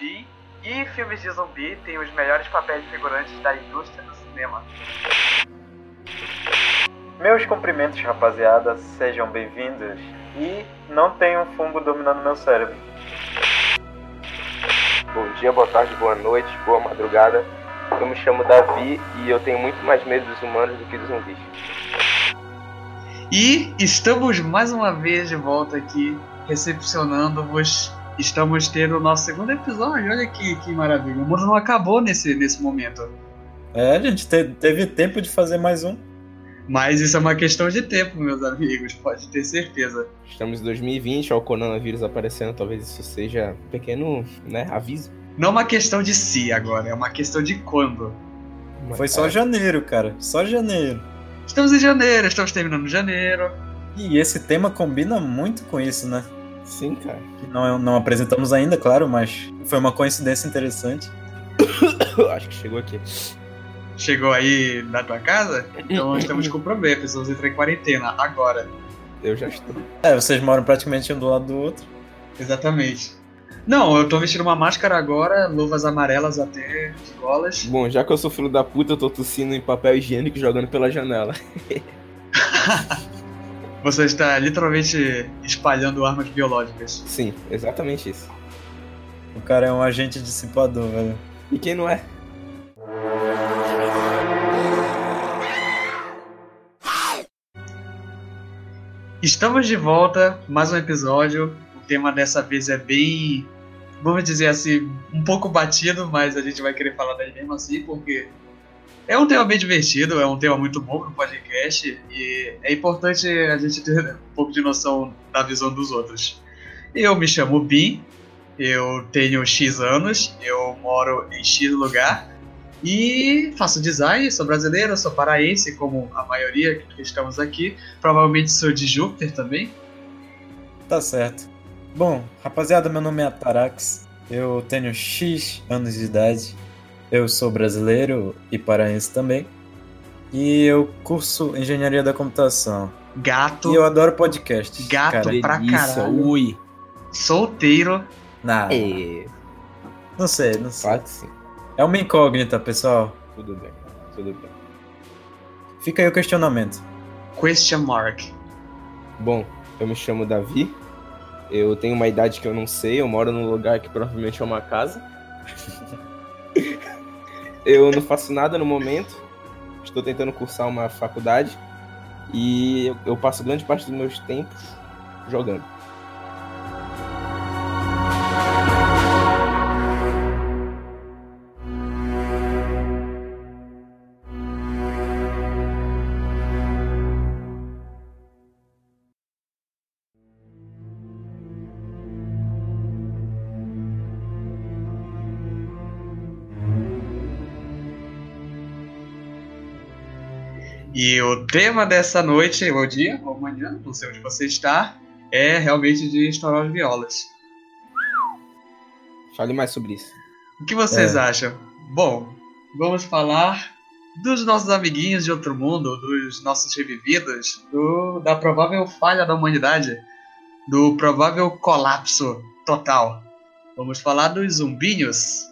me chamo Bi e filmes de zumbi têm os melhores papéis de figurantes da indústria do cinema. Meus cumprimentos, rapaziada, sejam bem-vindos. E não um fungo dominando meu cérebro. Bom dia, boa tarde, boa noite, boa madrugada. Eu me chamo Davi e eu tenho muito mais medo dos humanos do que dos zumbis. E estamos mais uma vez de volta aqui, recepcionando-vos. Estamos tendo o nosso segundo episódio, olha que, que maravilha. O mundo não acabou nesse, nesse momento. É, a gente te, teve tempo de fazer mais um. Mas isso é uma questão de tempo, meus amigos, pode ter certeza. Estamos em 2020, ao coronavírus aparecendo, talvez isso seja um pequeno né, aviso. Não uma questão de si agora, é uma questão de quando. Foi só é. janeiro, cara. Só janeiro. Estamos em janeiro, estamos terminando janeiro. E esse tema combina muito com isso, né? Sim, cara. Que não, não apresentamos ainda, claro, mas foi uma coincidência interessante. Acho que chegou aqui. Chegou aí na tua casa? Então estamos com problema, precisamos entrar em quarentena agora. Eu já estou. É, vocês moram praticamente um do lado do outro. Exatamente. Não, eu tô vestindo uma máscara agora, luvas amarelas até de golas. Bom, já que eu sou filho da puta, eu tô tossindo em papel higiênico jogando pela janela. Você está literalmente espalhando armas biológicas. Sim, exatamente isso. O cara é um agente dissipador, velho. E quem não é? Estamos de volta, mais um episódio. O tema dessa vez é bem, vamos dizer assim, um pouco batido, mas a gente vai querer falar dele mesmo assim, porque é um tema bem divertido, é um tema muito bom para o podcast e é importante a gente ter um pouco de noção da visão dos outros. Eu me chamo Bin, eu tenho X anos, eu moro em X lugar e faço design, sou brasileiro, sou paraense, como a maioria que estamos aqui. Provavelmente sou de Júpiter também. Tá certo. Bom, rapaziada, meu nome é Atarax. Eu tenho X anos de idade. Eu sou brasileiro e paraense também. E eu curso engenharia da computação. Gato. E eu adoro podcast. Gato cara. pra caralho. Ui. Solteiro. Nada. É, Não sei, não sei. que sim. É uma incógnita, pessoal. Tudo bem, tudo bem. Fica aí o questionamento. Question mark. Bom, eu me chamo Davi. Eu tenho uma idade que eu não sei. Eu moro num lugar que provavelmente é uma casa. eu não faço nada no momento. Estou tentando cursar uma faculdade. E eu- passo grande parte dos meus tempos jogando. E o tema dessa noite, ou dia, ou amanhã, não sei onde você está, é realmente de estourar as violas. Fale mais sobre isso. O que vocês É. acham? Bom, vamos falar dos nossos amiguinhos de outro mundo, dos nossos revividos, do, da provável falha da humanidade, do provável colapso total. Vamos falar dos zumbinhos.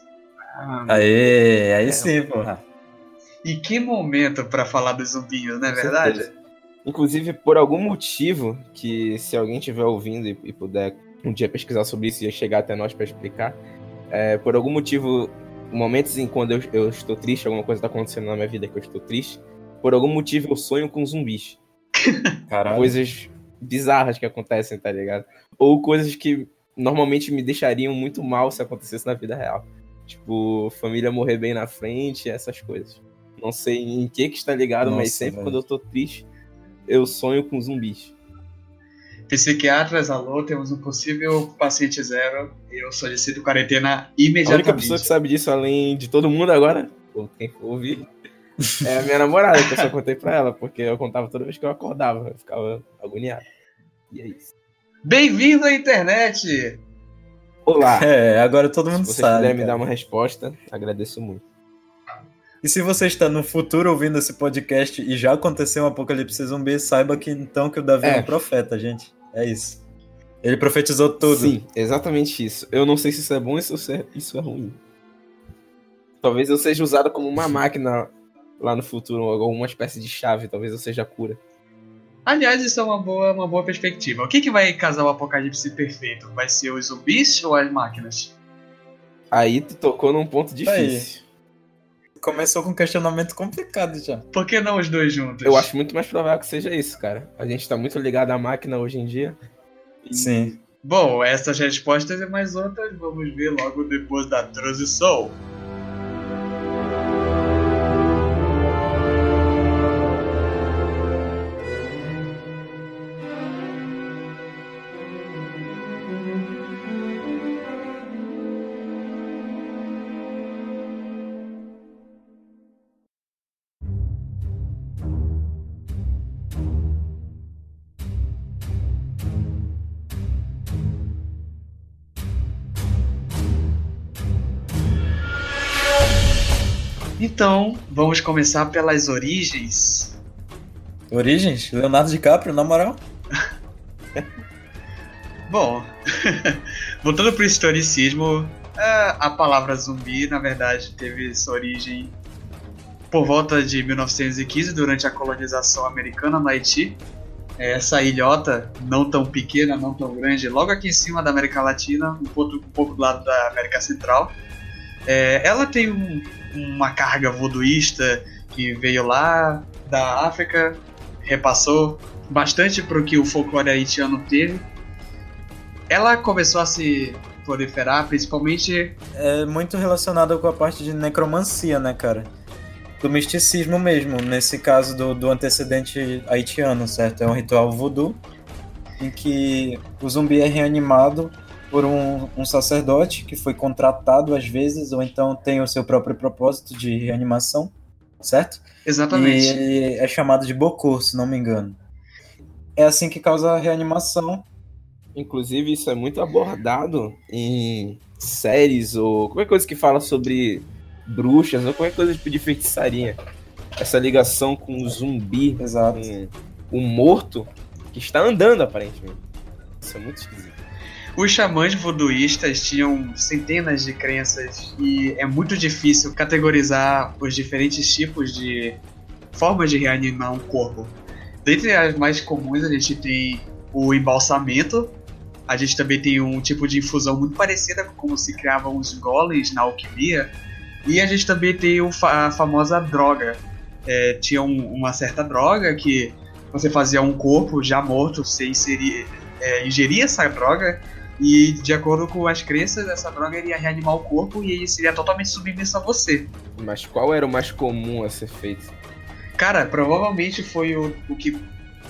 Aê, aí sim, pô. E que momento para falar dos zumbinhos, não é Com verdade? certeza. Inclusive, por algum motivo, que se alguém estiver ouvindo e, e puder um dia pesquisar sobre isso e chegar até nós para explicar, é, por algum motivo, momentos em quando eu, eu estou triste, alguma coisa está acontecendo na minha vida que eu estou triste, por algum motivo eu sonho com zumbis. Caralho. Coisas bizarras que acontecem, tá ligado? Ou coisas que normalmente me deixariam muito mal se acontecesse na vida real. Tipo, família morrer bem na frente, essas coisas. Não sei em que que está ligado, mas Nossa, sempre velho. quando eu tô triste, eu sonho com zumbis. Psiquiatras, alô, temos um possível paciente zero. Eu solicito quarentena A única imediatamente. pessoa que sabe disso, além de todo mundo agora, ou quem for ouvir, é a minha namorada, que eu só contei pra ela, porque eu contava toda vez que eu acordava, eu ficava agoniado. E é isso. Bem-vindo à internet! Olá! É, agora todo mundo Se você sabe. puder me cara. dar uma resposta, agradeço muito. E se você está no futuro ouvindo esse podcast e já aconteceu um apocalipse zumbi, saiba que então que o Davi é, É. um profeta, gente. É isso. Ele profetizou tudo. Sim, exatamente isso. Eu não sei se isso é bom ou se isso é, isso é ruim. Talvez eu seja usado como uma máquina lá no futuro, alguma espécie de chave, talvez eu seja a cura. Aliás, isso é uma boa, uma boa perspectiva. O que, que vai casar o apocalipse perfeito? Vai ser os zumbis ou as máquinas? Aí tu tocou num ponto difícil. Começou com um questionamento complicado já. Por que não os dois juntos? Eu acho muito mais provável que seja isso, cara. A gente tá muito ligado à máquina hoje em dia. Sim. Bom, essas respostas e mais outras vamos ver logo depois da transição. Então, vamos começar pelas origens. Origens? Leonardo DiCaprio, na moral? Bom, voltando para o historicismo, é, a palavra zumbi, na verdade, teve sua origem por volta de 1915, durante a colonização americana no Haiti. É, essa ilhota, não tão pequena, não tão grande, logo aqui em cima da América Latina, um pouco, um pouco do lado da América Central. É, ela tem um, uma carga voodooísta que veio lá da África, repassou bastante para o que o folclore haitiano teve. Ela começou a se proliferar, principalmente. É muito relacionada com a parte de necromancia, né, cara? Do misticismo mesmo, nesse caso do, do antecedente haitiano, certo? É um ritual voodoo em que o zumbi é reanimado por um, um, sacerdote que foi contratado às vezes, ou então tem o seu próprio propósito de reanimação, certo? Exatamente. E ele é chamado de Bokor, se não me engano. É assim que causa a reanimação. Inclusive, isso é muito abordado em séries ou qualquer coisa que fala sobre bruxas ou qualquer coisa tipo de feitiçaria. Essa ligação com o zumbi, Exato. com o morto, que está andando aparentemente. Isso é muito esquisito. Os xamãs voodooístas tinham centenas de crenças e é muito difícil categorizar os diferentes tipos de formas de reanimar um corpo. Dentre as mais comuns, a gente tem o embalsamento, a gente também tem um tipo de infusão muito parecida com como se criavam os golems na alquimia, e a gente também tem a famosa droga. É, tinha um, uma certa droga que você fazia um corpo já morto, você inserir, é, ingeria essa droga e de acordo com as crenças, essa droga iria reanimar o corpo e ele seria totalmente submisso a você. Mas qual era o mais comum a ser feito? Cara, provavelmente foi o, o que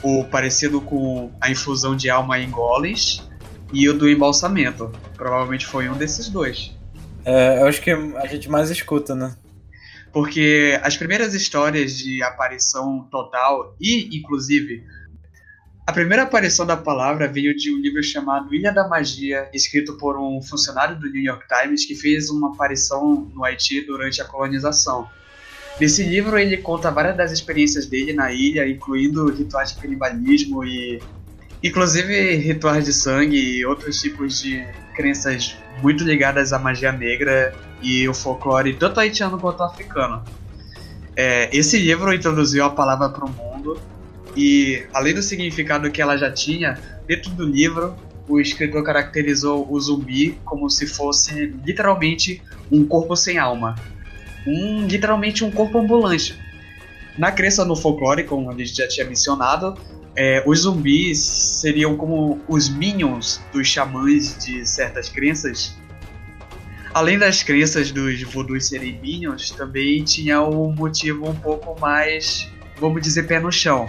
o parecido com a infusão de alma em goles e o do embalsamento. Provavelmente foi um desses dois. É, eu acho que a gente mais escuta, né? Porque as primeiras histórias de aparição total e, inclusive, a primeira aparição da palavra veio de um livro chamado Ilha da Magia, escrito por um funcionário do New York Times que fez uma aparição no Haiti durante a colonização. Nesse livro ele conta várias das experiências dele na ilha, incluindo rituais de canibalismo e inclusive rituais de sangue e outros tipos de crenças muito ligadas à magia negra e o folclore tanto haitiano quanto africano. É, esse livro introduziu a palavra para o mundo e além do significado que ela já tinha, dentro do livro, o escritor caracterizou o zumbi como se fosse literalmente um corpo sem alma. Um, literalmente um corpo ambulante. Na crença no folclore, como a gente já tinha mencionado, é, os zumbis seriam como os minions dos xamãs de certas crenças. Além das crenças dos voodoos serem minions, também tinha um motivo um pouco mais, vamos dizer, pé no chão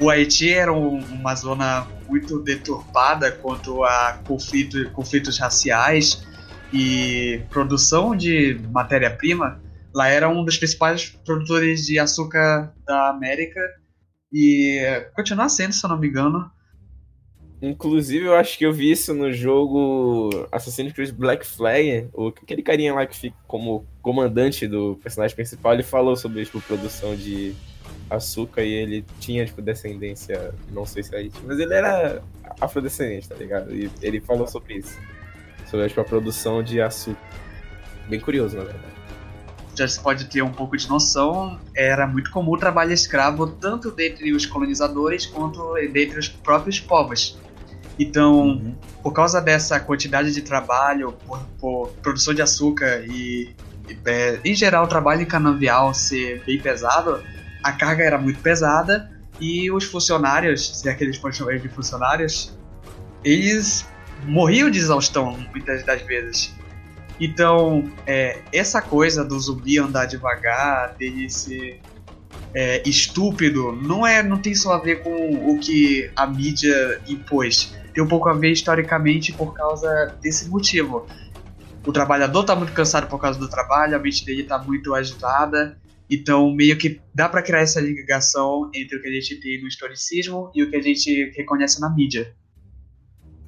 o Haiti era um, uma zona muito deturpada quanto a conflito, conflitos raciais e produção de matéria-prima. Lá era um dos principais produtores de açúcar da América e continua sendo, se eu não me engano. Inclusive, eu acho que eu vi isso no jogo Assassin's Creed Black Flag. Aquele carinha lá que fica como comandante do personagem principal, ele falou sobre tipo, produção de açúcar e ele tinha, tipo, descendência, não sei se é mas ele era afrodescendente, tá ligado? E ele falou sobre isso. Sobre tipo, a produção de açúcar. Bem curioso, na verdade. Já se pode ter um pouco de noção, era muito comum o trabalho escravo tanto dentre os colonizadores quanto dentre os próprios povos. Então, uhum. por causa dessa quantidade de trabalho, por, por produção de açúcar e, e é, em geral o trabalho canavial ser bem pesado, a carga era muito pesada e os funcionários, se é chamar de funcionários, eles morriam de exaustão muitas das vezes. Então, é, essa coisa do zumbi andar devagar, dele ser é, estúpido, não é, não tem só a ver com o que a mídia impôs. Tem um pouco a ver historicamente por causa desse motivo. O trabalhador está muito cansado por causa do trabalho, a mente dele está muito agitada, então meio que dá para criar essa ligação entre o que a gente tem no historicismo e o que a gente reconhece na mídia.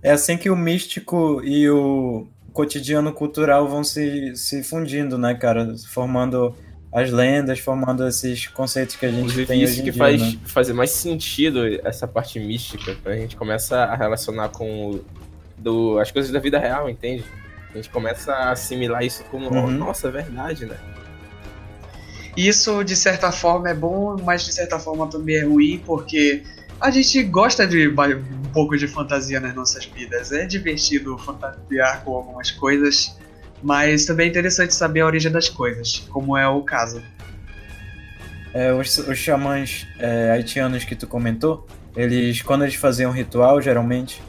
É assim que o místico e o cotidiano cultural vão se, se fundindo, né, cara? Formando as lendas, formando esses conceitos que a gente Inclusive, tem isso hoje que dia, faz né? fazer mais sentido essa parte mística, a gente começa a relacionar com o, do, as coisas da vida real, entende? A gente começa a assimilar isso como, uhum. nossa, é verdade, né? Isso, de certa forma, é bom, mas de certa forma também é ruim, porque a gente gosta de um pouco de fantasia nas nossas vidas. É divertido fantasiar com algumas coisas, mas também é interessante saber a origem das coisas, como é o caso. É, os, os xamãs é, haitianos que tu comentou, eles, quando eles faziam ritual, geralmente,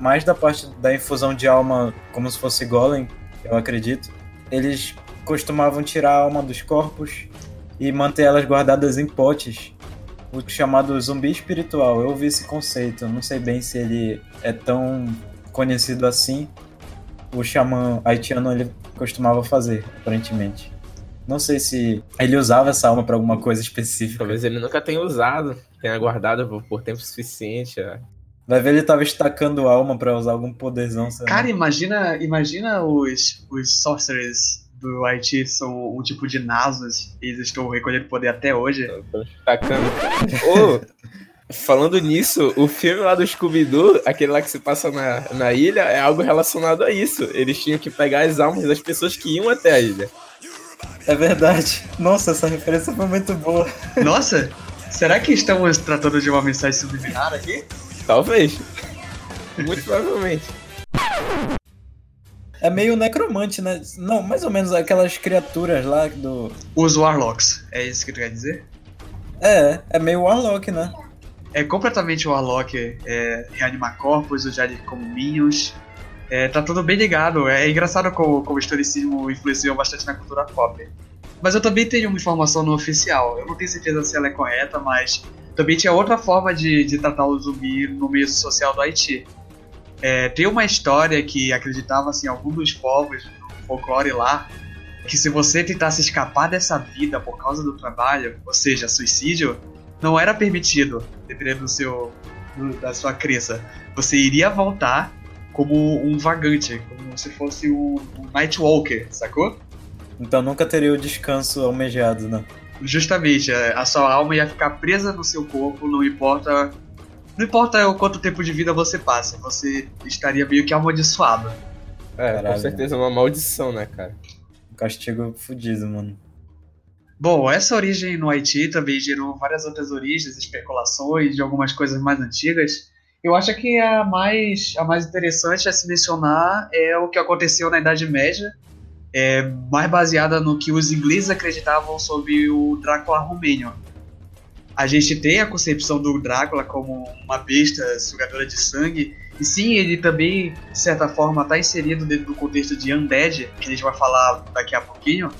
mais da parte da infusão de alma, como se fosse golem, eu acredito, eles costumavam tirar a alma dos corpos e manter elas guardadas em potes o chamado zumbi espiritual. Eu ouvi esse conceito, não sei bem se ele é tão conhecido assim. O xamã haitiano ele costumava fazer, aparentemente. Não sei se ele usava essa alma para alguma coisa específica. Talvez ele nunca tenha usado, tenha guardado por, por tempo suficiente. É. Vai ver ele tava estacando alma para usar algum poderzão. Cara, imagina, imagina os, os sorcerers do Haiti são um tipo de nasos e eles estão recolhendo poder até hoje. Tacando. oh, falando nisso, o filme lá do Scooby-Doo, aquele lá que se passa na, na ilha, é algo relacionado a isso. Eles tinham que pegar as almas das pessoas que iam até a ilha. É verdade. Nossa, essa referência foi muito boa. Nossa, será que estamos tratando de uma mensagem subliminar aqui? Talvez. Muito provavelmente. É meio necromante, né? Não, mais ou menos aquelas criaturas lá do. Os Warlocks, é isso que tu quer dizer? É, é meio Warlock, né? É completamente Warlock, é, reanimar corpos, usar como Minions. É, tá tudo bem ligado. É engraçado como, como o historicismo influenciou bastante na cultura pop. Mas eu também tenho uma informação não oficial. Eu não tenho certeza se ela é correta, mas também tinha outra forma de, de tratar o zumbi no meio social do Haiti. É, tem uma história que acreditava assim, algum dos povos no folclore lá que se você tentasse escapar dessa vida por causa do trabalho, ou seja, suicídio, não era permitido, dependendo do seu do, da sua crença. Você iria voltar como um vagante, como se fosse um, um Nightwalker, sacou? Então nunca teria o descanso almejado, né? Justamente, é, a sua alma ia ficar presa no seu corpo, não importa não importa o quanto tempo de vida você passa, você estaria meio que amaldiçoado. É, Caralho, com certeza, é uma maldição, né, cara? Um castigo fudido, mano. Bom, essa origem no Haiti também gerou várias outras origens, especulações de algumas coisas mais antigas. Eu acho que a mais, a mais interessante a se mencionar é o que aconteceu na Idade Média, é, mais baseada no que os ingleses acreditavam sobre o Drácula romênio a gente tem a concepção do Drácula como uma besta sugadora de sangue, e sim, ele também, de certa forma, está inserido dentro do contexto de Undead, que a gente vai falar daqui a pouquinho,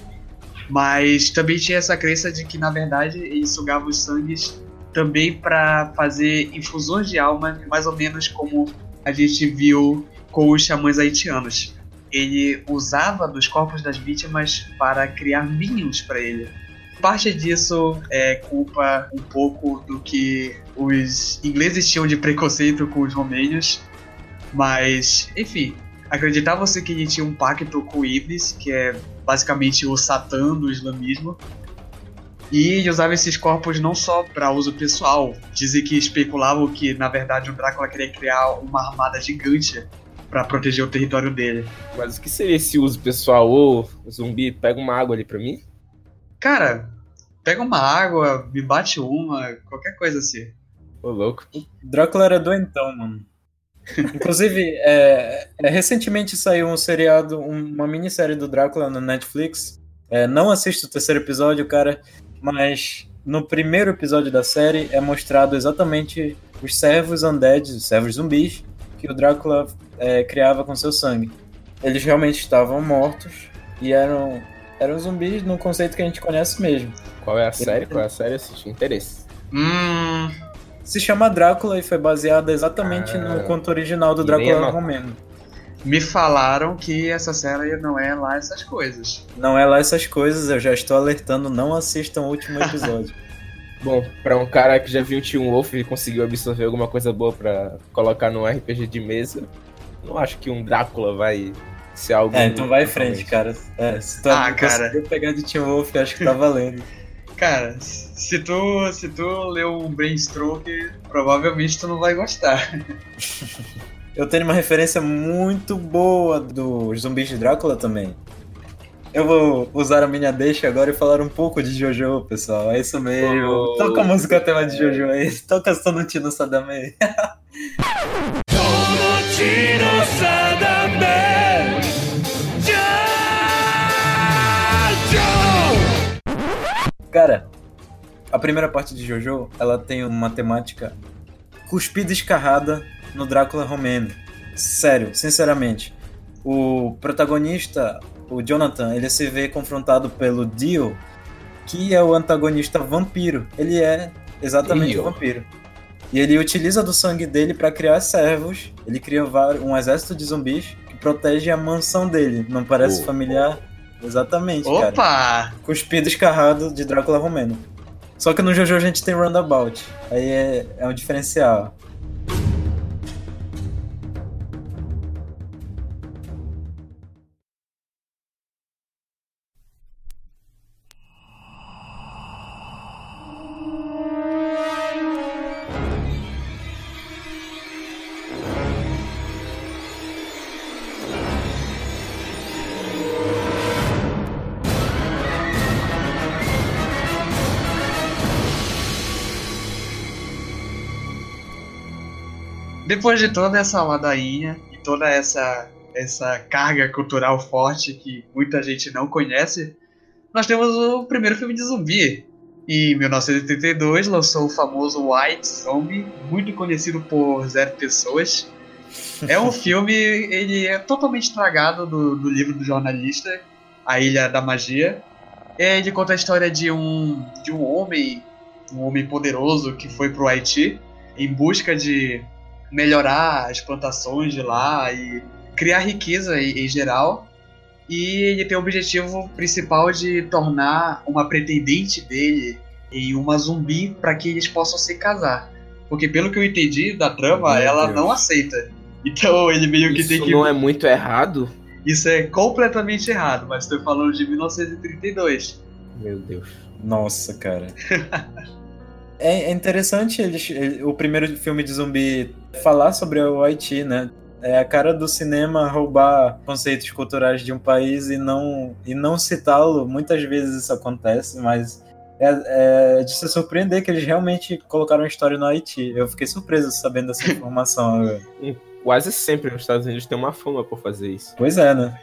mas também tinha essa crença de que, na verdade, ele sugava os sangues também para fazer infusões de alma, mais ou menos como a gente viu com os xamãs haitianos. Ele usava dos corpos das vítimas para criar minions para ele parte disso é culpa um pouco do que os ingleses tinham de preconceito com os romênios, mas, enfim, acreditava-se que ele tinha um pacto com Iblis, que é basicamente o Satã do islamismo, E usava esses corpos não só para uso pessoal. Dizem que especulavam que, na verdade, o Drácula queria criar uma armada gigante para proteger o território dele. Mas o que seria esse uso pessoal? Ô, zumbi, pega uma água ali pra mim? Cara, pega uma água, me bate uma, qualquer coisa assim. Ô, louco. Drácula era doentão, mano. Inclusive, é, é, recentemente saiu um seriado, um, uma minissérie do Drácula na Netflix. É, não assisto o terceiro episódio, cara, mas no primeiro episódio da série é mostrado exatamente os servos undead, os servos zumbis, que o Drácula é, criava com seu sangue. Eles realmente estavam mortos e eram, eram zumbis no conceito que a gente conhece mesmo. Qual é a série? Qual é a série? Assisti interesse. Hum, Se chama Drácula e foi baseada exatamente Ah, no conto original do Drácula no- romeno. me falaram que essa série não é lá essas coisas. Não é lá essas coisas, eu já estou alertando, não assistam o último episódio. Bom, pra um cara que já viu o Teen Wolf e conseguiu absorver alguma coisa boa pra colocar no RPG de mesa, não acho que um Drácula vai ser algo. é, então vai em frente, cara. É, se tu Ah, cara. conseguiu pegar de Team Wolf, acho que tá valendo. Cara, se tu, se tu leu um Brainstroke, provavelmente tu não vai gostar. Eu tenho uma referência muito boa dos zumbis de Drácula também. Eu vou usar a minha deixa agora e falar um pouco de Jojo, pessoal. É isso mesmo. Oh. Toca a música tema de Jojo aí. Toca Sonuti no Sadame. Cara, a primeira parte de Jojo, ela tem uma temática cuspida escarrada no Drácula romeno. Sério, sinceramente. O protagonista, o Jonathan, ele se vê confrontado pelo Dio, que é o antagonista vampiro. Ele é exatamente Dio. um vampiro. E ele utiliza do sangue dele para criar servos. Ele cria um exército de zumbis que protege a mansão dele. Não parece Oh. familiar? Exatamente, cara. Opa! Cuspido escarrado de Drácula romeno. Só que no Jojo a gente tem Roundabout. Aí é, é um diferencial. Depois de toda essa ladainha e toda essa, essa carga cultural forte que muita gente não conhece, nós temos o primeiro filme de zumbi. Em 1982 lançou o famoso White Zombie, muito conhecido por zero pessoas. É um filme, ele é totalmente estragado do, do livro do jornalista, A Ilha da Magia. Ele conta a história de um, de um homem, um homem poderoso que foi pro Haiti em busca de melhorar as plantações de lá e criar riqueza em, em geral. E ele tem o objetivo principal de tornar uma pretendente dele em uma zumbi para que eles possam se casar. Porque pelo que eu entendi da trama, Meu ela Deus. não aceita. Então ele meio que Isso tem que. não é muito errado? Isso é completamente errado, mas estou falando de 1932. Meu Deus. Nossa, cara. é, é interessante eles, o primeiro filme de zumbi falar sobre o Haiti, né? É a cara do cinema roubar conceitos culturais de um país e não, e não citá-lo. Muitas vezes isso acontece, mas é, é de se surpreender que eles realmente colocaram a história no Haiti. Eu fiquei surpreso sabendo dessa informação. agora. Quase sempre nos Estados Unidos tem uma fama por fazer isso. pois é, né?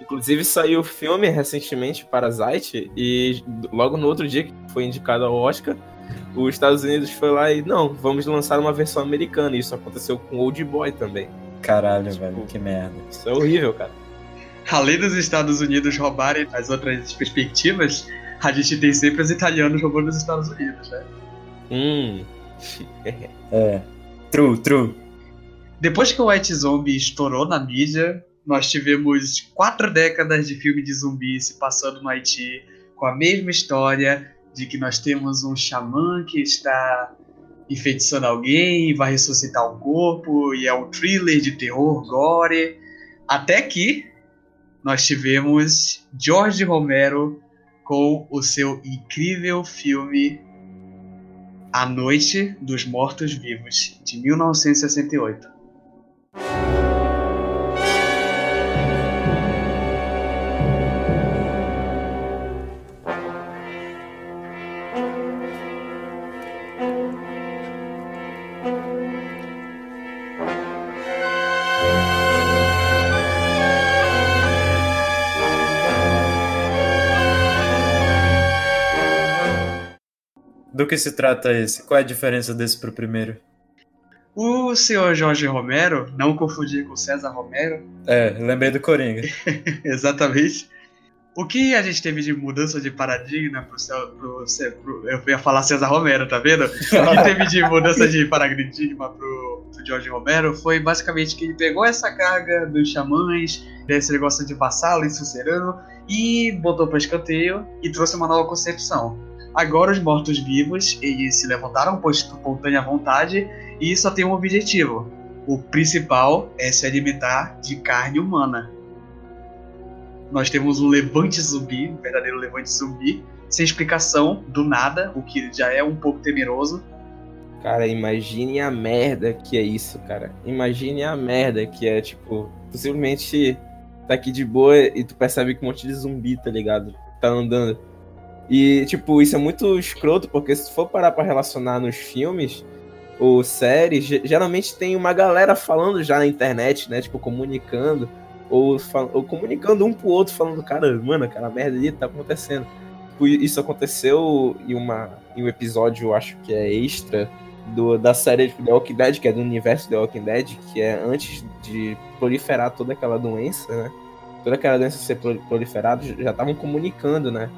Inclusive saiu o filme recentemente, Parasite, e logo no outro dia que foi indicado ao Oscar, os Estados Unidos foi lá e não, vamos lançar uma versão americana. E isso aconteceu com Old Boy também. Caralho, Tipo, velho, que merda. Isso é horrível, cara. Além dos Estados Unidos roubarem as outras perspectivas, a gente tem sempre os italianos roubando os Estados Unidos, né? Hum. É. True, true. Depois que o White Zombie estourou na mídia, nós tivemos quatro décadas de filme de zumbi se passando no Haiti, com a mesma história de que nós temos um xamã que está enfeitiçando alguém vai ressuscitar o corpo, e é um thriller de terror, gore. Até que nós tivemos George Romero com o seu incrível filme A Noite dos Mortos Vivos, de 1968. Do que se trata esse? Qual é a diferença desse pro primeiro? O senhor Jorge Romero, não confundir com César Romero, É, lembrei do Coringa. exatamente. O que a gente teve de mudança de paradigma pro, céu- pro, pro- eu ia falar César Romero, tá vendo? O que teve de mudança de paradigma pro, pro Jorge Romero foi basicamente que ele pegou essa carga dos xamãs, desse negócio de vassalo e sucerano, e botou para escanteio e trouxe uma nova concepção. Agora os mortos-vivos, se levantaram por espontânea vontade e só tem um objetivo. O principal é se alimentar de carne humana. Nós temos um levante zumbi, um verdadeiro levante zumbi, sem explicação, do nada, o que já é um pouco temeroso. Cara, imagine a merda que é isso, cara. Imagine a merda que é, tipo, tu simplesmente tá aqui de boa e tu percebe que um monte de zumbi, tá ligado? Tá andando. E, tipo, isso é muito escroto, porque se for parar pra relacionar nos filmes ou séries, ge- geralmente tem uma galera falando já na internet, né? Tipo, comunicando. Ou, ou comunicando um pro outro, falando, cara, mano, aquela merda ali tá acontecendo. Tipo, Isso aconteceu em, uma, em um episódio, acho que é extra, do, da série de The Walking Dead, que é do universo The Walking Dead, que é antes de proliferar toda aquela doença, né? Toda aquela doença ser pro- proliferada, já estavam comunicando, né?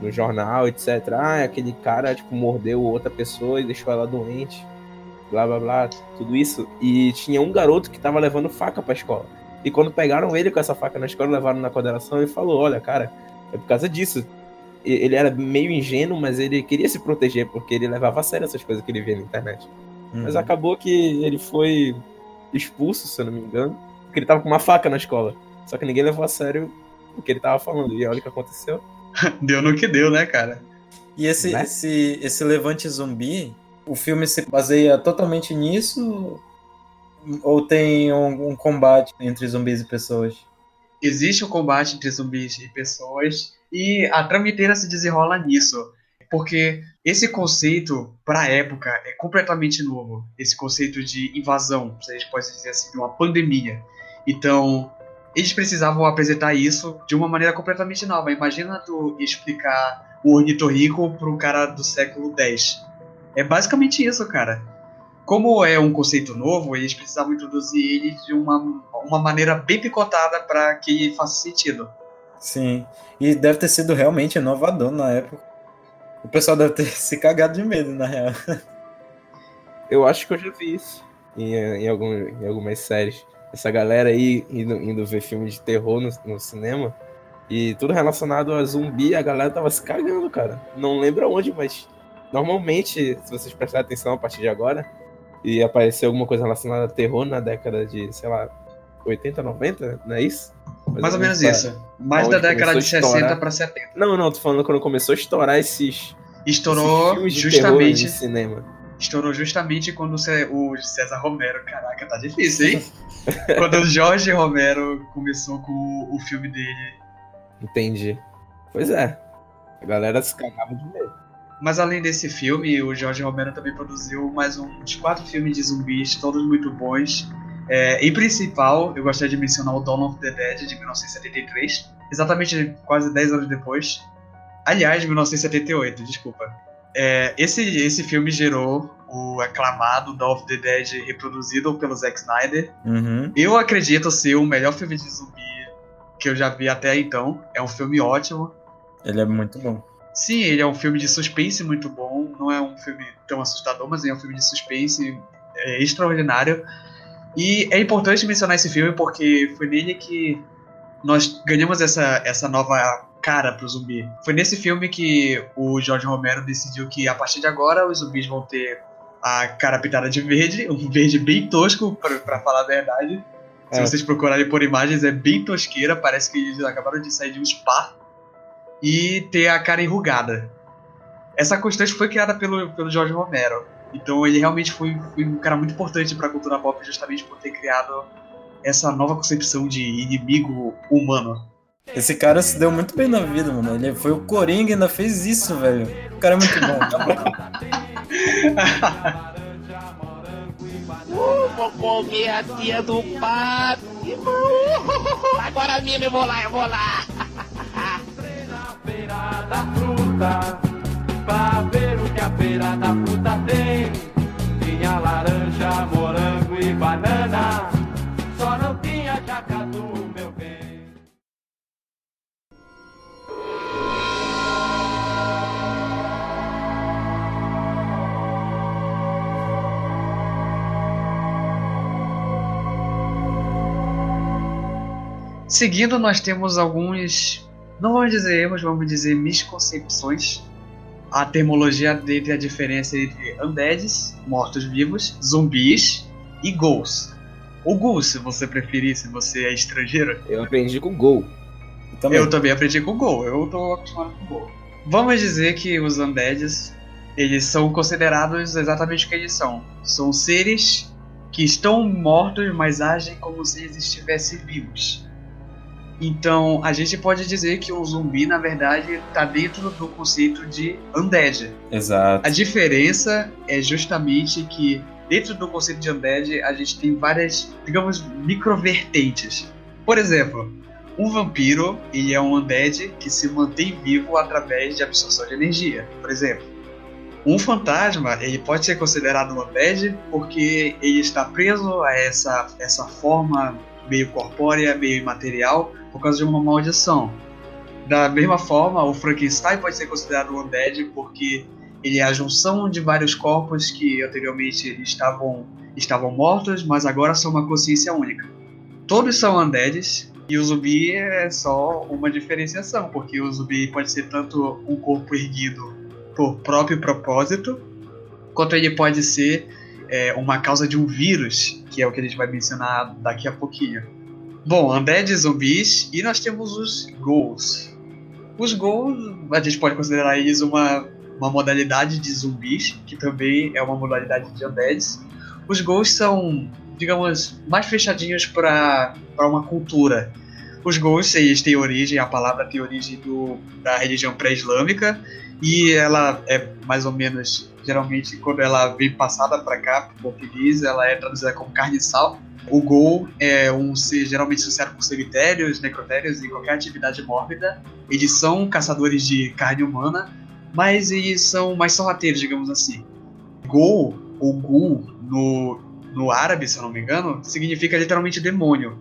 No jornal, etc. Ah, aquele cara, tipo, mordeu outra pessoa e deixou ela doente. Blá, blá, blá, tudo isso. E tinha um garoto que tava levando faca pra escola. E quando pegaram ele com essa faca na escola, levaram na coordenação e falou, olha, cara, é por causa disso. Ele era meio ingênuo, mas ele queria se proteger, porque ele levava a sério essas coisas que ele via na internet. Mas Uhum. acabou que ele foi expulso, se eu não me engano, porque ele tava com uma faca na escola. Só que ninguém levou a sério o que ele tava falando. E olha o que aconteceu. Deu no que deu, né, cara? E esse, Né? esse, esse levante zumbi, o filme se baseia totalmente nisso? Ou tem um, um combate entre zumbis e pessoas? Existe o combate entre zumbis e pessoas, e a trama inteira se desenrola nisso. Porque esse conceito, pra época, é completamente novo. Esse conceito de invasão, se a gente pode dizer assim, de uma pandemia. Então, eles precisavam apresentar isso de uma maneira completamente nova. Imagina tu explicar o ornitorrinco para um cara do século X. É basicamente isso, cara. Como é um conceito novo, eles precisavam introduzir ele de uma, uma maneira bem picotada para que faça sentido. Sim. E deve ter sido realmente inovador na época. O pessoal deve ter se cagado de medo, na real. Eu acho que eu já vi isso em, em, algum, em algumas séries. Essa galera aí indo, indo ver filme de terror no, no cinema. E tudo relacionado a zumbi, a galera tava se cagando, cara. Não lembro aonde, mas normalmente, se vocês prestarem atenção a partir de agora, e aparecer alguma coisa relacionada a terror na década de, sei lá, 80, 90, não é isso? Mais ou menos pra- isso. Mais Onde da década de começou a 60 estourar. para 70. Não, não, tô falando quando começou a estourar esses, Estourou esses filmes de terror justamente, em cinema. Estourou justamente quando o Cé- o César Romero, caraca, tá difícil, hein? quando o Jorge Romero começou com o, filme dele. Entendi. Pois é. A galera se cagava de medo. Mas além desse filme, o Jorge Romero também produziu mais uns quatro filmes de zumbis, todos muito bons. É, em principal, eu gostaria de mencionar o Dawn of the Dead, de 1973, exatamente quase 10 anos depois. Aliás, 1978, desculpa. É, esse, esse filme gerou o aclamado Dawn of the Dead reproduzido pelo Zack Snyder. Uhum. Eu acredito ser o melhor filme de zumbi que eu já vi até então. É um filme ótimo. Ele é muito bom. Sim, ele é um filme de suspense muito bom. Não é um filme tão assustador, mas é um filme de suspense é, extraordinário. E é importante mencionar esse filme porque foi nele que nós ganhamos essa, essa nova cara pro zumbi. Foi nesse filme que o Jorge Romero decidiu que a partir de agora os zumbis vão ter a cara pintada de verde, um verde bem tosco, pra, pra falar a verdade. Se É. vocês procurarem por imagens, é bem tosqueira, parece que eles acabaram de sair de um spa. e ter a cara enrugada. Essa constante foi criada pelo, pelo George Romero. Então ele realmente foi, foi um cara muito importante para a cultura pop justamente por ter criado essa nova concepção de inimigo humano. Esse cara se deu muito bem na vida, mano. Ele foi o Coringa e ainda fez isso, velho. O cara é muito bom. uh, vou comer a tia do pato. Uh, agora mesmo eu vou lá, eu vou lá. na feira da fruta, pra ver o que a feira da fruta tem. Tinha laranja, morango e banana, Seguindo, nós temos alguns, não vamos dizer erros, vamos dizer misconcepções. A termologia dele é a diferença entre undeads, mortos-vivos, zumbis e ghouls. Ou ghouls, se você preferir, se você é estrangeiro. Eu aprendi com ghoul. Também. Eu também aprendi com ghoul, eu tô acostumado com ghoul. Vamos dizer que os undeads, eles são considerados exatamente o que eles são. São seres que estão mortos, mas agem como se eles estivessem vivos. Então, a gente pode dizer que um zumbi, na verdade, está dentro do conceito de undead. Exato. A diferença é justamente que dentro do conceito de undead, a gente tem várias, digamos, microvertentes. Por exemplo, um vampiro, ele é um undead que se mantém vivo através de absorção de energia, por exemplo. Um fantasma, ele pode ser considerado um undead porque ele está preso a essa, essa forma meio corpórea, meio imaterial, por causa de uma maldição. Da mesma forma, o Frankenstein pode ser considerado um undead porque ele é a junção de vários corpos que anteriormente estavam, estavam mortos, mas agora são uma consciência única. Todos são undeads e o zumbi é só uma diferenciação, porque o zumbi pode ser tanto um corpo erguido por próprio propósito, quanto ele pode ser é, uma causa de um vírus, que é o que a gente vai mencionar daqui a pouquinho. Bom, undead zumbis e nós temos os ghouls. Os ghouls, a gente pode considerar eles uma, uma modalidade de zumbis, que também é uma modalidade de undeads. Os ghouls são, digamos, mais fechadinhos para uma cultura. Os ghouls, eles têm origem, a palavra tem origem do, da religião pré-islâmica, e ela é mais ou menos, geralmente, quando ela vem passada para cá, para o português, ela é traduzida como carne e sal. O Gol é um ser geralmente associado com cemitérios, necrotérios e qualquer atividade mórbida. Eles são caçadores de carne humana, mas eles são mais sorrateiros, digamos assim. Gol, ou Gul, no, no árabe, se eu não me engano, significa literalmente demônio.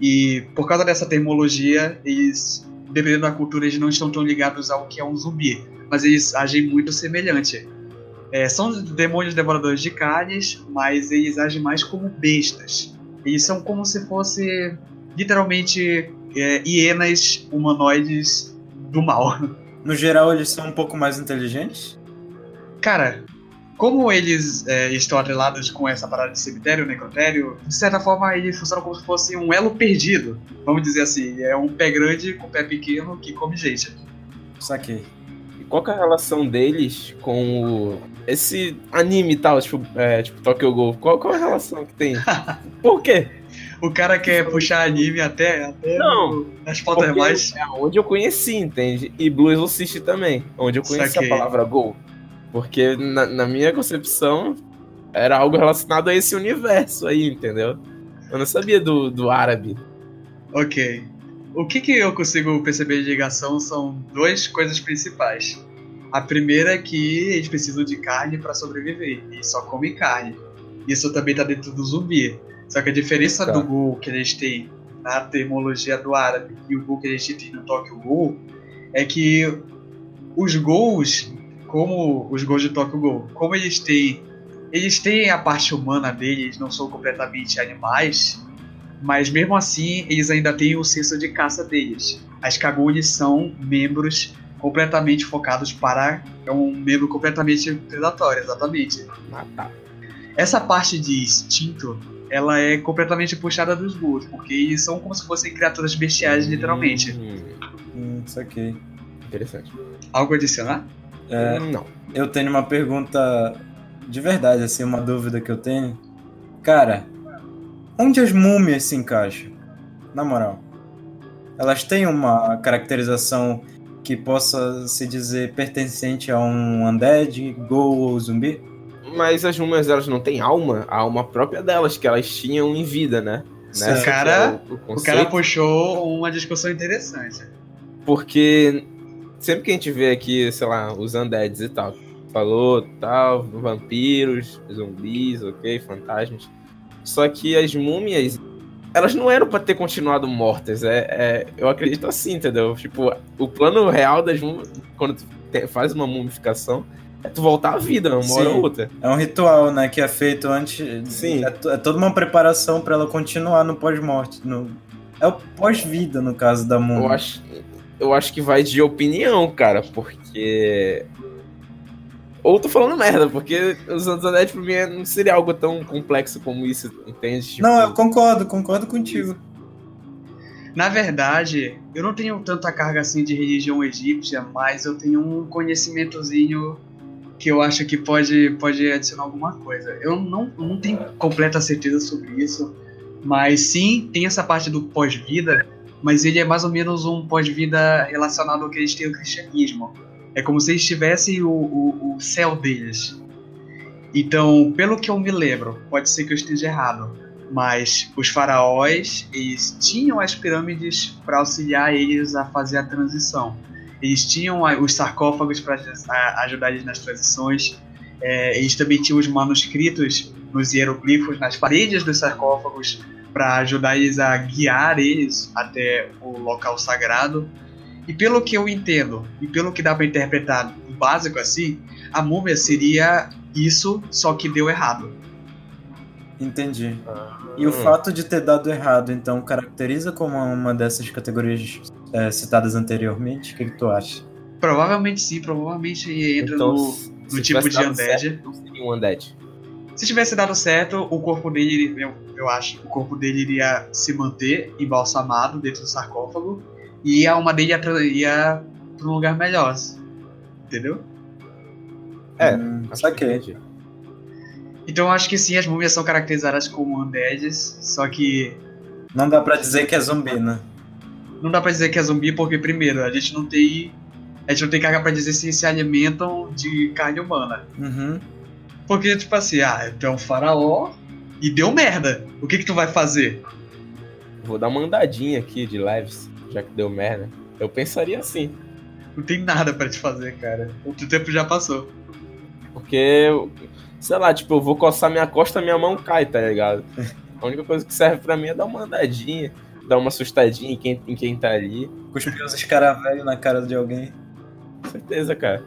E por causa dessa termologia, eles, dependendo da cultura, eles não estão tão ligados ao que é um zumbi, mas eles agem muito semelhante. É, são demônios devoradores de carnes, mas eles agem mais como bestas. Eles são como se fosse literalmente é, hienas humanoides do mal. No geral, eles são um pouco mais inteligentes? Cara, como eles é, estão atrelados com essa parada de cemitério, necrotério, de certa forma eles funcionam como se fosse um elo perdido. Vamos dizer assim, é um pé grande com pé pequeno que come gente. Saquei. Qual é a relação deles com o esse anime e tal, tipo, é, tipo Tokyo Ghoul, qual, qual é a relação que tem? Por quê? O cara quer puxar anime até, até não, nas fotos mais. É onde eu conheci, entende? E Blue Exorcist também, onde eu conheci a palavra Ghoul. Porque na, na, minha concepção era algo relacionado a esse universo aí, entendeu? Eu não sabia do, do árabe. Ok. O que, que eu consigo perceber de ligação são duas coisas principais. A primeira é que eles precisam de carne para sobreviver e só comem carne. Isso também está dentro do zumbi. Só que a diferença tá. do Ghoul que eles têm na termologia do árabe e o Ghoul que eles têm no Tokyo Ghoul é que os Ghouls, como os Ghouls de Tokyo Ghoul, como eles têm eles têm a parte humana deles, não são completamente animais, mas mesmo assim eles ainda têm o senso de caça deles. As Kagunis são membros completamente focados para é um membro completamente predatório, exatamente. Matar. Essa parte de instinto, ela é completamente puxada dos ghouls, porque eles são como se fossem criaturas bestiais, literalmente. Hum, isso aqui. interessante. Algo a adicionar? É, Não. eu tenho uma pergunta de verdade, assim, uma dúvida que eu tenho. Cara, onde as múmias se encaixam? Na moral. Elas têm uma caracterização que possa se dizer pertencente a um undead, ghoul ou zumbi? Mas as múmias, elas não têm alma, a alma própria delas, que elas tinham em vida, né? Nessa O que cara- é o, o O conceito. cara puxou uma discussão interessante. Porque sempre que a gente vê aqui, sei lá, os undeads e tal, falou tal, vampiros, zumbis, ok, fantasmas. Só que as múmias, elas não eram pra ter continuado mortas. É, é- eu acredito assim, entendeu? Tipo, o plano real das múmias, quando tu te- faz uma mumificação, é tu voltar à vida, uma hora Sim. ou outra. É um ritual, né, que é feito antes. Sim. É, é toda uma preparação pra ela continuar no pós-morte. No... É o pós-vida, no caso da múmia. Eu acho, eu acho que vai de opinião, cara, porque. Ou tô falando merda, porque os Undead pra mim não seria algo tão complexo como isso, entende? Tipo, Não, eu concordo, concordo contigo. Na verdade, eu não tenho tanta carga assim de religião egípcia, mas eu tenho um conhecimentozinho que eu acho que pode, pode adicionar alguma coisa. Eu não, não tenho completa certeza sobre isso, mas sim, tem essa parte do pós-vida, mas ele é mais ou menos um pós-vida relacionado ao que eles têm no cristianismo. É como se eles tivessem o, o, o céu deles. Então, pelo que eu me lembro, pode ser que eu esteja errado, mas os faraós, eles tinham as pirâmides para auxiliar eles a fazer a transição. Eles tinham os sarcófagos para ajudar eles nas transições. É, eles também tinham os manuscritos nos hieroglifos nas paredes dos sarcófagos para ajudar eles a guiar eles até o local sagrado. E pelo que eu entendo, e pelo que dá para interpretar básico assim, a múmia seria isso, só que deu errado. Entendi. E o fato de ter dado errado, então, caracteriza como uma dessas categorias é, citadas anteriormente? O que, que tu acha? Provavelmente sim, provavelmente entra Então, no, no tipo de undead. certo, não seria um undead. Se tivesse dado certo, o corpo dele, eu, eu acho, o corpo dele iria se manter embalsamado dentro do sarcófago e a alma dele ia, ia para um lugar melhor. Entendeu? É, Hum, saquei. entendi. Então eu acho que sim, as múmias são caracterizadas como undeads, só que Não dá pra dizer que é zumbi, né? não dá pra dizer que é zumbi porque, primeiro, a gente não tem. A gente não tem carga pra dizer se se alimentam de carne humana. Uhum. Porque, tipo assim, ah, tu é um faraó e deu merda. O que que tu vai fazer? Vou dar uma andadinha aqui de leves, já que deu merda. Eu pensaria assim. Não tem nada pra te fazer, cara. O teu tempo já passou. Porque, sei lá, tipo, eu vou coçar minha costa, minha mão cai, tá ligado? A única coisa que serve pra mim é dar uma andadinha, dar uma assustadinha em quem, em quem tá ali. Cuspir os escaravelhos na cara de alguém. Com certeza, cara.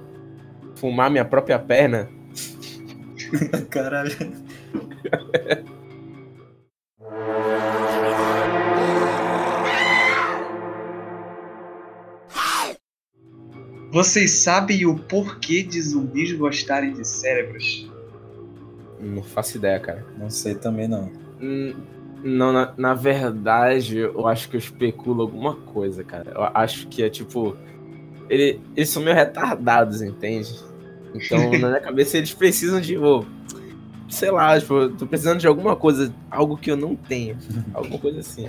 Fumar minha própria perna. Caralho. Vocês sabem o porquê de zumbis gostarem de cérebros? Não faço ideia, cara. Não sei também não. Hum, Não, na, na verdade, eu acho que eu especulo alguma coisa, cara. Eu acho que é tipo. Ele, eles são meio retardados, entende? Então, na minha cabeça, eles precisam de. ô, sei lá, tipo, tô precisando de alguma coisa, algo que eu não tenho. Alguma coisa assim.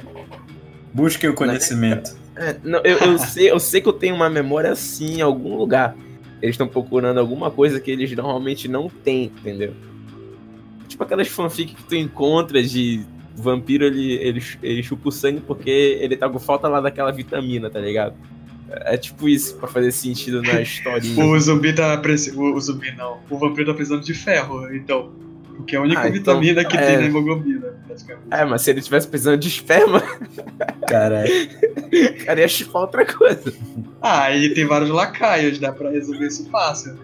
Busque o conhecimento. É, não, eu, eu sei, eu sei que eu tenho uma memória assim em algum lugar. Eles estão procurando alguma coisa que eles normalmente não têm, entendeu? Tipo aquelas fanfic que tu encontra de vampiro, ele, ele, ele chupa o sangue porque ele tá com falta lá daquela vitamina, tá ligado? É tipo isso, pra fazer sentido na historinha. O zumbi tá precisando. O, o zumbi não. O vampiro tá precisando de ferro, então. Porque é a única Ah, então, vitamina que é. tem na hemoglobina, praticamente. É, mas se ele tivesse precisando de esperma, Caralho. cara, ia chupar outra coisa. Ah, e tem vários lacaios, dá pra resolver isso fácil.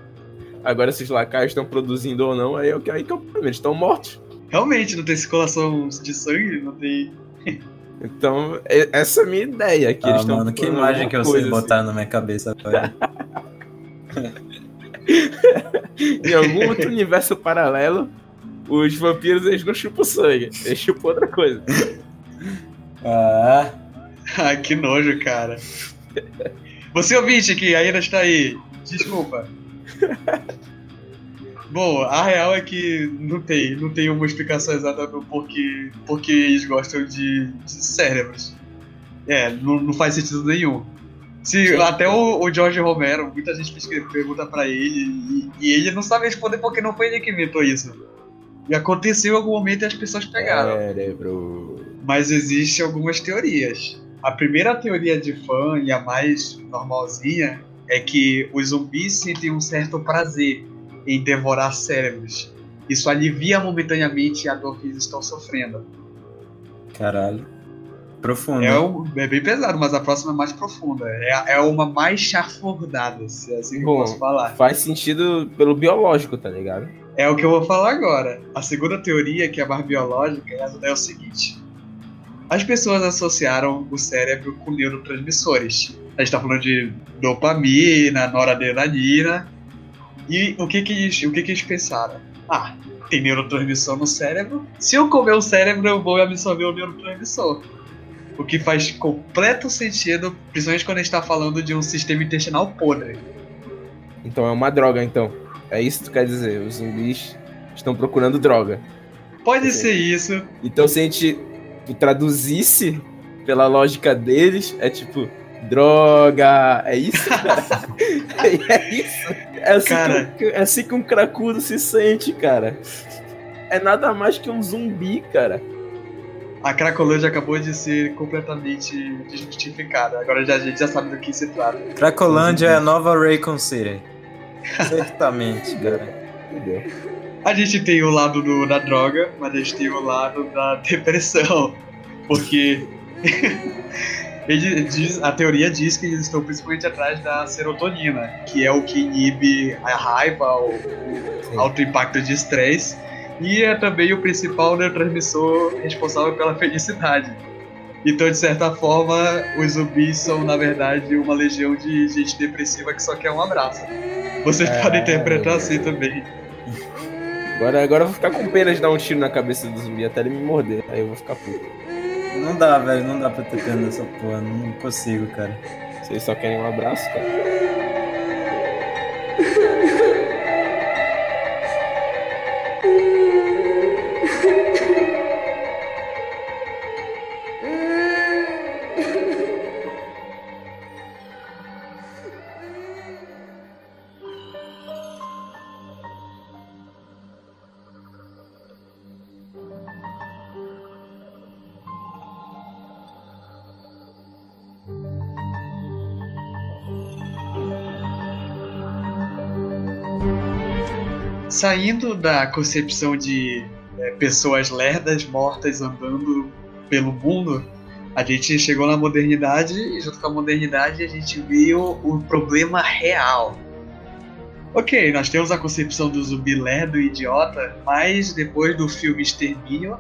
Agora, se os lacaios estão produzindo ou não, aí é o que aí que é problema. Eles estão mortos. Realmente, não tem circulação de sangue, não tem. Então, e- essa é a minha ideia. Que eles Ah, estão mano, que imagem que eu sei coisa, botar na minha cabeça agora. assim. Em algum outro universo paralelo, os vampiros eles não chupam sangue. Eles chupam outra coisa. Ah, Ah, que nojo, cara. Você ouvinte que ainda está aí, desculpa. Bom, a real é que não tem, não tem uma explicação exata do porquê, porquê eles gostam de, de cérebros. É, não, não faz sentido nenhum. Se, até o, o George Romero, muita gente pergunta pra ele e, e ele não sabe responder porque não foi ele que inventou isso. E aconteceu em algum momento e as pessoas pegaram. Cérebro. Mas existem algumas teorias. A primeira teoria de fã e a mais normalzinha é que os zumbis sentem um certo prazer em devorar cérebros. Isso alivia momentaneamente a dor que eles estão sofrendo. Caralho. Profundo. É, um- é bem pesado, mas a próxima é mais profunda. É, é uma mais chafurdada, se é assim que eu Bom. posso falar. Faz sentido pelo biológico, tá ligado? É o que eu vou falar agora. A segunda teoria, que é mais biológica, é o seguinte: as pessoas associaram o cérebro com neurotransmissores. A gente tá falando de dopamina, noradrenalina. E o que que o que que eles pensaram? Ah, tem neurotransmissor no cérebro. Se eu comer o cérebro, eu vou absorver o neurotransmissor. O que faz completo sentido, principalmente quando a gente tá falando de um sistema intestinal podre. Então é uma droga, então. É isso que tu quer dizer. Os zumbis estão procurando droga. Pode ser isso, Então se a gente traduzisse pela lógica deles, é tipo, droga. É isso, cara? é isso. É assim, Cara. Que, é assim que um cracudo se sente, cara. É nada mais que um zumbi, cara. A Cracolândia acabou de ser completamente desmistificada. Agora já, a gente já sabe do que se trata. Cracolândia é a nova Raycon City. Certamente, cara. Entendeu? A gente tem o lado do- da droga, mas a gente tem o lado da depressão. Porque ele diz- a teoria diz que eles estão principalmente atrás da serotonina, que é o que inibe a raiva, o, o alto impacto de estresse, e é também o principal neurotransmissor responsável pela felicidade. Então, de certa forma, os zumbis são, na verdade, uma legião de gente depressiva que só quer um abraço. Vocês É, podem interpretar assim também. Agora, agora eu vou ficar com pena de dar um tiro na cabeça do zumbi até ele me morder. Aí eu vou ficar puto. Não dá, velho. Não dá pra ter pena dessa porra. Não consigo, cara. Vocês só querem um abraço, cara. Saindo da concepção de é, pessoas lerdas mortas andando pelo mundo, a gente chegou na modernidade e junto com a modernidade a gente viu o problema real. Ok, nós temos a concepção do zumbi lerdo e idiota, mas depois do filme Extermínio,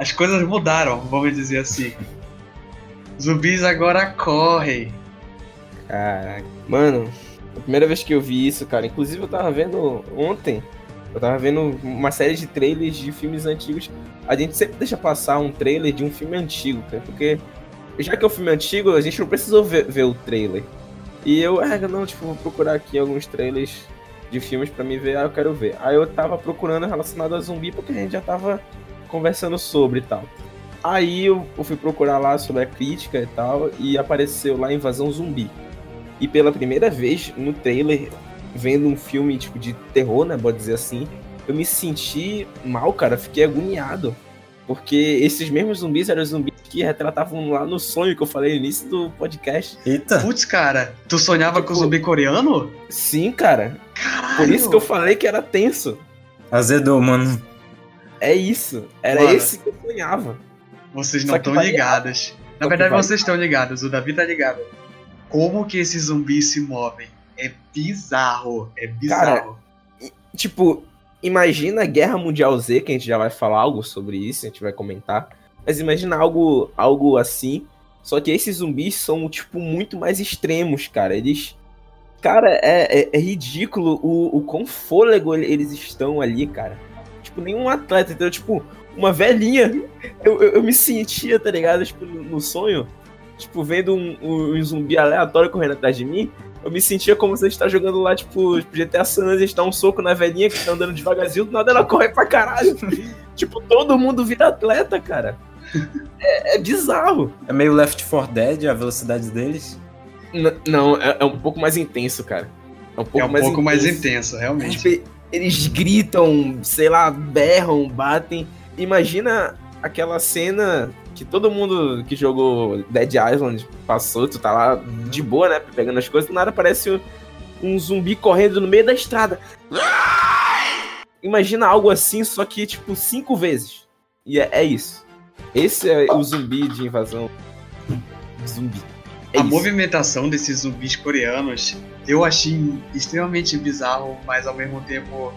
as coisas mudaram, vamos dizer assim. Zumbis agora correm. Caraca. Mano, a primeira vez que eu vi isso, cara, inclusive eu tava vendo ontem, eu tava vendo uma série de trailers de filmes antigos. A gente sempre deixa passar um trailer de um filme antigo, cara, porque já que é um filme antigo, a gente não precisou ver, ver o trailer. E eu, ah, não, tipo, vou procurar aqui alguns trailers de filmes pra me ver, ah, eu quero ver. Aí eu tava procurando relacionado a zumbi porque a gente já tava conversando sobre e tal. Aí eu fui procurar lá sobre a crítica e tal, e apareceu lá Invasão Zumbi. E pela primeira vez no trailer, vendo um filme tipo de terror, né, pode dizer assim, eu me senti mal, cara, fiquei agoniado. Porque esses mesmos zumbis eram os zumbis que retratavam lá no sonho que eu falei no início do podcast. Eita. Putz, cara, tu sonhava com Tipo- zumbi coreano? Sim, cara. Caralho! Por isso que eu falei que era tenso. Azedou, mano. É isso. Era Mano. esse que eu sonhava. Vocês não estão vai ligados. Na verdade, vocês estão ligados. O Davi tá ligado. Como que esses zumbis se movem? É bizarro. É bizarro. Tipo, imagina a Guerra Mundial Z, que a gente já vai falar algo sobre isso, a gente vai comentar. Mas imagina algo, algo assim. Só que esses zumbis são, tipo, muito mais extremos, cara. Eles. Cara, é, é, é ridículo o, o quão fôlego eles estão ali, cara. Tipo, nenhum atleta, entendeu? Tipo, uma velhinha. Eu, eu, eu me sentia, tá ligado? Tipo, no no sonho. Tipo, vendo um, um, um zumbi aleatório correndo atrás de mim, eu me sentia como se a gente tá jogando lá, tipo, GTA San Andreas, a gente dá um soco na velhinha que tá andando devagarzinho, do nada ela corre pra caralho. tipo, todo mundo vira atleta, cara. É, é bizarro. É meio Left 4 Dead a velocidade deles. N- não, é, é um pouco mais intenso, cara. É um pouco, É um mais, pouco mais intenso. intenso, realmente. Tipo, eles gritam, sei lá, berram, batem. Imagina aquela cena que todo mundo que jogou Dead Island passou, tu tá lá de boa, né? Pegando as coisas, do nada aparece um zumbi correndo no meio da estrada. Imagina algo assim, só que tipo cinco vezes. E é, é isso. Esse é o zumbi de invasão. Zumbi. É a isso. movimentação desses zumbis coreanos eu achei extremamente bizarro, mas ao mesmo tempo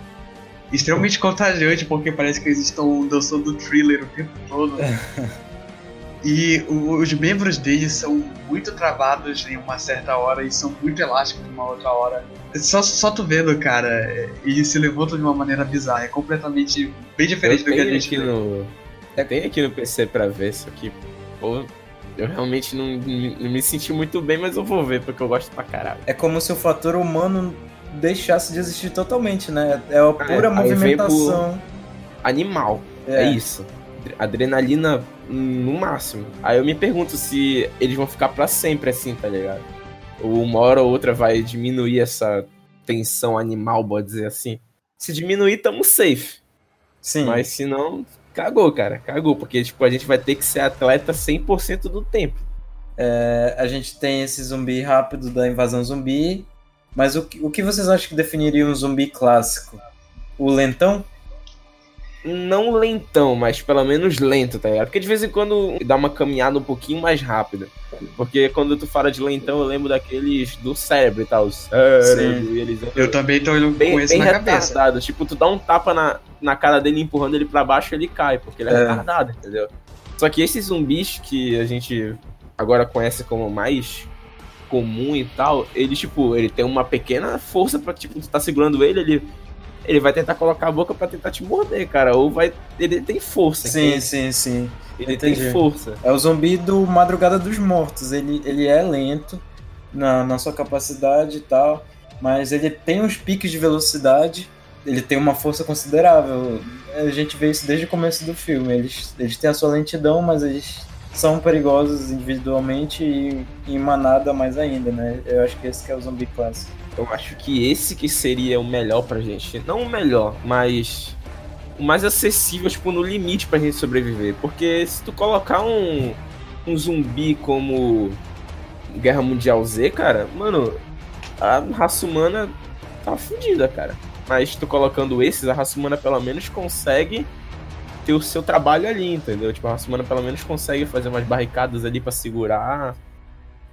extremamente contagiante, porque parece que eles estão dançando thriller o tempo todo. e o- os membros deles são muito travados em uma certa hora e são muito elásticos em uma outra hora. Só, só tu vendo, cara, eles se levantam de uma maneira bizarra, é completamente bem diferente Eu do que a gente aqui vê. no. Eu tenho aqui no PC pra ver isso aqui. Pô, eu realmente não, não- não me senti muito bem, mas eu vou ver porque eu gosto pra caralho. É como se o fator humano deixasse de existir totalmente, né? É a pura aí vem pro- movimentação. Animal, é, isso. Adrenalina no máximo. Aí eu me pergunto se eles vão ficar pra sempre assim, tá ligado? Ou uma hora ou outra vai diminuir essa tensão animal, pode dizer assim. Se diminuir, tamo safe. Sim. Mas se não, cagou, cara. Cagou. Porque, tipo, a gente vai ter que ser atleta 100% do tempo. É, a gente tem esse zumbi rápido da invasão zumbi. Mas o que, o que vocês acham que definiria um zumbi clássico? O lentão? não lentão, mas pelo menos lento, tá ligado? Porque de vez em quando dá uma caminhada um pouquinho mais rápida. Porque quando tu fala de lentão, eu lembro daqueles do cérebro e tal. O cérebro, e eles Eu também tô indo bem, com isso bem na cabeça. retardado. Tipo, tu dá um tapa na, na cara dele empurrando ele pra baixo ele cai, porque ele é, É. retardado, entendeu? Só que esses zumbis que a gente agora conhece como mais comum e tal, ele, tipo, ele tem uma pequena força pra, tipo, tu tá segurando ele, ele. Ele vai tentar colocar a boca pra tentar te morder, cara. Ou vai. Ele tem força. Sim, entende? sim, sim. Ele entendi. tem força. É o zumbi do Madrugada dos Mortos. Ele, ele é lento na, na sua capacidade e tal, mas ele tem uns piques de velocidade. Ele tem uma força considerável. A gente vê isso desde o começo do filme. Eles, eles têm a sua lentidão, mas eles são perigosos individualmente e em manada mais ainda, né? Eu acho que esse é o zumbi clássico. Eu acho que esse que seria o melhor pra gente. Não o melhor, mas o mais acessível, tipo, no limite pra gente sobreviver. Porque se tu colocar um, um zumbi como Guerra Mundial Z, cara, mano, a raça humana tá fudida, cara. Mas tu colocando esses, a raça humana pelo menos consegue ter o seu trabalho ali, entendeu? Tipo, a raça humana pelo menos consegue fazer umas barricadas ali pra segurar.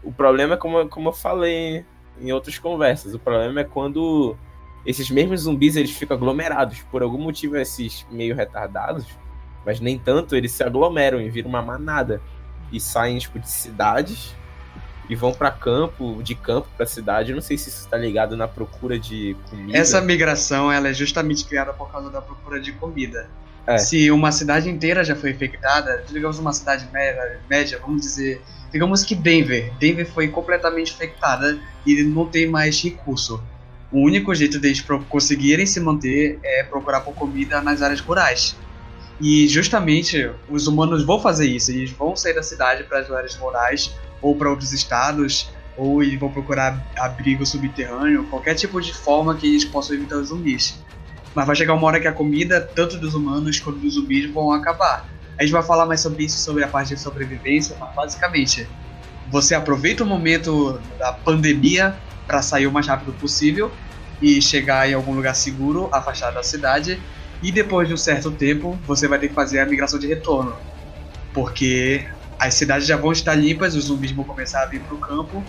O problema é como, como eu falei em outras conversas. O problema é quando esses mesmos zumbis eles ficam aglomerados. Por algum motivo, esses meio retardados, mas nem tanto, eles se aglomeram e viram uma manada. E saem tipo, de cidades e vão pra campo, de campo pra cidade. Eu não sei se isso tá ligado na procura de comida. Essa migração ela é justamente criada por causa da procura de comida. É. Se uma cidade inteira já foi infectada, digamos uma cidade média, média, vamos dizer, digamos que Denver, Denver foi completamente infectada e não tem mais recurso. O único jeito deles conseguirem se manter é procurar por comida nas áreas rurais. E justamente os humanos vão fazer isso, eles vão sair da cidade para as áreas rurais ou para outros estados, ou eles vão procurar abrigo subterrâneo, qualquer tipo de forma que eles possam evitar os zumbis. Mas vai chegar uma hora que a comida, tanto dos humanos quanto dos zumbis, vão acabar. A gente vai falar mais sobre isso, sobre a parte de sobrevivência, mas basicamente, você aproveita o momento da pandemia para sair o mais rápido possível e chegar em algum lugar seguro, afastado da cidade, e depois de um certo tempo, você vai ter que fazer a migração de retorno. Porque as cidades já vão estar limpas, os zumbis vão começar a vir para o campo,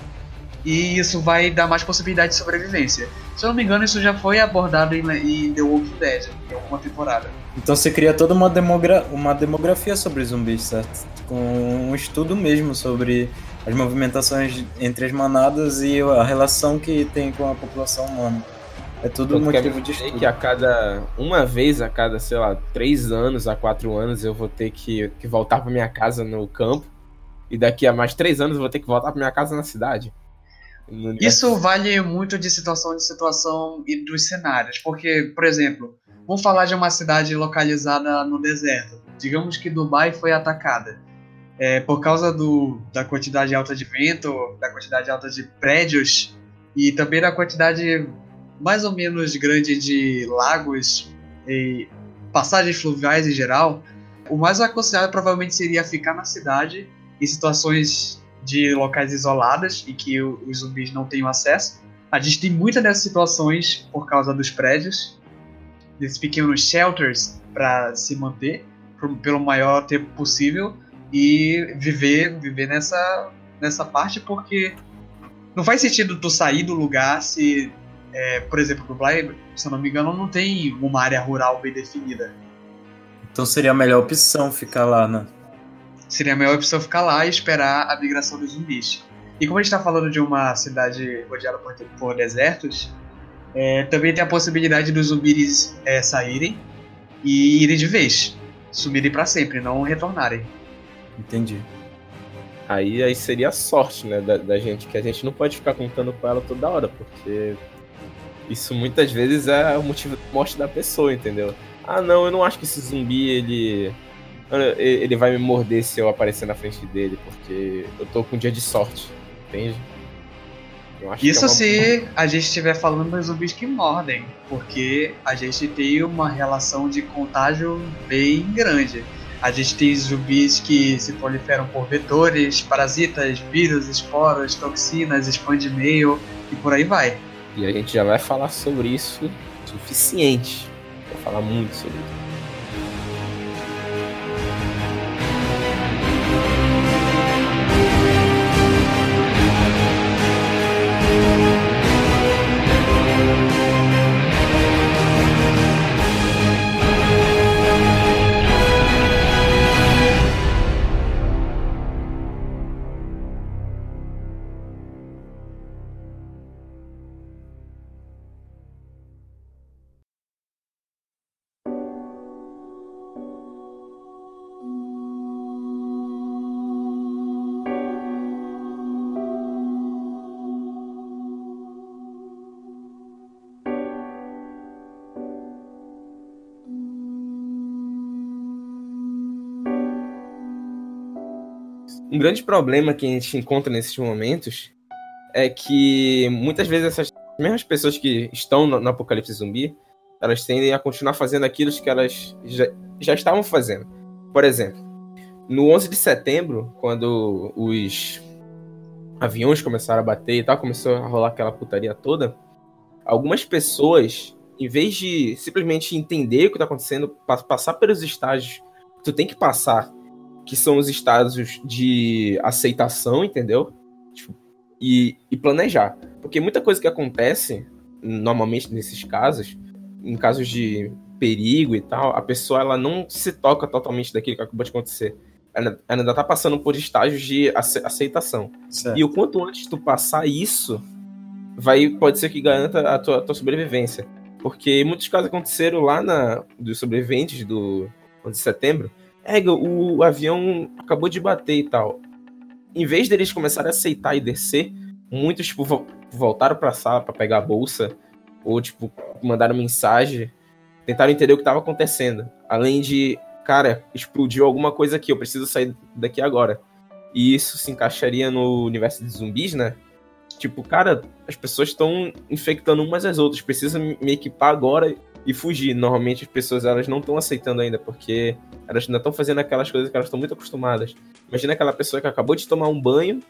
e isso vai dar mais possibilidade de sobrevivência. Se eu não me engano, isso já foi abordado em, em The Walking Dead, em alguma temporada. Então você cria toda uma, demogra uma demografia sobre zumbis, certo? Com um estudo mesmo sobre as movimentações entre as manadas e a relação que tem com a população humana. É tudo Tanto que motivo de estudo. que a cada. Uma vez a cada, sei lá, três anos a quatro anos eu vou ter que, que voltar pra minha casa no campo E daqui a mais três anos eu vou ter que voltar pra minha casa na cidade. Isso vale muito de situação em situação e dos cenários, porque, por exemplo, vamos falar de uma cidade localizada no deserto. Digamos que Dubai foi atacada. É, por causa do, da quantidade alta de vento, da quantidade alta de prédios e também da quantidade mais ou menos grande de lagos e passagens fluviais em geral, o mais aconselhado provavelmente seria ficar na cidade em situações de locais isoladas e que os zumbis não tenham acesso. A gente tem muitas dessas situações por causa dos prédios, desses pequenos shelters para se manter pelo maior tempo possível e viver viver nessa nessa parte porque não faz sentido tu sair do lugar se é, por exemplo Dubai se eu não me engano não tem uma área rural bem definida Então seria a melhor opção ficar lá, né? Seria a melhor opção ficar lá e esperar a migração dos zumbis. E como a gente está falando de uma cidade rodeada por, por desertos, é, também tem a possibilidade dos zumbis é, saírem e irem de vez, sumirem para sempre, não retornarem. Entendi. Aí, aí seria a sorte, né, da, da gente, que a gente não pode ficar contando com ela toda hora, porque isso muitas vezes é o motivo da morte da pessoa, entendeu? Ah, não, eu não acho que esse zumbi, ele. Ele vai me morder se eu aparecer na frente dele, porque eu tô com um dia de sorte, entende? Que Isso é uma- se a gente estiver falando dos zumbis que mordem, porque a gente tem uma relação de contágio bem grande. A gente tem zumbis que se proliferam por vetores, parasitas, vírus, esporos, toxinas, expande meio e por aí vai. E a gente já vai falar sobre isso o suficiente. Vou falar muito sobre isso. Um grande problema que a gente encontra nesses momentos é que muitas vezes essas mesmas pessoas que estão no, no apocalipse zumbi, elas tendem a continuar fazendo aquilo que elas já, já estavam fazendo. Por exemplo, no 11 de setembro, quando os aviões começaram a bater e tal, começou a rolar aquela putaria toda, algumas pessoas, em vez de simplesmente entender o que está acontecendo, pa- passar pelos estágios que tu tem que passar, que são os estágios de aceitação, entendeu? Tipo, e, e planejar. Porque muita coisa que acontece, normalmente nesses casos, em casos de perigo e tal, a pessoa ela não se toca totalmente daquilo que acabou de acontecer. Ela, ela ainda tá passando por estágios de ace- aceitação. Certo. E o quanto antes tu passar isso, vai pode ser que garanta a tua, a tua sobrevivência. Porque muitos casos aconteceram lá na, dos sobreviventes do 11 de setembro. É, o, avião acabou de bater e tal. Em vez deles começarem a aceitar e descer, muitos tipo, vo- voltaram pra sala pra pegar a bolsa. Ou, tipo, mandaram mensagem. Tentaram entender o que tava acontecendo. Além de, cara, explodiu alguma coisa aqui, eu preciso sair daqui agora. E isso se encaixaria no universo de zumbis, né? Tipo, cara, as pessoas estão infectando umas às outras. Precisa me me equipar agora e fugir. Normalmente as pessoas elas não estão aceitando ainda, porque elas ainda estão fazendo aquelas coisas que elas estão muito acostumadas. Imagina aquela pessoa que acabou de tomar um banho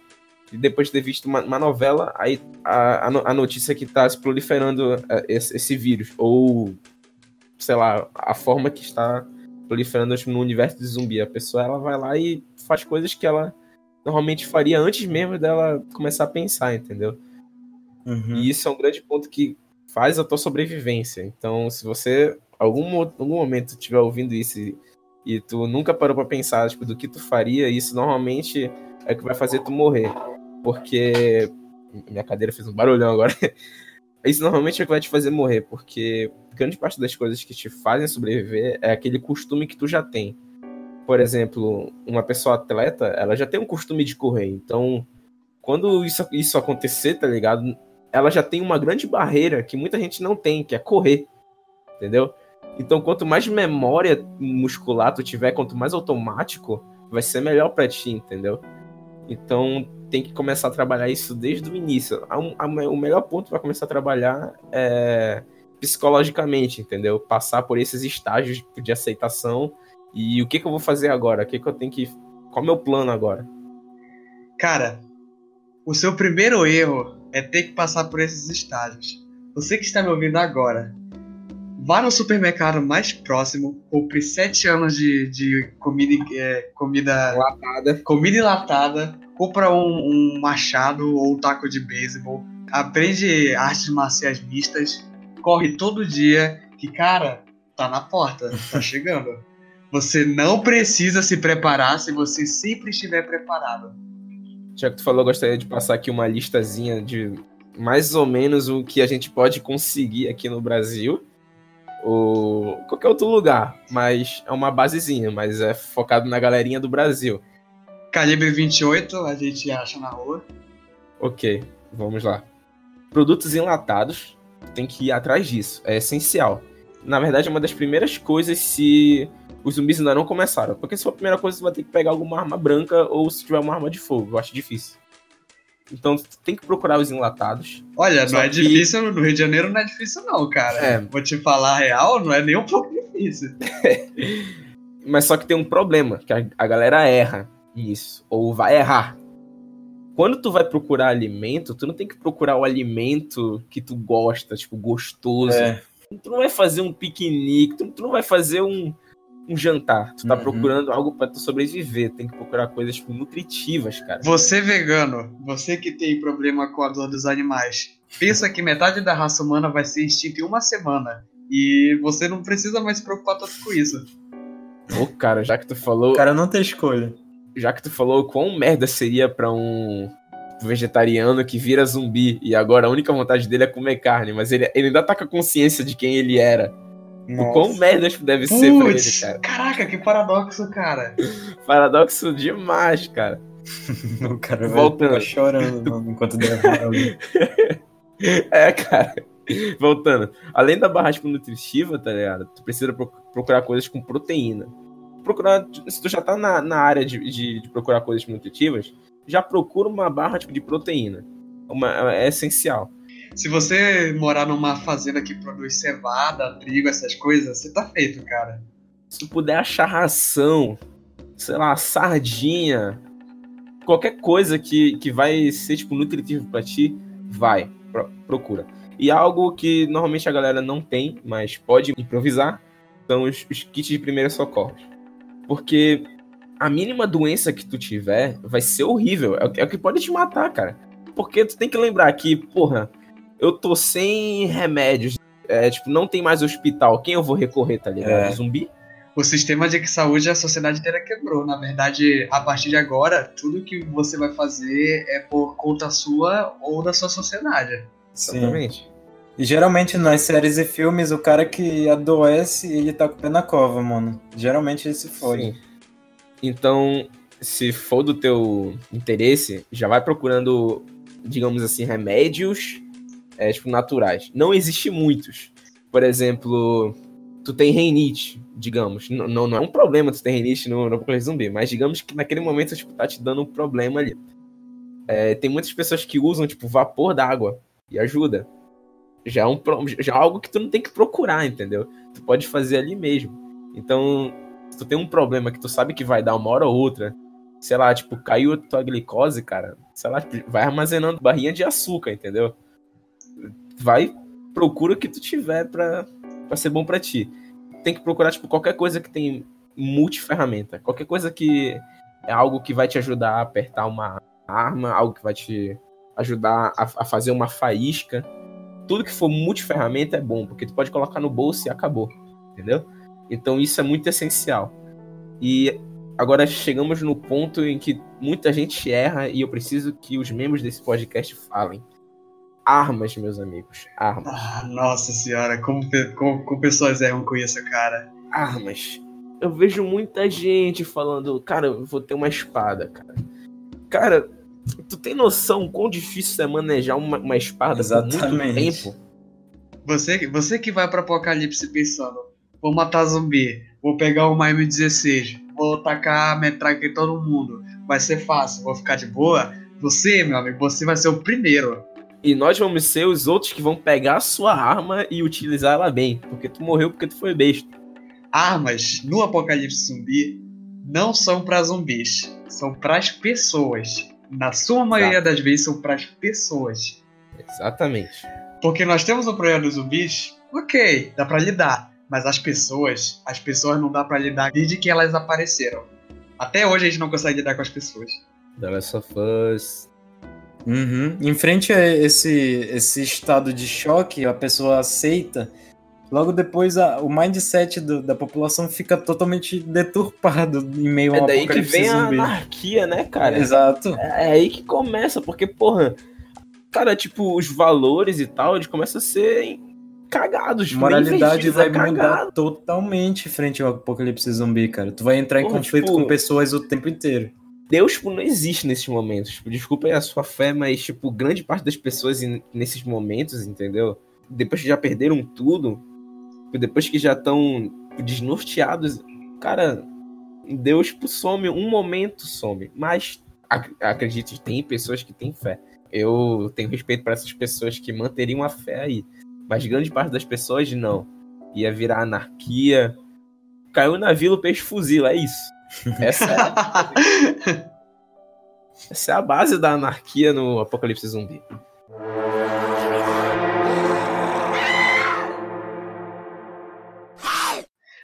e depois de ter visto uma, uma novela, aí a, a, no- a notícia que tá se proliferando eh, esse, esse vírus. Ou, sei lá, a forma que está proliferando no universo de zumbi. A pessoa ela vai lá e faz coisas que ela normalmente faria antes mesmo dela começar a pensar, entendeu? Uhum. E isso é um grande ponto que faz a tua sobrevivência. Então, se você algum, algum momento estiver ouvindo isso e, e tu nunca parou pra pensar tipo, do que tu faria, isso normalmente é o que vai fazer tu morrer. Porque. Minha cadeira fez um barulhão agora. Isso normalmente é o que vai te fazer morrer, porque grande parte das coisas que te fazem sobreviver é aquele costume que tu já tem. por exemplo, uma pessoa atleta, ela já tem um costume de correr. Então, quando isso, isso acontecer, tá ligado? Ela já tem uma grande barreira que muita gente não tem, que é correr. Entendeu? Então, quanto mais memória muscular tu tiver, quanto mais automático, vai ser melhor para ti, entendeu? Então, tem que começar a trabalhar isso desde o início. A, a, o melhor ponto para começar a trabalhar é psicologicamente, entendeu? Passar por esses estágios de aceitação e o que, que eu vou fazer agora? O que, que eu tenho que. Qual é o meu plano agora? Cara, o seu primeiro erro é ter que passar por esses estágios. Você que está me ouvindo agora, vá no supermercado mais próximo, compre sete anos de, de comida, é, comida Latada. comida enlatada, compra um, um machado ou um taco de beisebol, aprende artes marciais mistas, corre todo dia, que cara, tá na porta, tá chegando. Você não precisa se preparar se você sempre estiver preparado. Já que tu falou, eu gostaria de passar aqui uma listazinha de mais ou menos o que a gente pode conseguir aqui no Brasil ou qualquer outro lugar, mas é uma basezinha, mas é focado na galerinha do Brasil. Calibre 28, a gente acha na rua. Ok, vamos lá. Produtos enlatados, tem que ir atrás disso, é essencial. Na verdade, é uma das primeiras coisas se os zumbis ainda não começaram. Porque se for a primeira coisa, você vai ter que pegar alguma arma branca ou se tiver uma arma de fogo. Eu acho difícil. Então tem que procurar os enlatados. Olha, não é que- difícil, no Rio de Janeiro não é difícil não, cara. É. Vou te falar a real, não é nem um pouco difícil. Mas só que tem um problema, que a, a galera erra nisso. Ou vai errar. Quando tu vai procurar alimento, tu não tem que procurar o alimento que tu gosta, tipo, gostoso. É, Tu não vai fazer um piquenique, tu não vai fazer um, um jantar. Tu tá Uhum. procurando algo pra tu sobreviver. Tem que procurar coisas tipo, nutritivas, cara. Você vegano, você que tem problema com a dor dos animais, pensa que metade da raça humana vai ser extinta em uma semana. E você não precisa mais se preocupar tanto com isso. Ô, cara, já que tu falou. o cara não tem escolha. já que tu falou quão merda seria pra um vegetariano que vira zumbi e agora a única vontade dele é comer carne, mas ele, ele ainda tá com a consciência de quem ele era. O quão merda deve ser pra ele, cara. caraca, que paradoxo, cara. Paradoxo demais, cara. O cara vai Voltando. ficar chorando mano, enquanto der. É, cara. Voltando. Além da barra tipo, nutritiva, tá ligado? Tu precisa pro- procurar coisas com proteína. Procurar, se tu já tá na, na área de, de, de procurar coisas nutritivas, já procura uma barra tipo, de proteína. Uma, é essencial. Se você morar numa fazenda que produz cevada, trigo, essas coisas, você tá feito, cara. Se puder achar ração, sei lá, sardinha, qualquer coisa que, que vai ser, tipo, nutritivo pra ti, vai, pro- procura. E algo que normalmente a galera não tem, mas pode improvisar, são os, os kits de primeiros socorros. Porque a mínima doença que tu tiver vai ser horrível, é é o que pode te matar, cara. Porque tu tem que lembrar que, porra, eu tô sem remédios, é, tipo, não tem mais hospital, quem eu vou recorrer, tá ligado? É. Zumbi? O sistema de saúde a sociedade inteira quebrou. Na verdade, a partir de agora, tudo que você vai fazer é por conta sua ou da sua sociedade. Sim. Exatamente. E geralmente nas séries e filmes, o cara que adoece, ele tá com o pé na cova, mano. Geralmente ele se. Sim. Então, se for do teu interesse, já vai procurando, digamos assim, remédios é, tipo, naturais. Não existe muitos. Por exemplo, tu tem reinite, digamos. N- não, não é um problema tu ter reinite no, no Apocalipse Zumbi, mas digamos que naquele momento tipo, tá te dando um problema ali. É, tem muitas pessoas que usam, tipo, vapor d'água e ajuda. Já é, um, já é algo que tu não tem que procurar, entendeu? Tu pode fazer ali mesmo. Então, se tu tem um problema que tu sabe que vai dar uma hora ou outra, sei lá, tipo, caiu a tua glicose, cara, sei lá, tipo, vai armazenando barrinha de açúcar, entendeu? Vai, procura o que tu tiver pra ser bom pra ti. Tem que procurar, tipo, qualquer coisa que tem multiferramenta. Qualquer coisa que é algo que vai te ajudar a apertar uma arma, algo que vai te ajudar a, a fazer uma faísca. Tudo que for multiferramenta é bom, porque tu pode colocar no bolso e acabou, entendeu? Então isso é muito essencial. E agora chegamos no ponto em que muita gente erra e eu preciso que os membros desse podcast falem. Armas, meus amigos. Armas. Ah, nossa senhora, como, como, como pessoas erram com isso, cara. Armas. eu vejo muita gente falando, cara, eu vou ter uma espada, cara. Cara, tu tem noção quão difícil é manejar uma, uma espada por muito Exatamente. tempo? Você, você que vai pro apocalipse pensando, vou matar zumbi, vou pegar uma M16, vou tacar metralha em todo mundo, vai ser fácil, vou ficar de boa. Você, meu amigo, você vai ser o primeiro. E nós vamos ser os outros que vão pegar a sua arma e utilizar ela bem. Porque tu morreu porque tu foi besta. Armas no apocalipse zumbi não são para zumbis, são para as pessoas. Na sua maioria das vezes são para as pessoas. Exatamente. Porque nós temos o problema dos zumbis, ok, dá pra lidar. Mas as pessoas, as pessoas não dá pra lidar desde que elas apareceram. Até hoje a gente não consegue lidar com as pessoas. The Last of Us. Uhum. Em frente a esse, esse estado de choque, a pessoa aceita. Logo depois, a- o mindset do- da população fica totalmente deturpado em meio a É daí que vem a zumbi. anarquia, né, cara? Exato. É aí que começa, porque, porra, cara, tipo, os valores e tal, eles começam a ser cagados. Moralidade invertidos, vai é cagado. mudar totalmente frente ao apocalipse zumbi, cara. Tu vai entrar em Porra, conflito tipo- com pessoas o tempo inteiro. Deus, tipo, não existe nesses momentos. Tipo, desculpa aí a sua fé, mas, tipo, grande parte das pessoas nesses momentos, entendeu? Depois que já perderam tudo, depois que já estão desnorteados, cara, Deus, tipo, some, um momento some. Mas, ac- acredite, tem pessoas que têm fé. Eu tenho respeito para essas pessoas que manteriam a fé aí. Mas grande parte das pessoas não. Ia virar anarquia. Caiu na vila, o peixe fuzila, é isso. Essa é essa é a base da anarquia no Apocalipse Zumbi.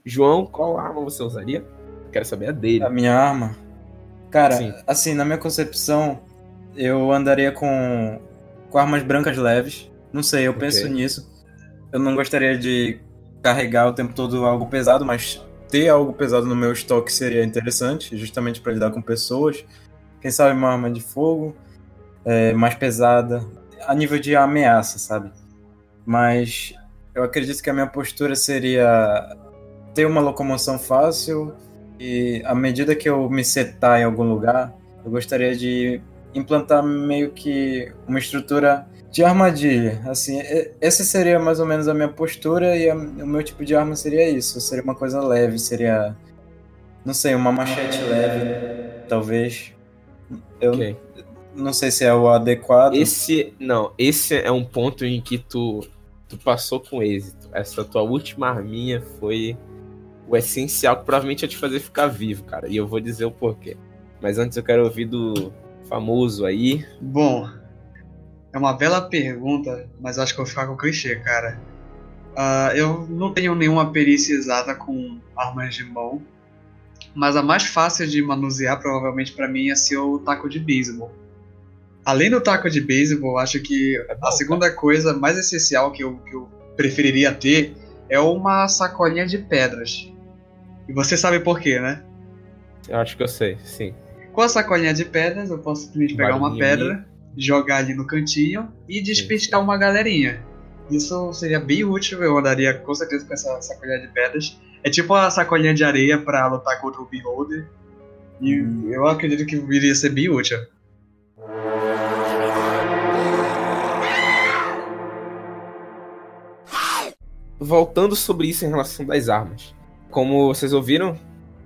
João, qual arma você usaria? Quero saber a dele. A minha arma. Cara, Sim. assim, na minha concepção, eu andaria com, com armas brancas leves. Não sei, eu Ok. penso nisso. Eu não gostaria de carregar o tempo todo algo pesado, mas ter algo pesado no meu estoque seria interessante, justamente para lidar com pessoas. Quem sabe uma arma de fogo, é, mais pesada, a nível de ameaça, sabe? Mas eu acredito que a minha postura seria ter uma locomoção fácil, e à medida que eu me setar em algum lugar, eu gostaria de implantar meio que uma estrutura de armadilha. Assim, essa seria mais ou menos a minha postura e a- o meu tipo de arma seria isso. Seria uma coisa leve, seria não sei, uma machete leve, talvez. Eu Ok. não sei se é o adequado. Esse, não, esse é um ponto em que tu, tu passou com êxito. Essa tua última arminha foi o essencial que provavelmente ia te fazer ficar vivo, cara. E eu vou dizer o porquê. Mas antes eu quero ouvir do famoso aí. Bom, é uma bela pergunta, mas acho que eu vou ficar com o clichê, cara. Ah, eu não tenho nenhuma perícia exata com armas de mão, mas a mais fácil de manusear provavelmente pra mim ia ser o taco de beisebol. Além do taco de beisebol, acho que a segunda coisa mais essencial que eu, que eu preferiria ter é uma sacolinha de pedras. E você sabe por quê, né? Eu acho que eu sei, sim. Com a sacolinha de pedras, eu posso simplesmente pegar uma pedra, jogar ali no cantinho e despistar uma galerinha. Isso seria bem útil, eu andaria com certeza com essa sacolinha de pedras. É tipo a sacolinha de areia pra lutar contra o Beholder. E Hum. eu acredito que iria ser bem útil. Voltando sobre isso em relação das armas. Como vocês ouviram,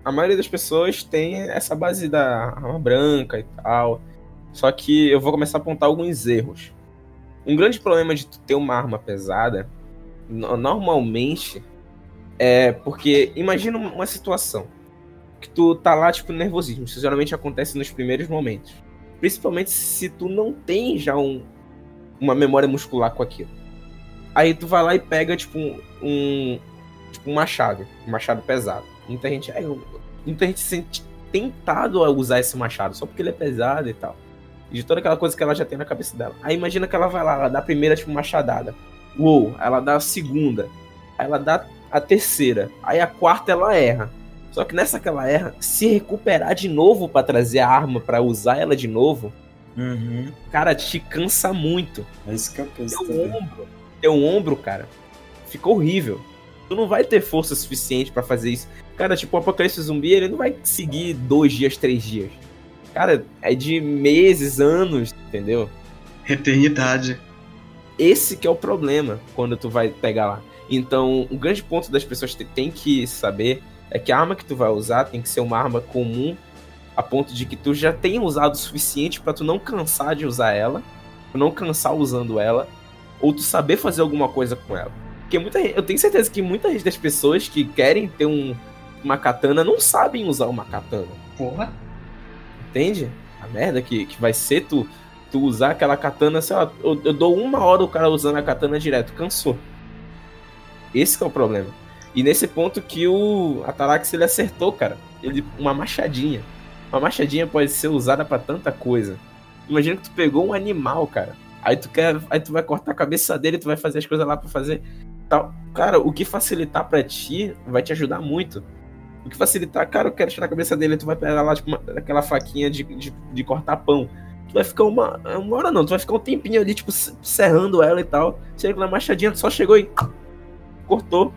a maioria das pessoas tem essa base da arma branca e tal. Só que eu vou começar a apontar alguns erros. Um grande problema de ter uma arma pesada, no- normalmente, é porque imagina uma situação que tu tá lá, tipo, nervosismo. Isso geralmente acontece nos primeiros momentos. Principalmente se tu não tem já um, uma memória muscular com aquilo. Aí tu vai lá e pega, tipo, um, um- tipo, um machado. Um machado pesado. Muita gente, é, muita gente se sente tentado a usar esse machado, só porque ele é pesado e tal. De toda aquela coisa que ela já tem na cabeça dela. Aí imagina que ela vai lá, ela dá a primeira, tipo, machadada. Uou, ela dá a segunda. Aí ela dá a terceira. Aí a quarta ela erra. Só que nessa que ela erra, se recuperar de novo pra trazer a arma pra usar ela de novo, Uhum. cara, te cansa muito. É isso que eu penso Teu também. ombro, teu ombro, cara, ficou horrível. Tu não vai ter força suficiente pra fazer isso. Cara, tipo, o apocalipse zumbi, ele não vai seguir dois dias, três dias. Cara, é de meses, anos, entendeu? Eternidade. Esse que é o problema quando tu vai pegar lá. Então, o grande ponto das pessoas te- tem que saber é que a arma que tu vai usar tem que ser uma arma comum a ponto de que tu já tenha usado o suficiente pra tu não cansar de usar ela, tu não cansar usando ela, ou tu saber fazer alguma coisa com ela. Porque muita, eu tenho certeza que muitas das pessoas que querem ter um, uma katana não sabem usar uma katana. Porra. Entende? A merda que, que vai ser tu, tu usar aquela katana, sei lá, eu, eu dou uma hora o cara usando a katana direto, cansou. Esse é o problema. E nesse ponto que o Atarax ele acertou, cara. Ele uma machadinha. Uma machadinha pode ser usada pra tanta coisa. Imagina que tu pegou um animal, cara. Aí tu quer, aí tu vai cortar a cabeça dele, tu vai fazer as coisas lá pra fazer tal. Cara, o que facilitar pra ti vai te ajudar muito. O que facilitar, cara, eu quero tirar a cabeça dele, tu vai pegar lá tipo, uma- aquela faquinha de, de, de cortar pão. Tu vai ficar uma, uma hora não, tu vai ficar um tempinho ali, tipo, se- serrando ela e tal. Chega na machadinha, tu só chegou e cortou.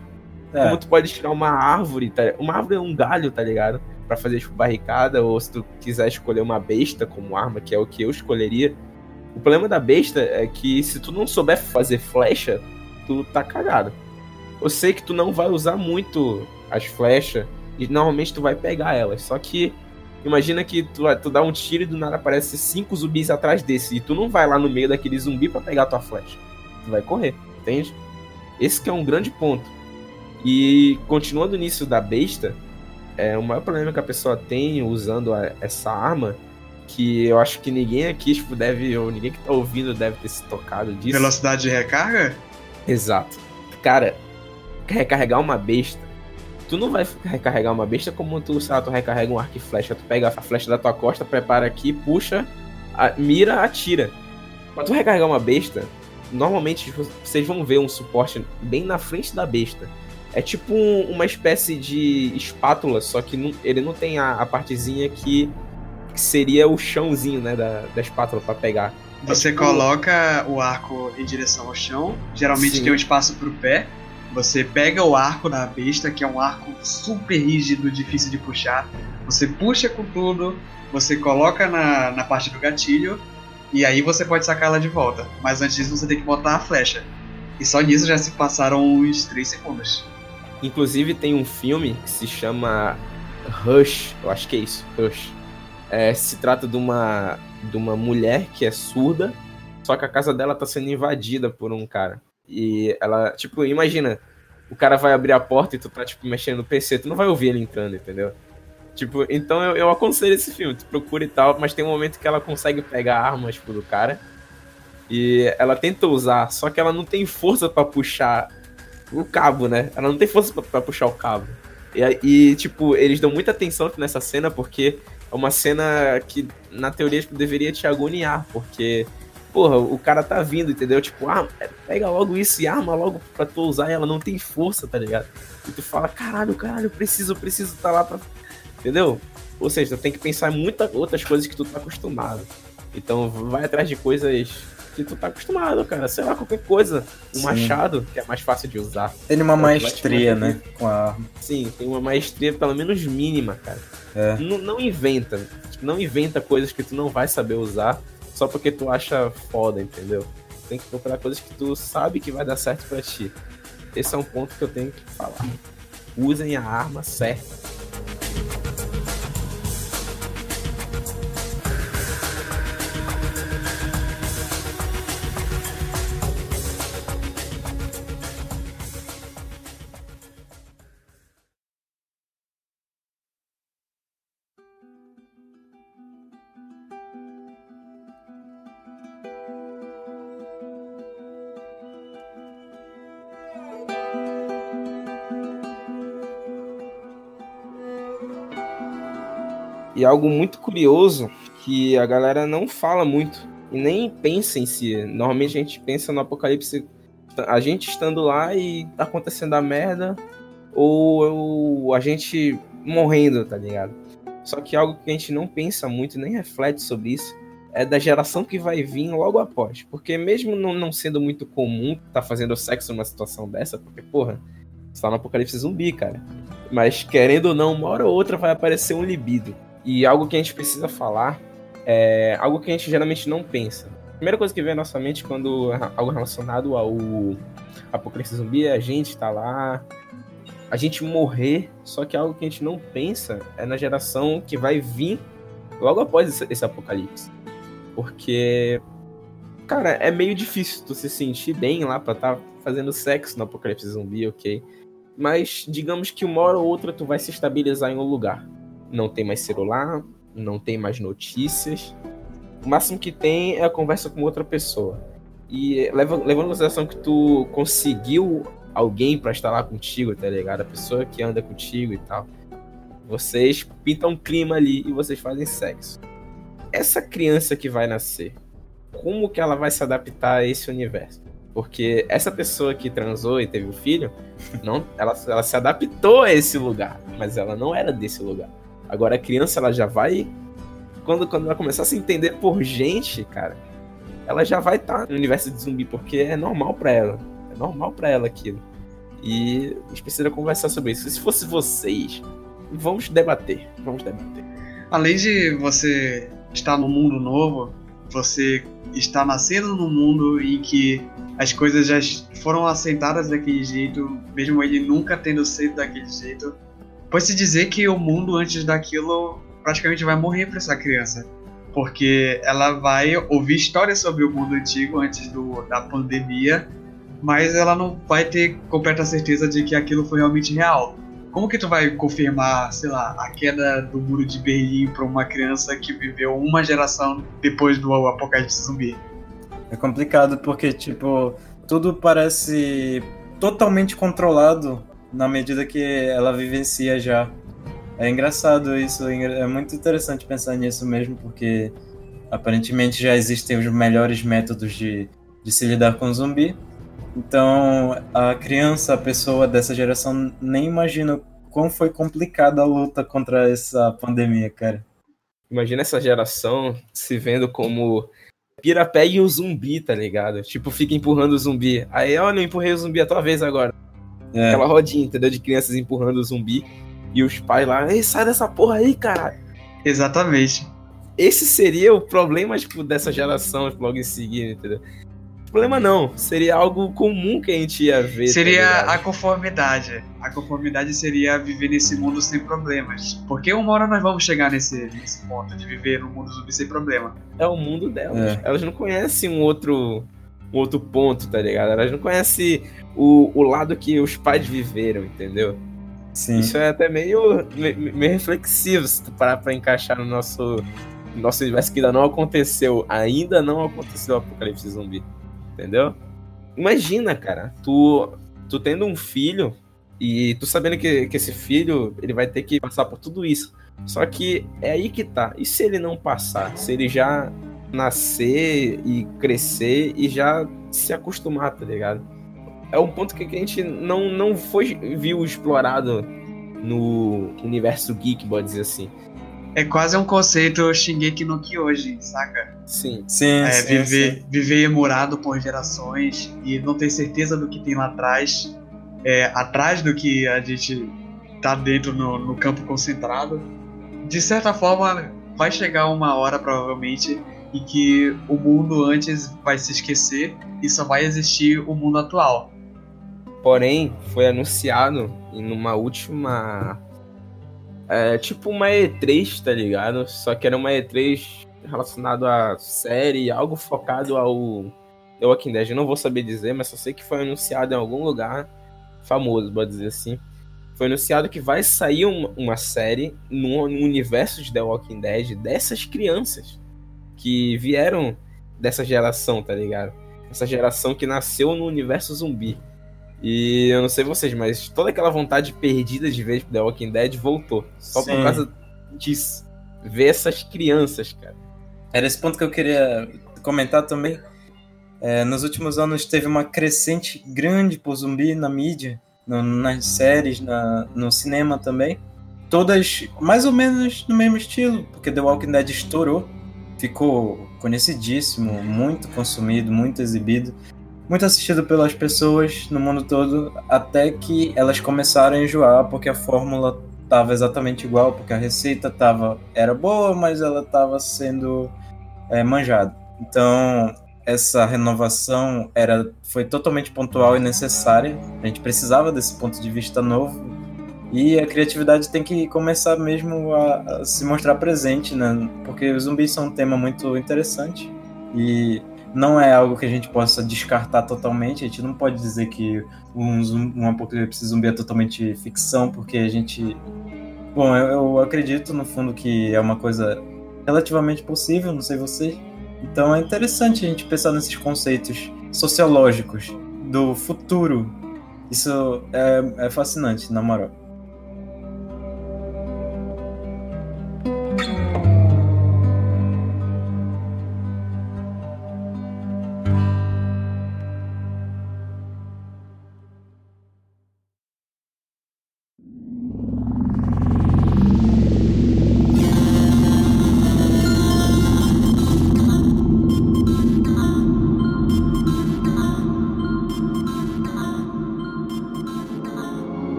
É, Como tu pode tirar uma árvore, tá? Uma árvore é um galho, tá ligado? Pra fazer, tipo, barricada, ou se tu quiser escolher uma besta como arma, que é o que eu escolheria. O problema da besta é que se tu não souber fazer flecha, tu tá cagado. Eu sei que tu não vai usar muito as flechas, e normalmente tu vai pegar elas. Só que imagina que tu, tu dá um tiro e do nada aparece cinco zumbis atrás desse, e tu não vai lá no meio daquele zumbi pra pegar tua flecha. Tu vai correr, entende? Esse que é um grande ponto. E continuando nisso da besta, é, o maior problema que a pessoa tem usando a- essa arma, que eu acho que ninguém aqui tipo, deve, ou ninguém que tá ouvindo deve ter se tocado disso. Velocidade de recarga? Exato. Cara, recarregar uma besta. Tu não vai recarregar uma besta como tu, sei lá, tu recarrega um arco e flecha. Tu pega a flecha da tua costa, prepara aqui, puxa, a- mira, atira. Pra tu recarregar uma besta, normalmente tipo, vocês vão ver um suporte bem na frente da besta. É tipo um- uma espécie de espátula, só que não- ele não tem a, a partezinha que, que seria o chãozinho, né, da, da espátula pra pegar. Você tipo- coloca o arco em direção ao chão, geralmente Sim. tem um espaço pro pé. Você pega o arco da besta, que é um arco super rígido, difícil de puxar. Você puxa com tudo, você coloca na, na parte do gatilho, e aí você pode sacar ela de volta. Mas antes disso você tem que botar a flecha. E só nisso já se passaram uns 3 segundos. Inclusive tem um filme que se chama Rush, eu acho que é isso, Rush. É, se trata de uma, de uma mulher que é surda, só que a casa dela tá sendo invadida por um cara. E ela, tipo, imagina, o cara vai abrir a porta e tu tá, tipo, mexendo no PC, tu não vai ouvir ele entrando, entendeu? Tipo, então eu, eu aconselho esse filme, tu procura e tal, mas tem um momento que ela consegue pegar a arma, tipo, do cara. E ela tenta usar, só que ela não tem força pra puxar o cabo, né? Ela não tem força pra puxar o cabo. E, e, tipo, eles dão muita atenção nessa cena porque é uma cena que, na teoria, tipo, deveria te agoniar, porque, porra, o cara tá vindo, entendeu? Tipo, ah, pega logo isso e arma logo pra tu usar e ela não tem força, tá ligado? E tu fala, caralho, caralho, eu preciso, eu preciso tá lá pra. Entendeu? Ou seja, tu tem que pensar em muitas outras coisas que tu tá acostumado. Então vai atrás de coisas que tu tá acostumado, cara. Sei lá, qualquer coisa. Um Sim. machado, que é mais fácil de usar. Tem uma maestria, né? Com a arma. Sim, tem uma maestria pelo menos mínima, cara. É. Não, não inventa. Não inventa coisas que tu não vai saber usar só porque tu acha foda, entendeu? Tem que procurar coisas que tu sabe que vai dar certo pra ti. Esse é um ponto que eu tenho que falar. Usem a arma certa. E algo muito curioso que a galera não fala muito e nem pensa em si. Normalmente a gente pensa no apocalipse, a gente estando lá e tá acontecendo a merda, ou eu- a gente morrendo, tá ligado? Só que algo que a gente não pensa muito nem reflete sobre isso é da geração que vai vir logo após. Porque mesmo não, não sendo muito comum tá fazendo sexo numa situação dessa, porque, porra, Você tá no apocalipse zumbi, cara. Mas querendo ou não, uma hora ou outra vai aparecer um libido. E algo que a gente precisa falar é algo que a gente geralmente não pensa. A primeira coisa que vem à nossa mente quando algo relacionado ao apocalipse zumbi é a gente tá lá, a gente morrer, só que algo que a gente não pensa é na geração que vai vir logo após esse, esse apocalipse. Porque, cara, é meio difícil tu se sentir bem lá pra estar tá fazendo sexo no apocalipse zumbi, ok? Mas digamos que uma hora ou outra tu vai se estabilizar em um lugar. Não tem mais celular, não tem mais notícias. O máximo que tem é a conversa com outra pessoa. E leva, levando em consideração que tu conseguiu alguém para estar lá contigo, tá ligado? A pessoa que anda contigo e tal. Vocês pintam um clima ali e vocês fazem sexo. Essa criança que vai nascer, como que ela vai se adaptar a esse universo? Porque essa pessoa que transou e teve o um filho, não, ela, ela se adaptou a esse lugar, mas ela não era desse lugar. Agora a criança ela já vai quando quando ela começar a se entender por gente, cara, ela já vai estar tá no universo de zumbi porque é normal para ela normal para ela aquilo. E a gente precisa conversar sobre isso. Se fosse vocês, vamos debater. Vamos debater. Além de você estar no mundo novo, você está nascendo num mundo em que as coisas já foram assentadas daquele jeito, mesmo ele nunca tendo sido daquele jeito. Pode-se dizer que o mundo antes daquilo praticamente vai morrer para essa criança. Porque ela vai ouvir histórias sobre o mundo antigo antes do, da pandemia mas ela não vai ter completa certeza de que aquilo foi realmente real. Como que tu vai confirmar, sei lá, a queda do muro de Berlim para uma criança que viveu uma geração depois do apocalipse zumbi? É complicado porque, tipo, tudo parece totalmente controlado na medida que ela vivencia já. É engraçado isso, é muito interessante pensar nisso mesmo, porque aparentemente já existem os melhores métodos de, de se lidar com zumbi, então, a criança, a pessoa dessa geração, nem imagina como foi complicada a luta contra essa pandemia, cara. Imagina essa geração se vendo como pirapé e o zumbi, tá ligado? Tipo, fica empurrando o zumbi. Aí, olha, eu empurrei o zumbi a tua vez agora. É. Aquela rodinha, entendeu? De crianças empurrando o zumbi. E os pais lá, ei, sai dessa porra aí, cara. Exatamente. Esse seria o problema, tipo, dessa geração logo em seguida, entendeu? Problema não, seria algo comum que a gente ia ver. Tá seria a conformidade. A conformidade seria viver nesse mundo sem problemas. Porque uma hora nós vamos chegar nesse, nesse ponto de viver no mundo zumbi sem problema. É o mundo delas. É. Elas não conhecem um outro, um outro ponto, tá ligado? Elas não conhecem o, o lado que os pais viveram, entendeu? Sim. Isso é até meio, meio reflexivo se tu parar pra encaixar no nosso, nosso universo que ainda não aconteceu. Ainda não aconteceu o apocalipse zumbi entendeu? Imagina, cara, tu, tu tendo um filho e tu sabendo que, que esse filho ele vai ter que passar por tudo isso. Só que é aí que tá. E se ele não passar? Se ele já nascer e crescer e já se acostumar, tá ligado? É um ponto que a gente não, não foi viu explorado no universo geek, pode dizer assim. É quase um conceito Shingeki no Kyojin, saca? Sim. Sim, é, sim, viver, sim. viver emurado por gerações e não ter certeza do que tem lá atrás, é, atrás do que a gente tá dentro no, no campo concentrado. De certa forma, vai chegar uma hora, provavelmente, em que o mundo antes vai se esquecer e só vai existir o mundo atual. Porém, foi anunciado em uma última é tipo uma E3, tá ligado? Só que era uma E3 relacionado à série, algo focado ao The Walking Dead. Eu não vou saber dizer, mas só sei que foi anunciado em algum lugar famoso, pode dizer assim. Foi anunciado que vai sair uma, uma série no, no universo de The Walking Dead dessas crianças que vieram dessa geração, tá ligado? Essa geração que nasceu no universo zumbi. E eu não sei vocês, mas toda aquela vontade perdida de ver The Walking Dead voltou. Só Sim. por causa disso. Ver essas crianças, cara. Era esse ponto que eu queria comentar também. É, nos últimos anos teve uma crescente grande por zumbi na mídia, no, nas séries, na, no cinema também. Todas mais ou menos no mesmo estilo, porque The Walking Dead estourou, ficou conhecidíssimo, muito consumido, muito exibido. Muito assistido pelas pessoas no mundo todo, até que elas começaram a enjoar porque a fórmula estava exatamente igual, porque a receita tava, era boa, mas ela estava sendo é, manjada. Então, essa renovação era, foi totalmente pontual e necessária. A gente precisava desse ponto de vista novo. E a criatividade tem que começar mesmo a, a se mostrar presente, né? Porque os zumbis são um tema muito interessante. E não é algo que a gente possa descartar totalmente. A gente não pode dizer que um, um apocalipse zumbi é totalmente ficção, porque a gente. Bom, eu, eu, acredito no fundo que é uma coisa relativamente possível, não sei vocês. Então é interessante a gente pensar nesses conceitos sociológicos do futuro. Isso é, é fascinante, na moral.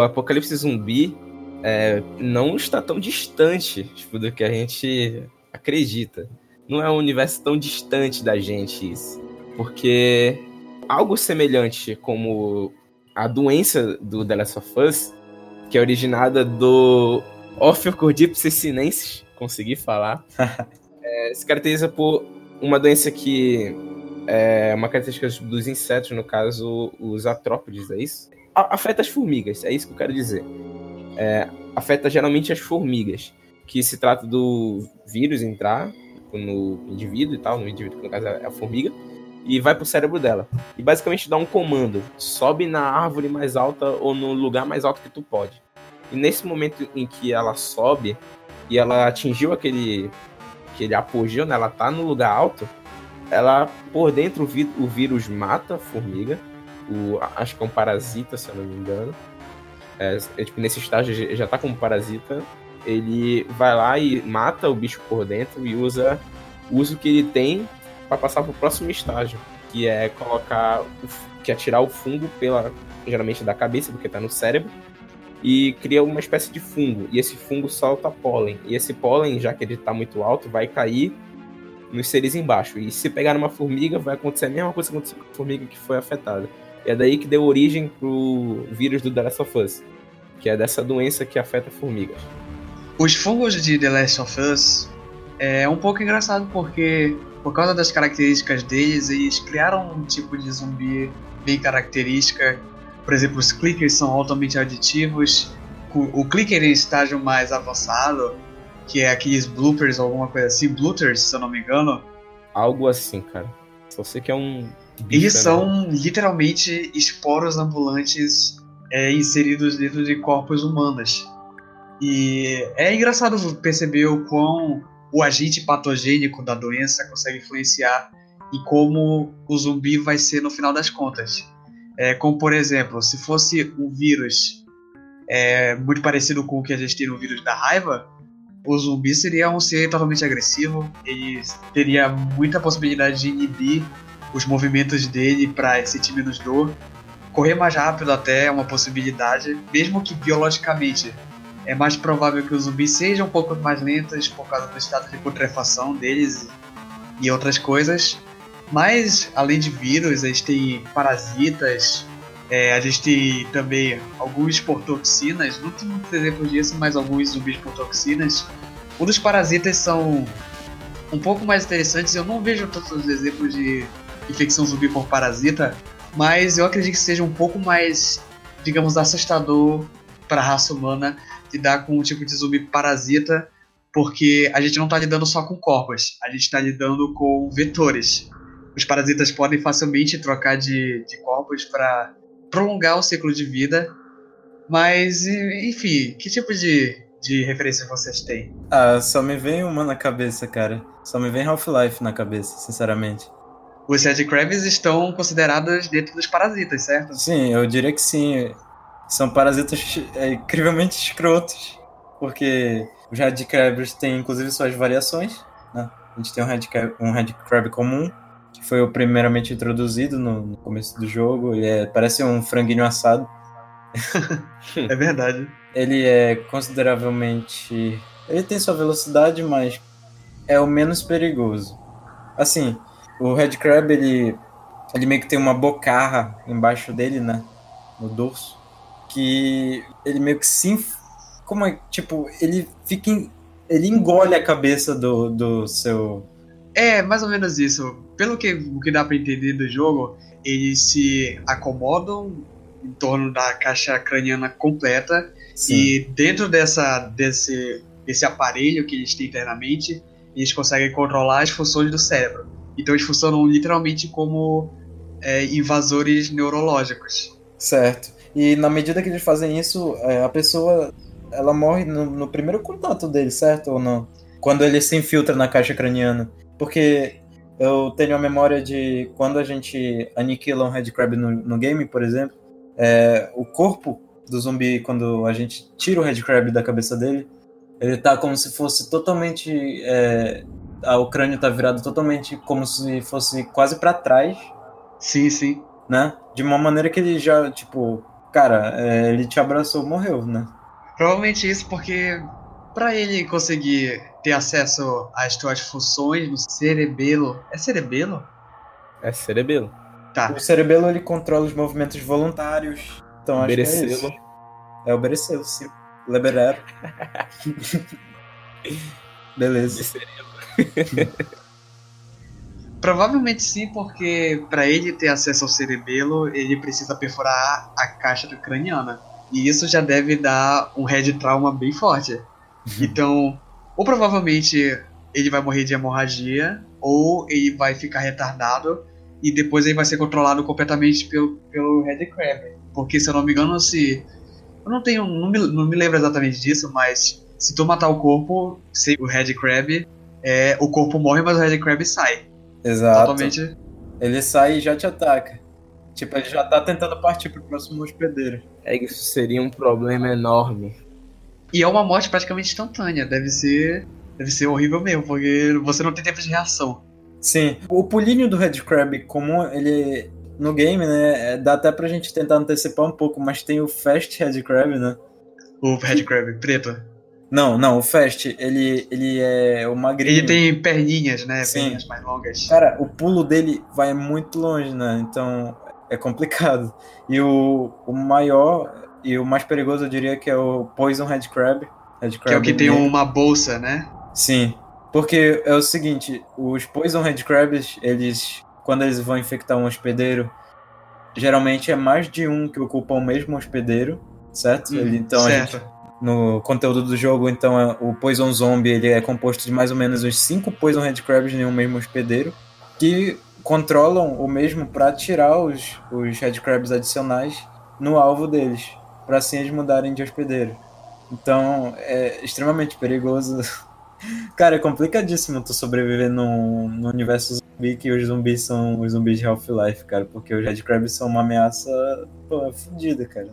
O apocalipse zumbi é, não está tão distante tipo, do que a gente acredita. Não é um universo tão distante da gente isso. Porque algo semelhante como a doença do The Last of Us, que é originada do Ophiocordyceps sinensis, consegui falar, é, se caracteriza por uma doença que é uma característica dos insetos, no caso, os artrópodes, é isso? Afeta as formigas, é isso que eu quero dizer. É, afeta geralmente as formigas, que se trata do vírus entrar no indivíduo e tal, no indivíduo que no caso é a formiga, e vai pro cérebro dela. E basicamente dá um comando: sobe na árvore mais alta ou no lugar mais alto que tu pode. E nesse momento em que ela sobe e ela atingiu aquele, aquele apogeu, né? Ela tá no lugar alto, ela por dentro o, vírus mata a formiga o, acho que é um parasita, se eu não me engano. É, é, tipo, nesse estágio já tá como parasita. Ele vai lá e mata o bicho por dentro e usa, o que ele tem para passar pro próximo estágio, que é colocar, que é tirar o fungo pela, geralmente da cabeça, porque tá no cérebro, e cria uma espécie de fungo. E esse fungo solta pólen. E esse pólen, já que ele tá muito alto, vai cair nos seres embaixo. E se pegar numa formiga, vai acontecer a mesma coisa que aconteceu com a formiga que foi afetada. E é daí que deu origem pro vírus do The Last of Us, que é dessa doença que afeta formigas. Os fungos de The Last of Us é um pouco engraçado porque, por causa das características deles, eles criaram um tipo de zumbi bem característica. Por exemplo, os clickers são altamente aditivos. O clicker em estágio mais avançado, que é aqueles bloopers ou alguma coisa assim, blooters, se eu não me engano. Algo assim, cara. Só sei que é um eles são literalmente esporos ambulantes é, inseridos dentro de corpos humanos. E é engraçado perceber o quão o agente patogênico da doença consegue influenciar e como o zumbi vai ser no final das contas. É, como, por exemplo, se fosse um vírus é, muito parecido com o que a gente tem no vírus da raiva, o zumbi seria um ser totalmente agressivo, ele teria muita possibilidade de inibir os movimentos dele para sentir menos dor. Correr mais rápido até é uma possibilidade, mesmo que biologicamente é mais provável que os zumbis sejam um pouco mais lentos por causa do estado de putrefação deles e outras coisas. Mas, além de vírus, a gente tem parasitas, é, a gente tem também alguns por toxinas, não tem muitos exemplos disso, mas alguns zumbis por toxinas. Um dos parasitas são um pouco mais interessantes, eu não vejo todos os exemplos de infecção zumbi por parasita, mas eu acredito que seja um pouco mais, digamos, assustador para a raça humana lidar com um tipo de zumbi parasita, porque a gente não está lidando só com corpos, a gente está lidando com vetores. Os parasitas podem facilmente trocar de, de corpos para prolongar o ciclo de vida, mas, enfim, que tipo de, de referência vocês têm? Ah, só me vem uma na cabeça, cara. Só me vem Half-Life na cabeça, sinceramente. Os Red Crabs estão considerados dentro dos parasitas, certo? Sim, eu diria que sim. São parasitas é, incrivelmente escrotos. Porque os Red Crabs têm inclusive suas variações. Né? A gente tem um Red, Crab, um Red Crab comum, que foi o primeiramente introduzido no, no começo do jogo. E é, parece um franguinho assado. É verdade. Ele é consideravelmente. Ele tem sua velocidade, mas é o menos perigoso. Assim, o Red Crab, ele, ele meio que tem uma bocarra embaixo dele, né? No dorso. Que ele meio que se. inf- Como é? Tipo, ele fica. em- Ele engole a cabeça do, do seu. É, mais ou menos isso. Pelo que, o que dá pra entender do jogo, eles se acomodam em torno da caixa craniana completa Sim. e dentro dessa, desse, desse aparelho que eles têm internamente, eles conseguem controlar as funções do cérebro. Então eles funcionam literalmente como é, invasores neurológicos. Certo. E na medida que eles fazem isso, é, a pessoa ela morre no, no primeiro contato dele, certo ou não? Quando ele se infiltra na caixa craniana. Porque eu tenho a memória de quando a gente aniquila um Red Crab no, no game, por exemplo, é, o corpo do zumbi, quando a gente tira o Red Crab da cabeça dele, ele tá como se fosse totalmente. é, o crânio tá virado totalmente como se fosse quase pra trás Sim, sim. né? De uma maneira que ele já, tipo, cara, é, ele te abraçou, morreu, né? Provavelmente isso porque para ele conseguir ter acesso às suas funções no cerebelo. É cerebelo? É cerebelo. Tá. O cerebelo ele controla os movimentos voluntários. Então acho que é isso. É obedecê-lo, sim. Liberero. Beleza. Provavelmente sim, porque para ele ter acesso ao cerebelo, ele precisa perfurar a caixa craniana. E isso já deve dar um head trauma bem forte. Então, ou provavelmente ele vai morrer de hemorragia, ou ele vai ficar retardado e depois ele vai ser controlado completamente pelo, pelo Red Crab. Porque se eu não me engano, se. Eu não tenho. Não me, não me lembro exatamente disso, mas se tu matar o corpo, sem o Red Crab, é, o corpo morre, mas o Red Crab sai. Exato. Totalmente. Ele sai e já te ataca. Tipo, ele já tá tentando partir pro próximo hospedeiro. É que isso seria um problema enorme. E é uma morte praticamente instantânea. Deve ser. Deve ser horrível mesmo, porque você não tem tempo de reação. Sim. O pulinho do Red Crab comum, ele. No game, né? é- Dá até pra gente tentar antecipar um pouco, mas tem o Fast Red Crab, né? O Red Crab preto. Não, não, o Fast, ele, ele é o magrinho. Ele tem perninhas, né? Sim. Perninhas mais longas. Cara, o pulo dele vai muito longe, né? Então é complicado. E o, o maior e o mais perigoso eu diria que é o Poison Red Crab. Crab Que é o que tem uma bolsa, né? Sim. Porque é o seguinte, os Poison Red Crabs, eles. Quando eles vão infectar um hospedeiro, geralmente é mais de um que ocupa o mesmo hospedeiro, certo? Ele- então a gente certo. No conteúdo do jogo, então é- o Poison Zombie ele é composto de mais ou menos uns 5 Poison Red Crabs em um mesmo hospedeiro que controlam o mesmo para tirar os, os Crabs adicionais no alvo deles, para assim eles mudarem de hospedeiro. Então é extremamente perigoso. Cara, é complicadíssimo tu sobreviver num, num universo zumbi que os zumbis são os zumbis de Half-Life, cara, porque os Red Crabs são uma ameaça pô, fodida, cara.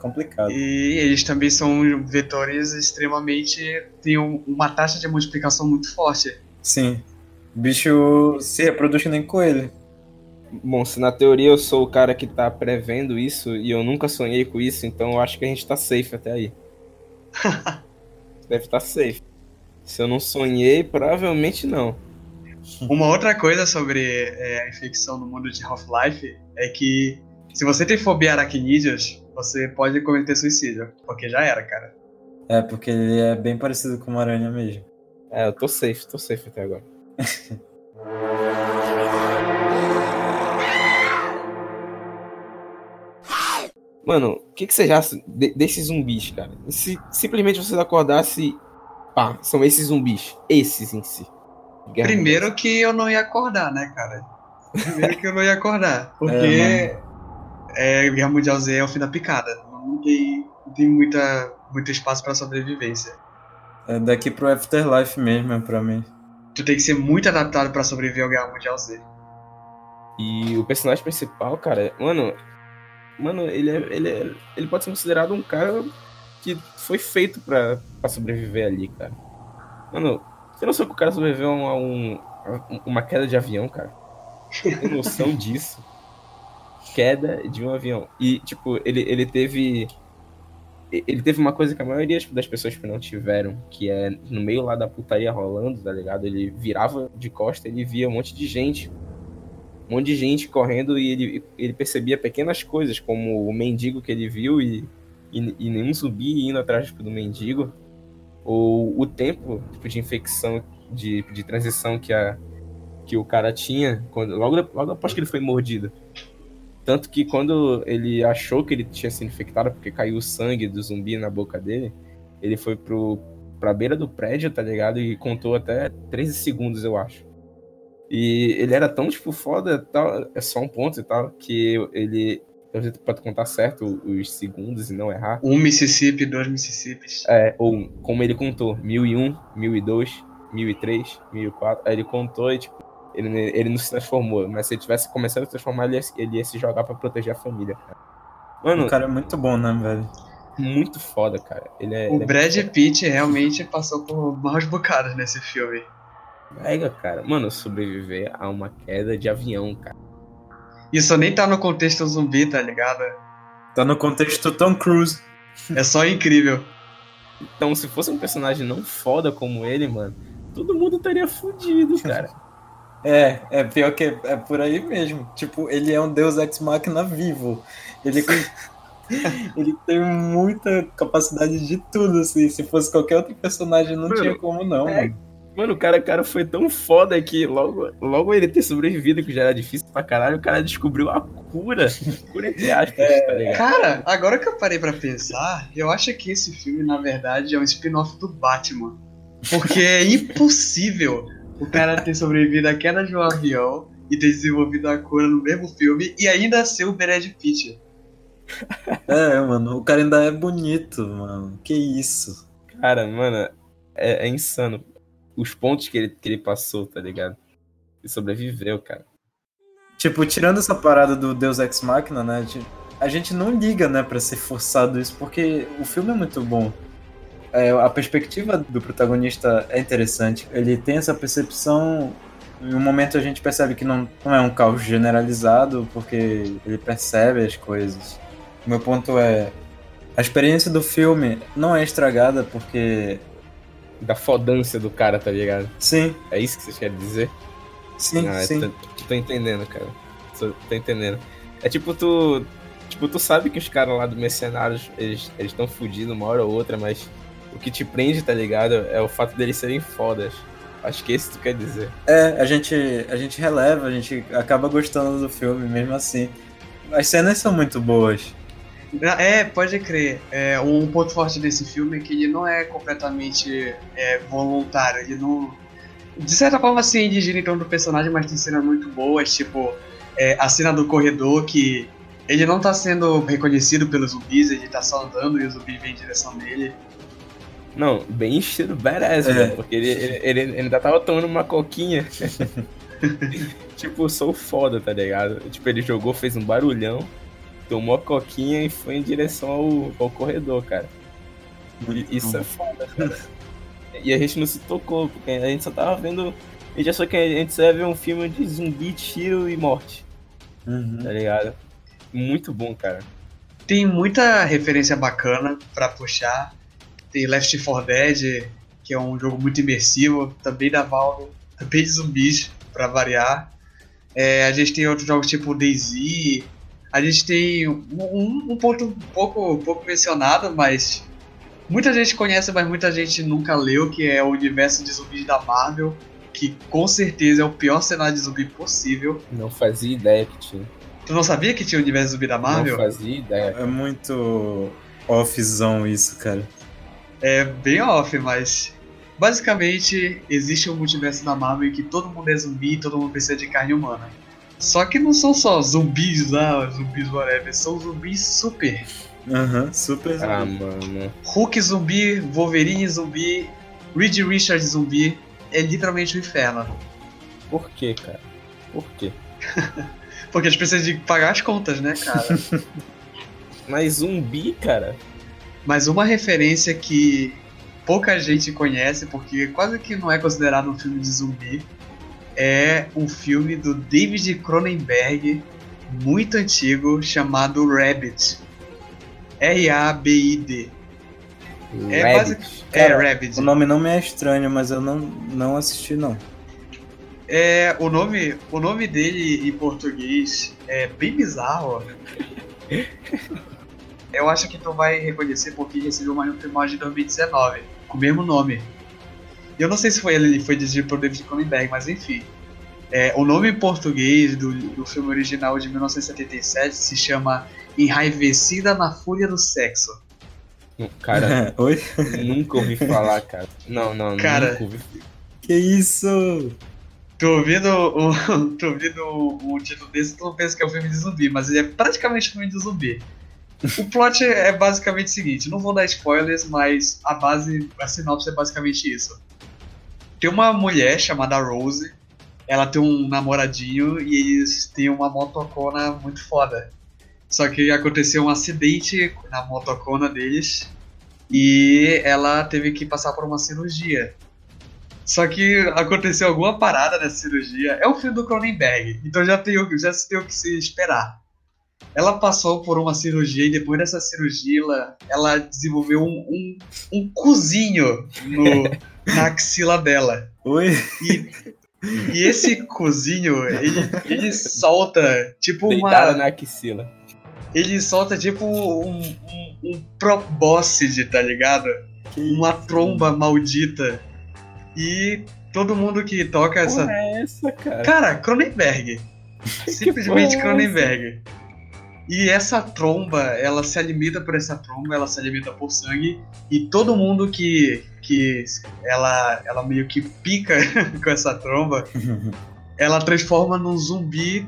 Complicado. E eles também são vetores extremamente. têm um- uma taxa de multiplicação muito forte. Sim. O bicho se reproduz nem coelho. Bom, se na teoria eu sou o cara que tá prevendo isso e eu nunca sonhei com isso, então eu acho que a gente tá safe até aí. Deve estar safe. Se eu não sonhei, provavelmente não. Uma outra coisa sobre é, a infecção no mundo de Half-Life é que se você tem fobia aracnídeos, você pode cometer suicídio. Porque já era, cara. É, porque ele é bem parecido com uma aranha mesmo. É, eu tô safe, tô safe até agora. Mano, o que, que você acha de- desses zumbis, cara? Se simplesmente você acordasse. Pá, são esses zumbis. Esses em si. Guerra Primeiro que eu não ia acordar, né, cara? Primeiro que eu não ia acordar. Porque É, é, Guerra Mundial Z é o fim da picada. Não tem, não tem muita, muito espaço pra sobrevivência. É daqui pro Afterlife mesmo, é pra mim. Tu tem que ser muito adaptado pra sobreviver ao Guerra Mundial Z. E o personagem principal, cara, mano, mano, ele é, ele é, ele pode ser considerado um cara que foi feito pra, pra sobreviver ali, cara. Mano, você não sabe que o cara sobreviveu a, um, a uma queda de avião, cara? Tem noção disso? Queda de um avião. E, tipo, ele, ele teve. Ele teve uma coisa que a maioria tipo, das pessoas que não tiveram, que é no meio lá da putaria rolando, tá ligado? Ele virava de costa, ele via um monte de gente. Um monte de gente correndo e ele, ele percebia pequenas coisas, como o mendigo que ele viu e, e, e nenhum zumbi indo atrás tipo, do mendigo. Ou o tempo tipo, de infecção, de, de transição que, a, que o cara tinha, quando, logo, logo após que ele foi mordido. Tanto que quando ele achou que ele tinha sido infectado, porque caiu o sangue do zumbi na boca dele, ele foi pro, pra beira do prédio, tá ligado? E contou até 13 segundos, eu acho. E ele era tão, tipo, foda, tal, é só um ponto e tal, que ele. Eu pode contar certo os segundos e não errar. Um Mississippi, dois Mississippis. É, ou como ele contou, 1001, 1002, 1003, 1004. Aí ele contou e, tipo, ele, ele não se transformou. Mas se ele tivesse começado a se transformar, ele ia, ele ia se jogar pra proteger a família, cara. Mano, O cara é muito bom, né, velho? muito foda, cara. Ele é. O ele é Brad Pitt realmente passou por maus bocados nesse filme. Mega, cara. Mano, sobreviver a uma queda de avião, cara. Isso nem tá no contexto zumbi, tá ligado? Tá no contexto Tom Cruise. É só incrível. Então, se fosse um personagem não foda como ele, mano, todo mundo estaria fudido, cara. É, é pior que é por aí mesmo. Tipo, ele é um deus ex machina vivo. Ele, ele tem muita capacidade de tudo, assim. Se fosse qualquer outro personagem, não Mano, tinha como não, é. mano. Mano, o cara, cara foi tão foda que logo, logo ele ter sobrevivido, que já era difícil pra caralho, o cara descobriu a cura. Cura entre aspas, tá ligado? Cara, agora que eu parei pra pensar, eu acho que esse filme, na verdade, é um spin-off do Batman. Porque é impossível o cara ter sobrevivido à queda de um avião e ter desenvolvido a cura no mesmo filme e ainda ser o Brad Pitt. É, mano, o cara ainda é bonito, mano. Que isso. Cara, mano, é, é insano. Os pontos que ele, que ele passou, tá ligado? E sobreviveu, cara. Tipo, tirando essa parada do Deus Ex Machina, né? A gente não liga, né, pra ser forçado isso, porque o filme é muito bom. É, a perspectiva do protagonista é interessante. Ele tem essa percepção. Em um momento a gente percebe que não, não é um caos generalizado, porque ele percebe as coisas. O meu ponto é. A experiência do filme não é estragada porque. Da fodância do cara, tá ligado? Sim, É isso que vocês querem dizer? sim, Ah, sim. Tô, tô entendendo, cara. Tô, tô entendendo. É tipo, tu. Tipo, tu sabe que os caras lá do Mercenários, eles estão fudidos uma hora ou outra, mas o que te prende, tá ligado? É o fato deles serem fodas. Acho que esse tu quer dizer. É, a gente, a gente releva, a gente acaba gostando do filme mesmo assim. As cenas são muito boas. É, pode crer. É, um ponto forte desse filme é que ele não é completamente é, voluntário. Ele não. De certa forma, sim, ele gira em torno do personagem, mas tem cenas muito boas, tipo é, a cena do corredor que ele não tá sendo reconhecido pelos zumbis, ele tá só andando e o zumbi vem em direção dele. Não, bem estilo badass, É. mano, porque ele, ele, ele- ele ainda tava tomando uma coquinha. tipo, sou foda, tá ligado? Tipo, ele jogou, fez um barulhão, tomou a coquinha e foi em direção ao, ao corredor, cara. E isso é foda, cara. E a gente não se tocou, porque a gente só tava vendo. A gente achou que a gente só ia ver um filme de zumbi, tiro e morte, Uhum. tá ligado? Muito bom, cara. Tem muita referência bacana pra puxar. Tem Left 4 Dead, que é um jogo muito imersivo, também da Valve, também de zumbis, pra variar. É, a gente tem outros jogos tipo DayZ. A gente tem um, um- um ponto um pouco, pouco mencionado, mas muita gente conhece, mas muita gente nunca leu, que é o universo de zumbis da Marvel, que com certeza é o pior cenário de zumbi possível. Não fazia ideia que tinha. Tu não sabia que tinha o universo de zumbi da Marvel? Não fazia ideia. É muito offzão isso, cara. É bem off, mas basicamente existe um multiverso da Marvel em que todo mundo é zumbi e todo mundo precisa de carne humana. Só que não são só zumbis lá, zumbis whatever, são zumbis super. Aham, super Ah, zumbi. mano. Hulk zumbi, Wolverine zumbi, Reed Richards zumbi, é literalmente o inferno. Por quê, cara? Por quê? Porque eles precisam de pagar as contas, né, cara? Mas zumbi, cara. Mas uma referência que pouca gente conhece, porque quase que não é considerado um filme de zumbi, é um filme do David Cronenberg, muito antigo, chamado Rabbit. R-A-B-I-D. É basic- É, Rabbit. O nome não me é estranho, mas eu não, não assisti, não. É, o nome, o nome dele em português é bem bizarro. Eu acho que tu vai reconhecer porque recebeu uma filmagem de 2019, com o mesmo nome. Eu não sei se foi ele, foi dirigido por David Cronenberg, mas enfim. É, o nome em português do, do filme original de 1977 se chama Enraivecida na Fúria do Sexo. Cara, Oi? nunca ouvi falar, cara. Não, não, Cara. nunca ouvi. Que isso? Tu ouvindo, o, tu ouvindo o, o título desse, tu não pensa que é um filme de zumbi, mas ele é praticamente um filme de zumbi. O plot é basicamente o seguinte, não vou dar spoilers, mas a base, a sinopse é basicamente isso. Tem uma mulher chamada Rose, ela tem um namoradinho e eles têm uma motocona muito foda. Só que aconteceu um acidente na motocona deles e ela teve que passar por uma cirurgia. Só que aconteceu alguma parada nessa cirurgia. É um filme do Cronenberg, então já tem, o- já tem o que se esperar. Ela passou por uma cirurgia e depois dessa cirurgia ela, ela desenvolveu um, um, um cozinho no, na axila dela. Oi? E, e esse cozinho, ele, ele solta tipo Deitada uma. na axila. Ele solta tipo um, um, um probóscide, tá ligado? Uma tromba maldita. E todo mundo que toca essa Porra é essa, cara? Cara, Cronenberg. Simplesmente é Cronenberg. E essa tromba, ela se alimenta por essa tromba, ela se alimenta por sangue. E todo mundo que, que ela, ela meio que pica com essa tromba, ela transforma num zumbi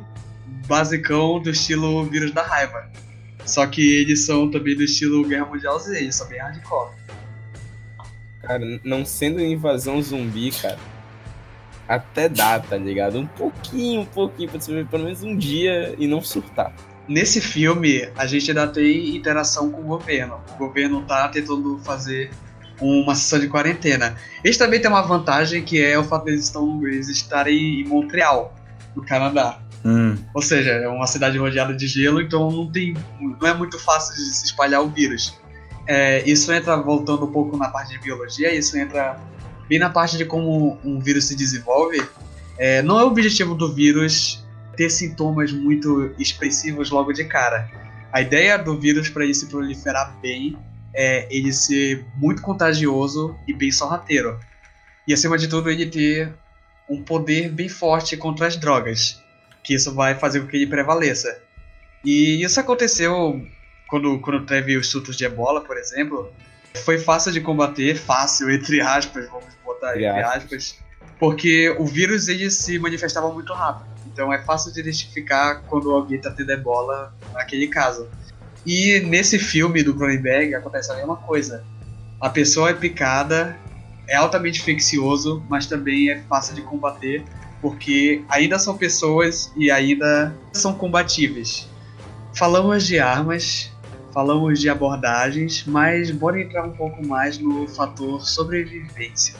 basicão do estilo vírus da raiva. Só que eles são também do estilo Guerra Mundial Z, eles são bem hardcore. Cara, não sendo invasão zumbi, cara. Até dá, tá ligado? Um pouquinho, um pouquinho, pra você ver pelo menos um dia e não surtar. Nesse filme, a gente ainda tem interação com o governo. O governo tá tentando fazer uma sessão de quarentena. Eles também têm uma vantagem que é o fato de eles, estão, eles estarem em Montreal, no Canadá. Hum, Ou seja, é uma cidade rodeada de gelo, então não, tem, não é muito fácil de se espalhar o vírus. É, isso entra, voltando um pouco na parte de biologia, isso entra bem na parte de como um vírus se desenvolve. É, não é o objetivo do vírus ter sintomas muito expressivos logo de cara. A ideia do vírus para ele se proliferar bem é ele ser muito contagioso e bem sorrateiro. E acima de tudo, ele ter um poder bem forte contra as drogas que isso vai fazer com que ele prevaleça. E isso aconteceu quando, quando teve os surtos de ebola, por exemplo. Foi fácil de combater, fácil, entre aspas, vamos botar Entre aspas, porque o vírus ele se manifestava muito rápido. Então é fácil de identificar quando alguém está tendo ebola naquele caso. E nesse filme do Cronenberg acontece a mesma coisa. A pessoa é picada, é altamente infeccioso, mas também é fácil de combater porque ainda são pessoas e ainda são combatíveis. Falamos de armas, falamos de abordagens, mas bora entrar um pouco mais no fator sobrevivência.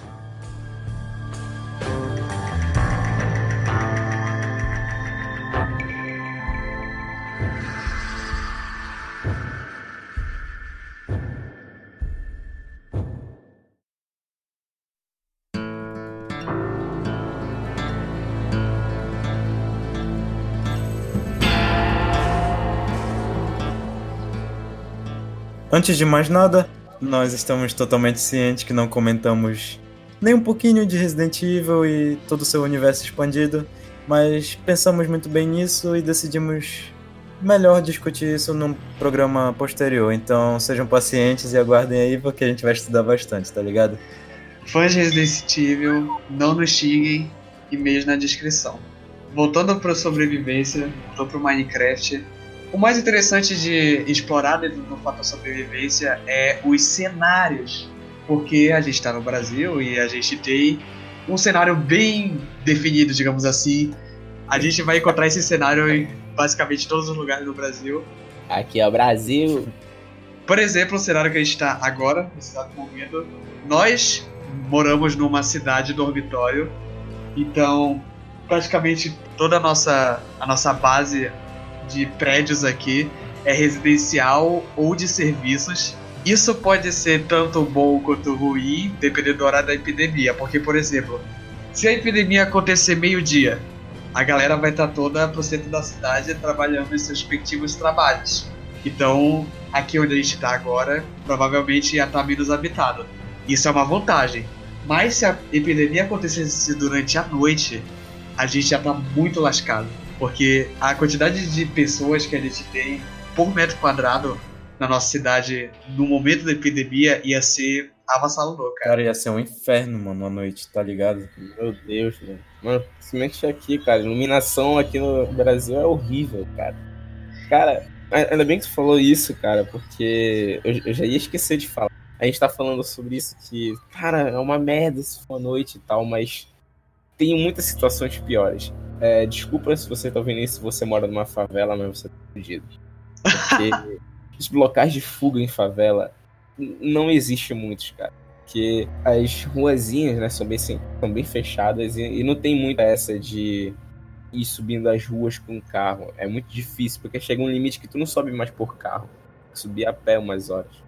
Antes de mais nada, nós estamos totalmente cientes que não comentamos nem um pouquinho de Resident Evil e todo o seu universo expandido, mas pensamos muito bem nisso e decidimos melhor discutir isso num programa posterior. Então sejam pacientes e aguardem aí, porque a gente vai estudar bastante, tá ligado? Fãs de Resident Evil, não nos xinguem, e-mails na descrição. Voltando para sobrevivência, voltando para o Minecraft, o mais interessante de explorar dentro do fator sobrevivência é os cenários, porque a gente está no Brasil e a gente tem um cenário bem definido, digamos assim. A gente vai encontrar esse cenário em basicamente todos os lugares do Brasil. Aqui é o Brasil. Por exemplo, o cenário que a gente está agora, nesse exato momento, nós moramos numa cidade dormitório, então praticamente toda a nossa, a nossa base de prédios aqui é residencial ou de serviços. Isso pode ser tanto bom quanto ruim, dependendo da hora da epidemia. Porque, por exemplo, se a epidemia acontecer meio-dia, a galera vai estar toda pro centro da cidade trabalhando em seus respectivos trabalhos. Então, aqui onde a gente está agora, provavelmente ia estar menos habitado. Isso é uma vantagem. Mas se a epidemia acontecesse durante a noite, a gente já tá muito lascado. Porque a quantidade de pessoas que a gente tem por metro quadrado na nossa cidade no momento da epidemia ia ser avassalador, cara. Cara, ia ser um inferno, mano, à noite, tá ligado? Meu Deus, velho. Mano, principalmente aqui, cara. Iluminação aqui no Brasil é horrível, cara. Cara, ainda bem que tu falou isso, cara, porque eu, eu já ia esquecer de falar. A gente tá falando sobre isso que, cara, é uma merda se for à noite e tal, mas tem muitas situações piores. É, desculpa se você tá ouvindo isso, se você mora numa favela, mas você tá fugido. Porque os locais de fuga em favela não existe muitos, cara. Porque as ruazinhas, né, são bem, são bem fechadas e, e não tem muita essa de ir subindo as ruas com carro. É muito difícil, porque chega um limite que tu não sobe mais por carro. Subir a pé umas horas.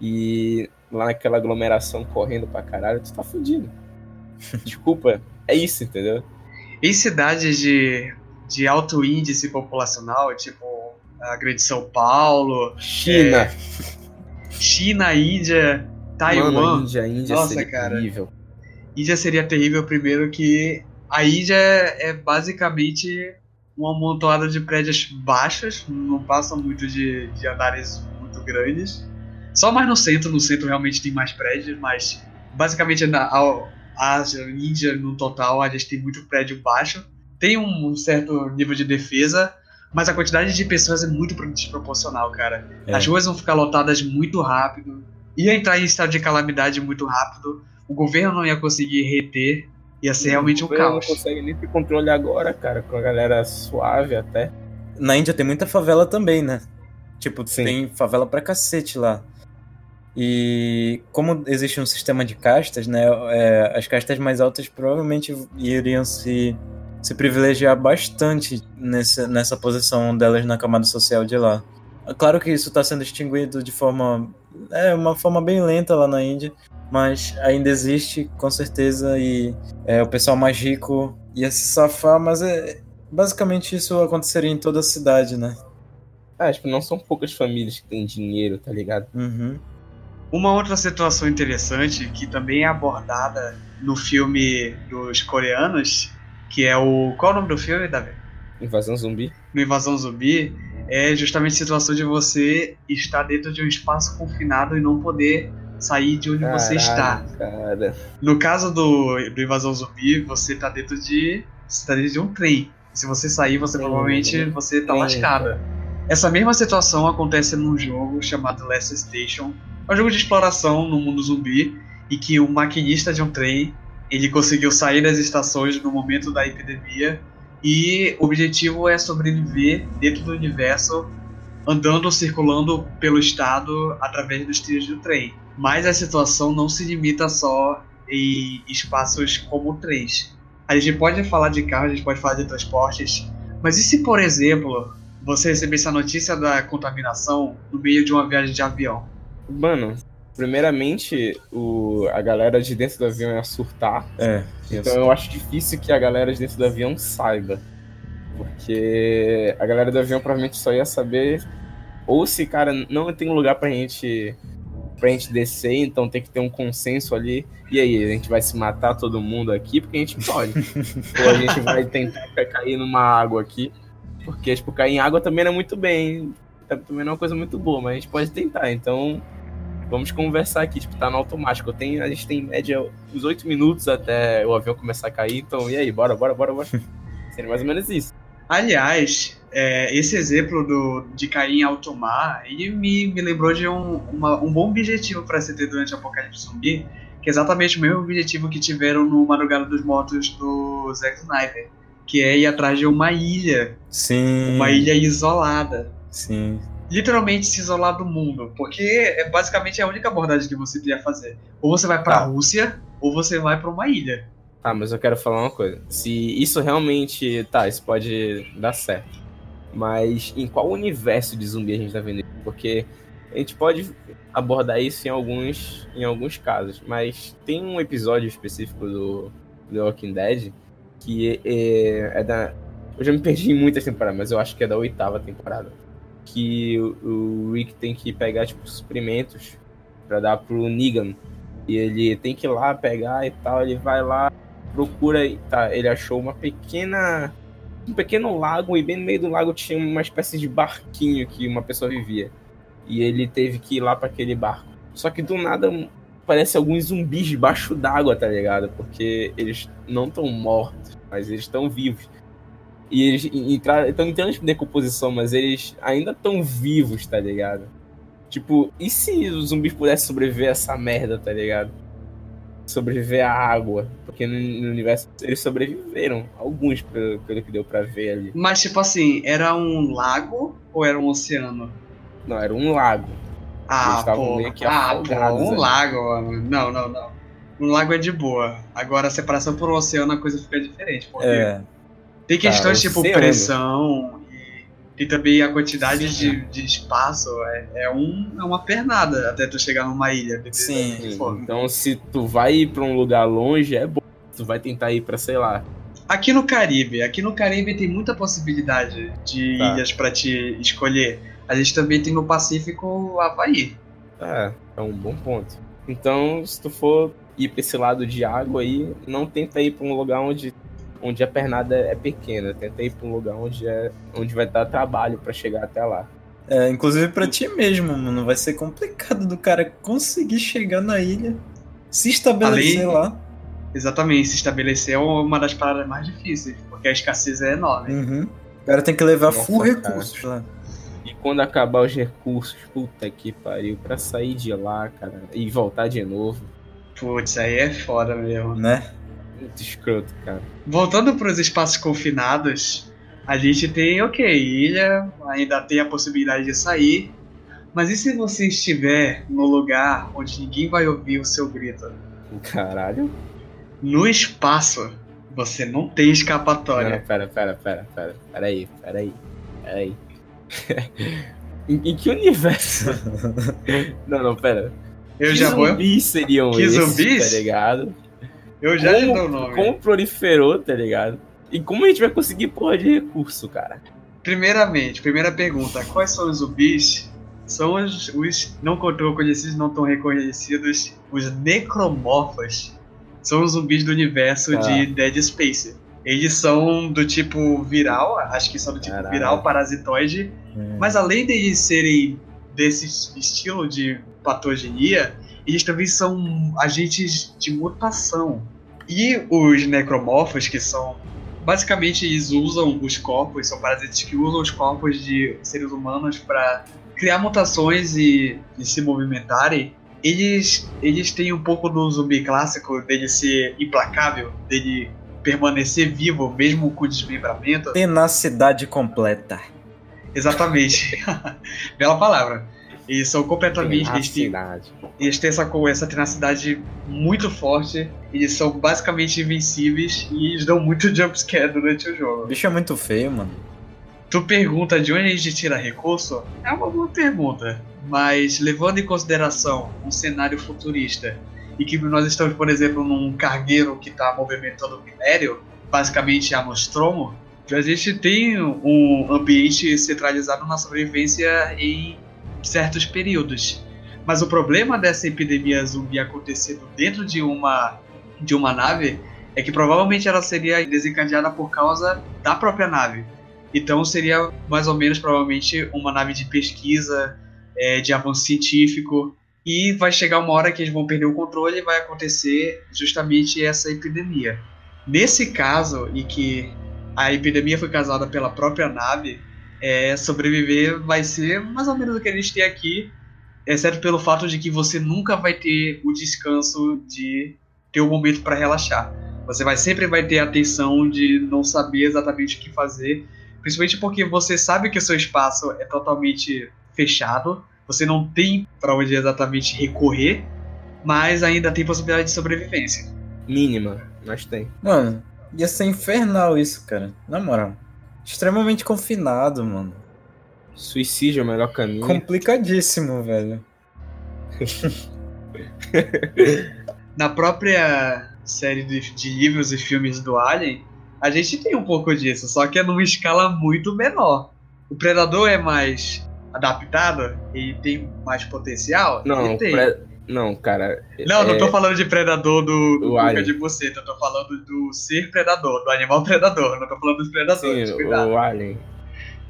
E lá naquela aglomeração correndo pra caralho, tu tá fudido. Desculpa, é isso, entendeu? Em cidades de, de alto índice populacional, tipo a Grande São Paulo, China. China, Índia, Mano, Taiwan. Índia, Índia Nossa, seria cara. terrível. Índia seria terrível primeiro que a Índia é, é basicamente uma amontoada de prédios baixos, não passam muito de, de andares muito grandes. Só mais no centro, no centro realmente tem mais prédios, mas basicamente na a, a Índia no total a gente tem muito prédio baixo. Tem um, certo nível de defesa, mas a quantidade de pessoas é muito desproporcional, cara. É. As ruas vão ficar lotadas muito rápido, ia entrar em estado de calamidade muito rápido, o governo não ia conseguir reter, ia ser realmente um O governo caos. Não consegue nem ter controle agora, cara, com a galera suave até. Na Índia tem muita favela também, né? Tipo, Sim. tem favela pra cacete lá. E como existe um sistema de castas, né? é, as castas mais altas provavelmente iriam se, se privilegiar bastante nessa, nessa posição delas na camada social de lá. É Claro que isso está sendo extinguido de forma. É uma forma bem lenta lá na Índia, mas ainda existe, com certeza, e é, o pessoal mais rico ia se safar, mas é, basicamente isso aconteceria em toda a cidade, né? Ah, tipo, não são poucas famílias que têm dinheiro, tá ligado? Uhum. Uma outra situação interessante que também é abordada no filme dos coreanos, que é o. Qual é o nome do filme, Davi? Invasão zumbi. No Invasão Zumbi, é justamente a situação de você estar dentro de um espaço confinado e não poder sair de onde você está. Caralho, Cara. No caso do, do Invasão Zumbi, você tá dentro de. Você tá dentro de um trem. Se você sair, você Sim, provavelmente você tá sim. lascada. Essa mesma situação acontece num jogo chamado Last Station. É um jogo de exploração no mundo zumbi e que o maquinista de um trem ele conseguiu sair das estações no momento da epidemia e o objetivo é sobreviver dentro do universo andando, circulando pelo estado através dos trilhos do trem. Mas a situação não se limita só em espaços como trens. A gente pode falar de carro, a gente pode falar de transportes, mas e se, por exemplo, você recebesse a notícia da contaminação no meio de uma viagem de avião? Mano, primeiramente, o, a galera de dentro do avião ia surtar. É. Então eu acho difícil que a galera de dentro do avião saiba. Porque a galera do avião provavelmente só ia saber. Ou se, cara, não tem lugar pra gente. Pra gente descer, então tem que ter um consenso ali. E aí, a gente vai se matar todo mundo aqui porque a gente pode. Ou a gente vai tentar cair numa água aqui. Porque, tipo, cair em água também não é muito bem. Também não é uma coisa muito boa, mas a gente pode tentar. Então, vamos conversar aqui, tipo, tá no automático. Eu tenho, a gente tem em média uns 8 minutos até o avião começar a cair, então e aí, bora, bora, bora, bora. Seria mais ou menos isso. Aliás, é, esse exemplo do, de cair em alto mar, ele me, me lembrou de um, uma- um bom objetivo para se ter durante o Apocalipse Zumbi, que é exatamente o mesmo objetivo que tiveram no Madrugada dos Mortos do Zack Snyder. que é ir atrás de uma ilha, Sim. uma ilha isolada. Sim. Literalmente se isolar do mundo, porque é basicamente a única abordagem que você podia fazer. Ou você vai pra Tá. Rússia, ou você vai pra uma ilha. Ah, mas eu quero falar uma coisa. Se isso realmente. Tá, isso pode dar certo. Mas em qual universo de zumbi a gente tá vendo? Porque a gente pode abordar isso em alguns, em alguns casos. Mas tem um episódio específico do The Walking Dead que é, é da. Eu já me perdi em muitas temporadas, mas eu acho que é da oitava temporada. Que o, Rick tem que pegar, tipo, suprimentos pra dar pro Negan. E ele tem que ir lá pegar e tal. Ele vai lá, procura e tá. Ele achou uma pequena. Um pequeno lago, e bem no meio do lago tinha uma espécie de barquinho que uma pessoa vivia. E ele teve que ir lá para aquele barco. Só que do nada parece alguns zumbis debaixo d'água, tá ligado? Porque eles não estão mortos, mas eles estão vivos. E eles estão entrando em decomposição, mas eles ainda estão vivos, tá ligado? Tipo, e se os zumbis pudessem sobreviver a essa merda, tá ligado? Sobreviver à água. Porque no, no universo eles sobreviveram. Alguns, pelo, pelo que deu pra ver ali. Mas, tipo assim, era um lago ou era um oceano? Não, era um lago. Ah, pô. meio que Ah, pô, um ali. lago, mano. Não, não, não. Um lago é de boa. Agora, a separação por um oceano, a coisa fica diferente. Porque É. tem questões Tá, tipo pressão e, e também a quantidade de, de espaço. É, é, um, é uma pernada até tu chegar numa ilha. Sim. Então, se tu vai ir pra um lugar longe, é bom. Tu vai tentar ir pra, sei lá. Aqui no Caribe, aqui no Caribe tem muita possibilidade de Tá. ilhas pra te escolher. A gente também tem no Pacífico Havaí. É, é um bom ponto. Então, se tu for ir pra esse lado de água aí, não tenta ir pra um lugar onde, onde a pernada é pequena. Tenta ir pra um lugar onde, é, onde vai dar trabalho pra chegar até lá. É, inclusive pra ti mesmo, mano. Vai ser complicado do cara conseguir chegar na ilha, se estabelecer Ali- lá. Exatamente, se estabelecer é uma das paradas mais difíceis, porque a escassez é enorme. Uhum. O cara tem que levar Nossa, full cara. recursos lá. E quando acabar os recursos, puta que pariu, pra sair de lá, cara, e voltar de novo. Putz, aí é foda mesmo. Né? Muito escroto, cara. Voltando para os espaços confinados, a gente tem, ok, ilha, ainda tem a possibilidade de sair. Mas e se você estiver no lugar onde ninguém vai ouvir o seu grito? Caralho. No espaço, você não tem escapatória. Não, pera, pera, pera, pera. Pera aí, pera aí. Pera aí. em, em que universo? não, não, pera. Eu que já vou. zumbis seriam Que esses, zumbis? tá ligado? Eu já como, dou o nome. como proliferou, tá ligado? E como a gente vai conseguir porra de recurso, cara? Primeiramente, primeira pergunta: quais são os zumbis? São os, os não tão conhecidos, não tão reconhecidos, os necromorfos. São os zumbis do universo Tá. de Dead Space. Eles são do tipo viral, acho que são do tipo Caralho. viral, parasitoide. Mas além de serem desse estilo de patogenia, eles também são agentes de mutação. E os necromorfos, que são. Basicamente, eles usam os corpos, são parasitas que usam os corpos de seres humanos para criar mutações e, e se movimentarem. Eles, eles têm um pouco do zumbi clássico dele ser implacável, dele permanecer vivo mesmo com desmembramento. Tenacidade completa. Exatamente. Bela palavra. Eles são completamente. Eles têm, Tenacidade. eles têm essa, essa tenacidade muito forte. Eles são basicamente invencíveis e eles dão muito jumpscare durante o O jogo. bicho é muito feio, mano. Tu pergunta de onde a gente tira recurso? É uma boa pergunta. Mas levando em consideração um cenário futurista e que nós estamos, por exemplo, num cargueiro que está movimentando minério, basicamente a Nostromo, a gente tem um ambiente centralizado na sobrevivência em certos períodos. Mas o problema dessa epidemia zumbi acontecendo dentro de uma, de uma nave é que provavelmente ela seria desencadeada por causa da própria nave. Então seria mais ou menos provavelmente uma nave de pesquisa, é, de avanço científico, e vai chegar uma hora que eles vão perder o controle e vai acontecer justamente essa epidemia. Nesse caso, em que a epidemia foi causada pela própria nave, é, sobreviver vai ser mais ou menos o que a gente tem aqui, exceto pelo fato de que você nunca vai ter o descanso de ter um momento para relaxar. Você vai sempre vai ter a tensão de não saber exatamente o que fazer, principalmente porque você sabe que o seu espaço é totalmente fechado, você não tem para onde exatamente recorrer, mas ainda tem possibilidade de sobrevivência. Mínima, mas tem. Mano, ia ser infernal isso, cara. Na moral. Extremamente confinado, mano. Suicídio é o melhor caminho. Complicadíssimo, velho. Na própria série de, de livros e filmes do Alien, a gente tem um pouco disso, só que é numa escala muito menor. O Predador é mais adaptado e tem mais potencial? Não, Ele tem. pre- não, cara. Não, não é- tô falando de predador do, do alien. de buceta, eu tô falando do ser predador, do animal predador, não tô falando dos predadores, Sim, cuidado. o Alien.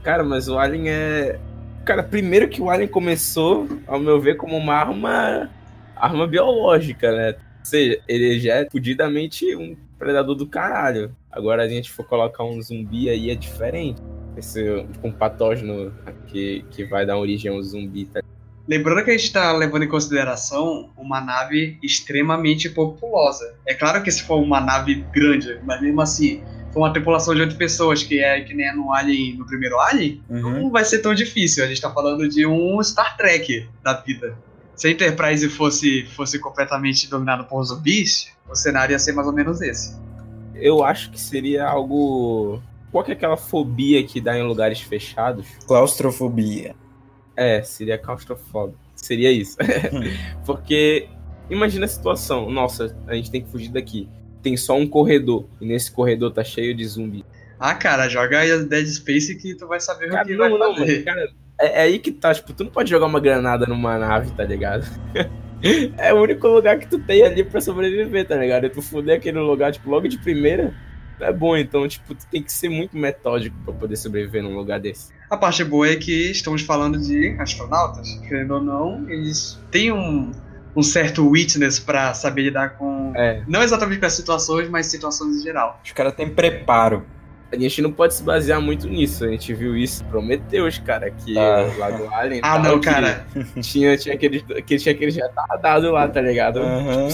Cara, mas o Alien é. Cara, primeiro que o Alien começou, ao meu ver, como uma arma. arma biológica, né? Ou seja, ele já é fudidamente um predador do caralho. Agora a gente for colocar um zumbi aí é diferente. Esse um patógeno que, que vai dar origem ao zumbi, tá? Lembrando que a gente tá levando em consideração uma nave extremamente populosa. É claro que se for uma nave grande, mas mesmo assim, for uma tripulação de oito pessoas, que é que nem é no Alien, no primeiro Alien, Uhum. não vai ser tão difícil. A gente tá falando de um Star Trek da vida. Se a Enterprise fosse, fosse completamente dominado por zumbis, o cenário ia ser mais ou menos esse. Eu acho que seria algo. Qual que é aquela fobia que dá em lugares fechados? Claustrofobia. É, seria claustrofóbico. Seria isso. Porque imagina a situação, nossa, a gente tem que fugir daqui. Tem só um corredor, e nesse corredor tá cheio de zumbi. Ah, cara, joga aí a Dead Space que tu vai saber o Cara, que não, vai não, fazer. mano, cara, é, é aí que tá, tipo, tu não pode jogar uma granada numa nave, tá ligado? é o único lugar que tu tem ali pra sobreviver, tá ligado? E tu fuder aquele lugar, tipo, logo de primeira, é bom. Então, tipo, tu tem que ser muito metódico pra poder sobreviver num lugar desse. A parte boa é que estamos falando de astronautas. Querendo ou não, eles têm um, um certo witness pra saber lidar com. É, Não exatamente com as situações, mas situações em geral. Os caras têm preparo. a gente não pode se basear muito nisso. A gente viu isso em Prometheus, cara, que Ah. lá do Alien. Ah, não, cara. Tinha, tinha aqueles, que tinha aqueles retardados lá, tá ligado? Aham.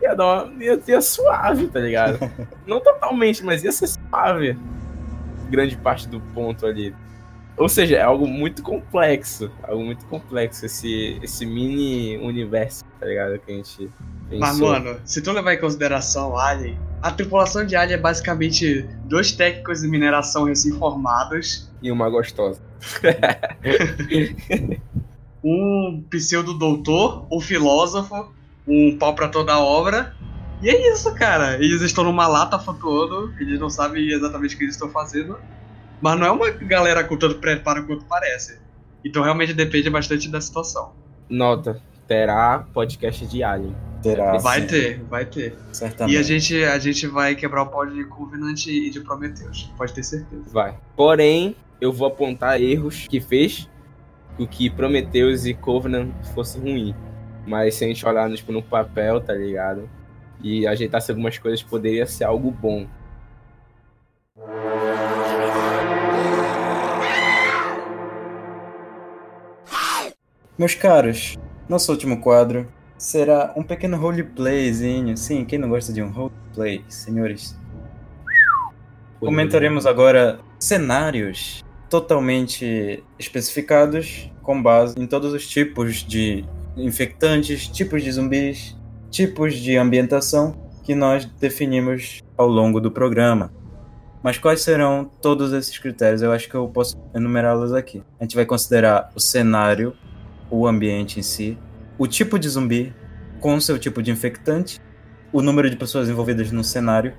Ia, dar uma, ia ser suave, tá ligado? não totalmente, mas ia ser suave. Grande parte do ponto ali. Ou seja, é algo muito complexo. Algo muito complexo esse, esse mini universo, tá ligado? Que a gente Mas, pensou. mano, se tu levar em consideração Alien, a tripulação de Alien é basicamente dois técnicos de mineração recém-formados, E uma gostosa. um pseudo-doutor, um filósofo, um pau pra toda a obra. E é isso, cara. Eles estão numa lata flutuando, eles não sabem exatamente o que eles estão fazendo. Mas não é uma galera com tanto preparo quanto parece. Então realmente depende bastante da situação. Nota, terá podcast de Alien. Terá. Vai sim, ter, vai ter. Certamente. E a gente, a gente vai quebrar o pau de Covenant e de Prometheus, pode ter certeza. Vai. Porém, eu vou apontar erros que fez com que Prometheus e Covenant fossem ruim. Mas se a gente olhar tipo, no papel, tá ligado? E ajeitasse algumas coisas, poderia ser algo bom. Meus caros, nosso último quadro será um pequeno roleplayzinho. Sim, quem não gosta de um roleplay, senhores? Comentaremos agora cenários totalmente especificados com base em todos os tipos de infectantes, tipos de zumbis, tipos de ambientação que nós definimos ao longo do programa. Mas quais serão todos esses critérios? Eu acho que eu posso enumerá-los aqui. A gente vai considerar o cenário, o ambiente em si, o tipo de zumbi com seu tipo de infectante, o número de pessoas envolvidas no cenário,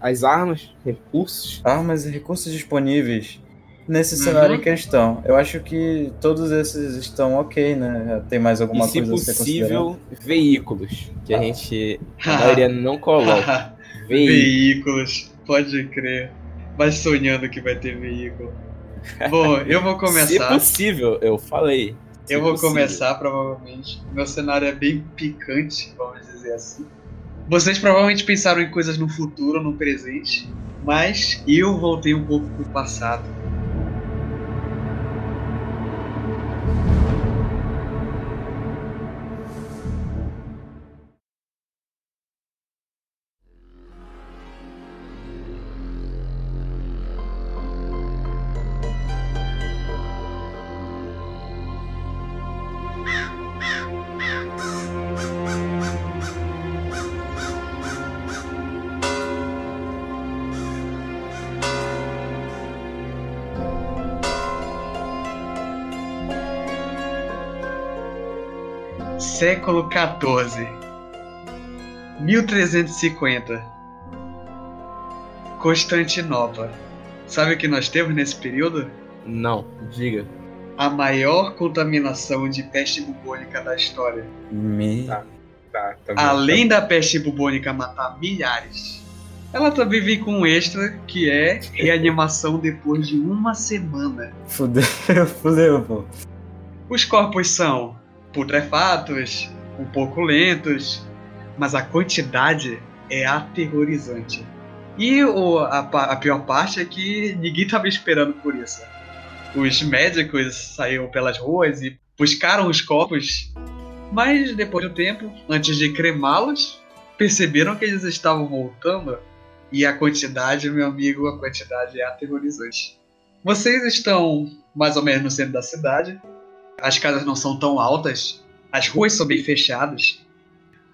As armas, recursos. armas e recursos disponíveis nesse Uhum. cenário em questão. Eu acho que todos esses estão ok, né? Tem mais alguma e, se coisa a ser possível, veículos. Que a gente, a maioria não coloca. Veículos. Pode crer. Vai sonhando que vai ter veículo. Bom, eu vou Se começar. possível, eu falei. Se Eu vou possível. começar, provavelmente. Meu cenário é bem picante, vamos dizer assim. Vocês provavelmente pensaram em coisas no futuro, no presente, mas eu voltei um pouco pro passado. Século XIV, 1350, Constantinopla. Sabe o que nós temos nesse período? Não, diga. A maior contaminação de peste bubônica da história. Me... Tá. Tá, tá. Além da peste bubônica matar milhares, ela também vem com um extra que é reanimação depois de uma semana. Fudeu, fudeu, pô. Os corpos são putrefatos, um pouco lentos, mas a quantidade é aterrorizante. E o- a, a pior parte é que ninguém estava esperando por isso. Os médicos saíram pelas ruas e buscaram os corpos, mas depois do tempo, antes de cremá-los, perceberam que eles estavam voltando e a quantidade, meu amigo, a quantidade é aterrorizante. Vocês estão mais ou menos no centro da cidade, as casas não são tão altas, as ruas são bem fechadas.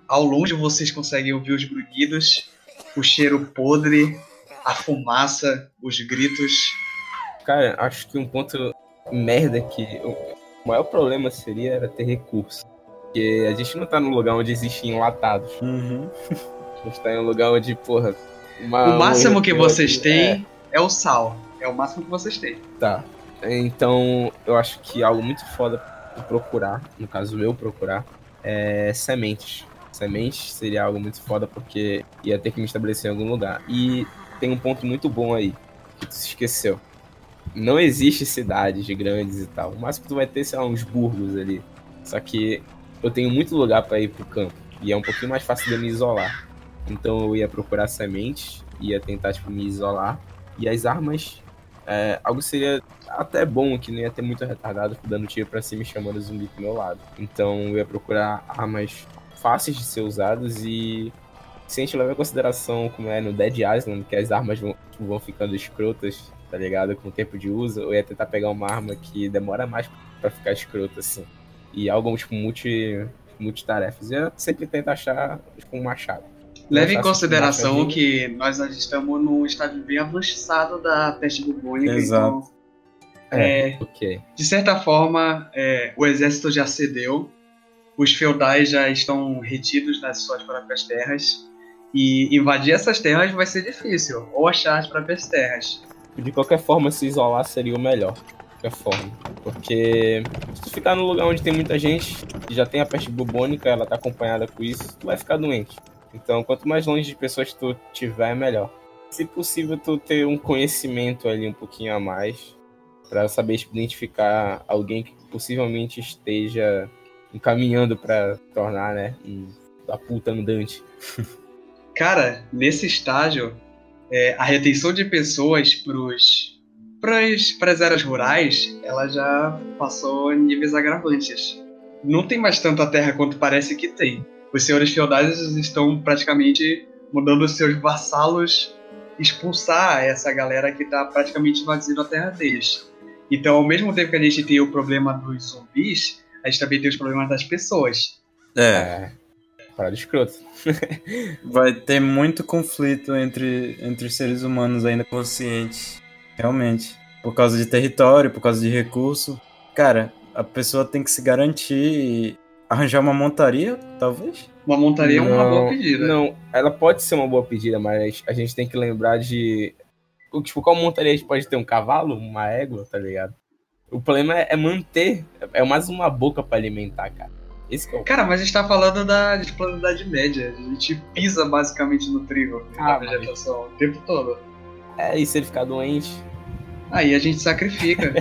Ao longe vocês conseguem ouvir os grunhidos, o cheiro podre, a fumaça, os gritos. Cara, acho que um ponto merda que o maior problema seria era ter recurso. Porque a gente não tá num lugar onde existem enlatados. Uhum. A gente tá em um lugar onde, porra. uma- o máximo um- que vocês têm é o sal. É o máximo que vocês têm. Tá. Então, eu acho que algo muito foda pra procurar, no caso eu procurar, é sementes. Sementes seria algo muito foda porque ia ter que me estabelecer em algum lugar. E tem um ponto muito bom aí, que tu se esqueceu. Não existe cidades grandes e tal. O máximo que tu vai ter, sei lá, uns burgos ali. Só que eu tenho muito lugar pra ir pro campo. E é um pouquinho mais fácil de eu me isolar. Então eu ia procurar sementes, ia tentar, tipo, me isolar. E as armas, é, algo seria até bom, que não ia ter muito retardado dando tiro pra cima e chamando zumbi pro meu lado. Então eu ia procurar armas fáceis de ser usadas e se a gente levar em consideração como é no Dead Island, que as armas vão, vão ficando escrotas, tá ligado? Com o tempo de uso, eu ia tentar pegar uma arma que demora mais pra ficar escrota, assim. E algo, tipo, multi, multitarefas. Eu sempre tentar achar, tipo, um machado. Leve em Não é fácil consideração que nós estamos num estágio bem avançado da peste bubônica. Exato. Então, é, Ok. de certa forma, é, o exército já cedeu, os feudais já estão retidos nas suas próprias terras, e invadir essas terras vai ser difícil, ou achar as próprias terras. De qualquer forma, se isolar seria o melhor. De qualquer forma. Porque se tu ficar num lugar onde tem muita gente, e já tem a peste bubônica, ela tá acompanhada com isso, tu vai ficar doente. Então, quanto mais longe de pessoas tu tiver, melhor. Se possível, tu ter um conhecimento ali um pouquinho a mais, pra saber identificar alguém que possivelmente esteja encaminhando pra tornar, né, um da puta andante. Cara, nesse estágio, é, a retenção de pessoas para as áreas rurais, ela já passou níveis agravantes. Não tem mais tanta terra quanto parece que tem. Os senhores feudais estão praticamente mandando os seus vassalos expulsar essa galera que está praticamente invadindo a terra deles. Então, ao mesmo tempo que a gente tem o problema dos zumbis, a gente também tem os problemas das pessoas. É, É. Parada escrota. vai ter muito conflito entre, entre seres humanos ainda conscientes. Realmente. Por causa de território, por causa de recurso. Cara, a pessoa tem que se garantir e arranjar uma montaria, talvez? Uma montaria é uma Não, boa pedida. Não, ela pode ser uma boa pedida, mas a gente tem que lembrar de. Tipo, qual montaria a gente pode ter? Um cavalo? Uma égua, tá ligado? O problema é, é manter. É mais uma boca pra alimentar, cara. Esse que é o. Cara, mas a gente tá falando da disponibilidade média. A gente pisa basicamente no trigo, na Ah, mas- vegetação, o tempo todo. É, e se ele ficar doente? Aí a gente sacrifica.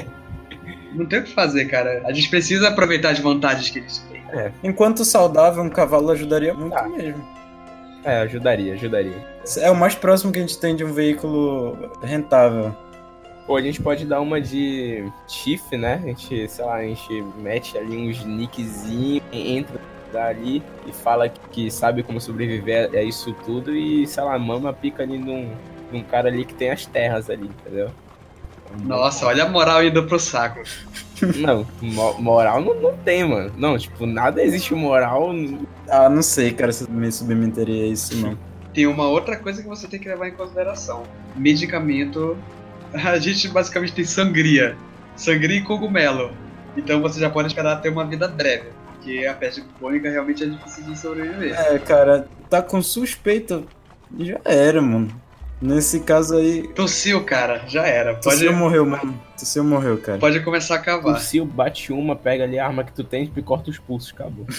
Não tem o que fazer, cara. A gente precisa aproveitar as vantagens que eles têm. Enquanto saudável, um cavalo ajudaria muito Tá. mesmo. É, ajudaria, ajudaria. É o mais próximo que a gente tem de um veículo rentável. Pô, a gente pode dar uma de chifre, né? A gente, sei lá, a gente mete ali uns nickzinhos, entra ali e fala que sabe como sobreviver a isso tudo e, sei lá, mama pica ali num, num cara ali que tem as terras ali, entendeu? Nossa, olha a moral indo pro saco. Não, mo- moral não, não tem, mano. Não, tipo, nada existe moral. Ah, não sei, cara, se eu me submeteria a isso, não. Tem uma outra coisa que você tem que levar em consideração: medicamento. A gente basicamente tem sangria. Sangria e cogumelo. Então você já pode esperar ter uma vida breve. porque a peste bubônica realmente é difícil de sobreviver. É, cara, tá com suspeita. Já era, mano. Nesse caso aí. Tossiu, cara, já era. Pode, Tossiu morreu, mano. Tossiu morreu, cara. pode começar a cavar. Tossiu, bate uma, pega ali a arma que tu tem e corta os pulsos, acabou.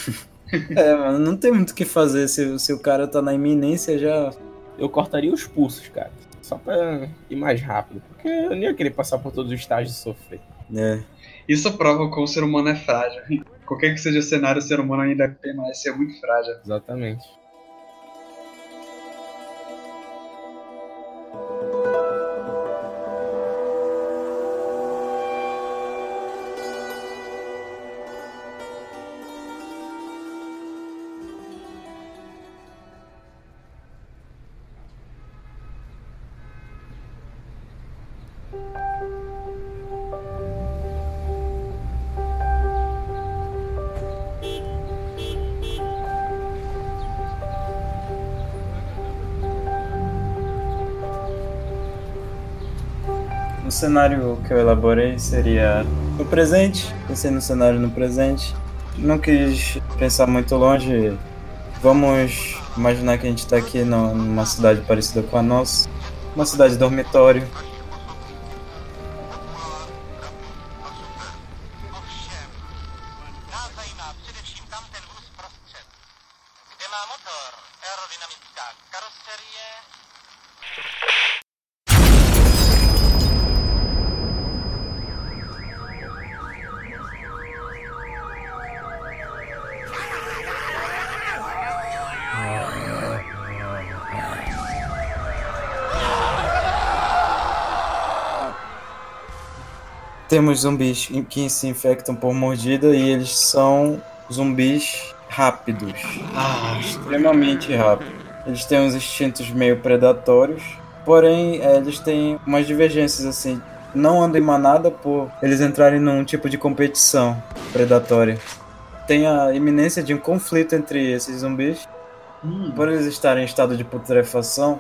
É, mano, não tem muito o que fazer. Se, se o cara tá na iminência, já. Eu cortaria os pulsos, cara. Só pra ir mais rápido. Porque eu nem ia querer passar por todos os estágios e sofrer. É. Isso prova como o ser humano é frágil. Qualquer que seja o cenário, o ser humano ainda permanece muito frágil. Exatamente. Cenário que eu elaborei seria no presente. Pensei no cenário no presente. Não quis pensar muito longe. Vamos imaginar que a gente tá aqui numa cidade parecida com a nossa. Uma cidade dormitório. Temos zumbis que se infectam por mordida e eles são zumbis rápidos. Ah, extremamente rápido. Eles têm uns instintos meio predatórios, porém eh, eles têm umas divergências assim. Não andam em manada por eles entrarem num tipo de competição predatória. Tem a iminência de um conflito entre esses zumbis. hum, Por eles estarem em estado de putrefação,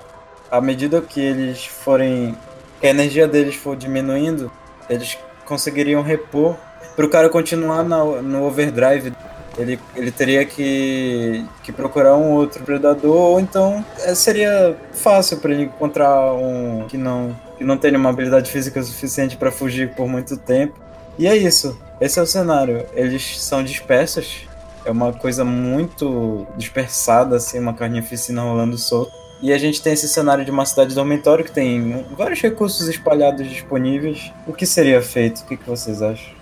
à medida que eles forem. que a energia deles for diminuindo, eles conseguiriam repor. Para o cara continuar na- no overdrive, ele, ele teria que, que procurar um outro predador, ou então eh, seria fácil para ele encontrar um que não, que não tenha uma habilidade física suficiente para fugir por muito tempo. E é isso. Esse é o cenário. Eles são dispersos. É uma coisa muito dispersada, assim, uma carnificina rolando solta. E a gente tem esse cenário de uma cidade dormitório que tem vários recursos espalhados disponíveis. O que seria feito? O que, que vocês acham?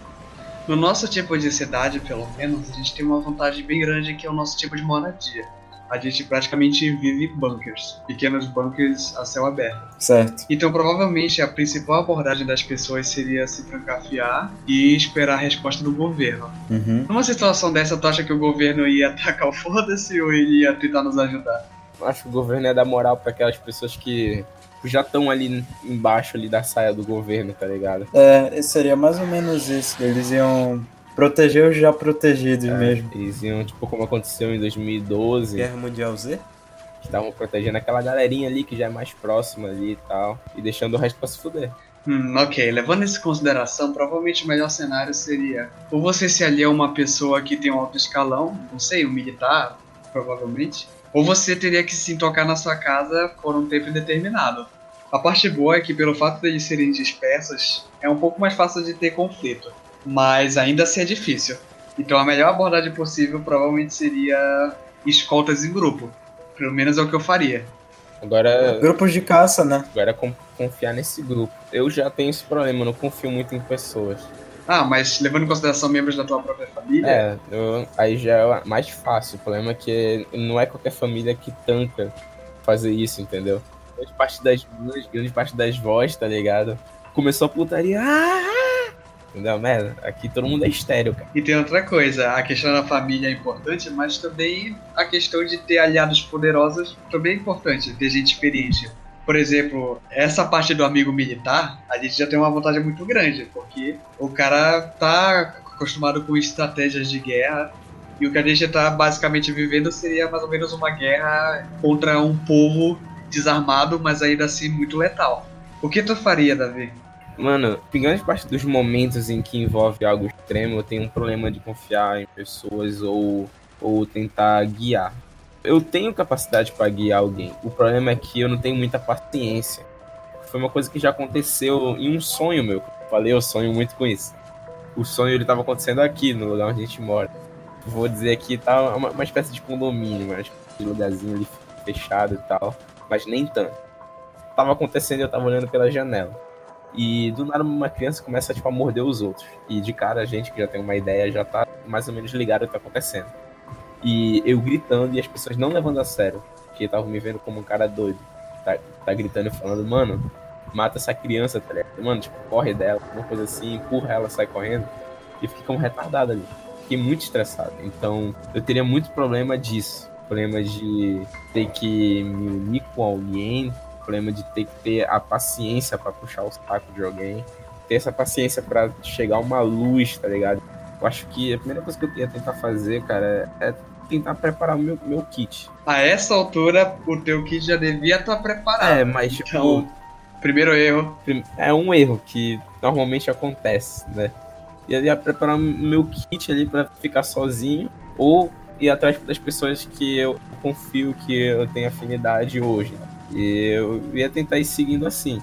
No nosso tipo de cidade, pelo menos, a gente tem uma vantagem bem grande que é o nosso tipo de moradia. A gente praticamente vive em bunkers, pequenos bunkers a céu aberto. Certo. Então, provavelmente, a principal abordagem das pessoas seria se trancafiar e esperar a resposta do governo. Uhum. Numa situação dessa, tu acha que o governo ia atacar o foda-se ou ele ia tentar nos ajudar? Acho que o governo é dar moral pra aquelas pessoas que já estão ali embaixo ali da saia do governo, tá ligado? É, seria mais ou menos isso. Eles iam proteger os já protegidos mesmo. Eles iam, tipo, como aconteceu em 2012, Guerra Mundial Z? estavam protegendo aquela galerinha ali que já é mais próxima ali e tal, e deixando o resto pra se fuder. Hum, ok. Levando isso em consideração, provavelmente o melhor cenário seria ou você se alia a uma pessoa que tem um alto escalão, não sei, um militar, provavelmente, ou você teria que se tocar na sua casa por um tempo indeterminado. A parte boa é que pelo fato de eles serem dispersos, é um pouco mais fácil de ter conflito, mas ainda assim é difícil. Então a melhor abordagem possível provavelmente seria escoltas em grupo. Pelo menos é o que eu faria. Agora, Grupos de caça, né? agora é confiar nesse grupo. Eu já tenho esse problema, não confio muito em pessoas. Ah, mas levando em consideração membros da tua própria família, É, eu- aí já é mais fácil. O problema é que não é qualquer família que tanca fazer isso, entendeu? Grande parte das mães, grande parte das vozes, tá ligado? Começou a putaria. Ah! Entendeu? Merda, aqui todo mundo é estéreo, cara. E tem outra coisa, a questão da família é importante, mas também a questão de ter aliados poderosos também é importante, ter gente experiente. Por exemplo, essa parte do amigo militar, a gente já tem uma vantagem muito grande, porque o cara tá acostumado com estratégias de guerra, e o que a gente tá basicamente vivendo seria mais ou menos uma guerra contra um povo desarmado, mas ainda assim muito letal. O que tu faria, Davi? Mano, em grande parte dos momentos em que envolve algo extremo, eu tenho um problema de confiar em pessoas ou, ou tentar guiar. Eu tenho capacidade para guiar alguém. O problema é que eu não tenho muita paciência. Foi uma coisa que já aconteceu em um sonho meu. Eu falei, eu sonho muito com isso. O sonho ele tava acontecendo aqui, no lugar onde a gente mora. Vou dizer aqui, tá uma, uma espécie de condomínio, espécie de lugarzinho ali fechado e tal, mas nem tanto. Tava acontecendo eu tava olhando pela janela. E do nada uma criança começa tipo, a morder os outros. E de cara a gente que já tem uma ideia já tá mais ou menos ligado ao que tá acontecendo. E eu gritando e as pessoas não levando a sério. Porque estavam me vendo como um cara doido. Tá, tá gritando e falando, mano, mata essa criança, tá ligado? Mano, tipo, corre dela, uma coisa assim, empurra ela, sai correndo. E fiquei como retardado ali. Fiquei muito estressado. Então, eu teria muito problema disso. Problema de ter que me unir com alguém. Problema de ter que ter a paciência para puxar o saco de alguém. Ter essa paciência para chegar uma luz, tá ligado? Eu acho que a primeira coisa que eu ia tentar fazer, cara, é tentar preparar o meu, meu kit. A essa altura, o teu kit já devia estar preparado. É, mas tipo, Então, primeiro erro. É um erro que normalmente acontece, né? E eu ia preparar o meu kit ali pra ficar sozinho ou ir atrás das pessoas que eu confio que eu tenho afinidade hoje. E eu ia tentar ir seguindo assim.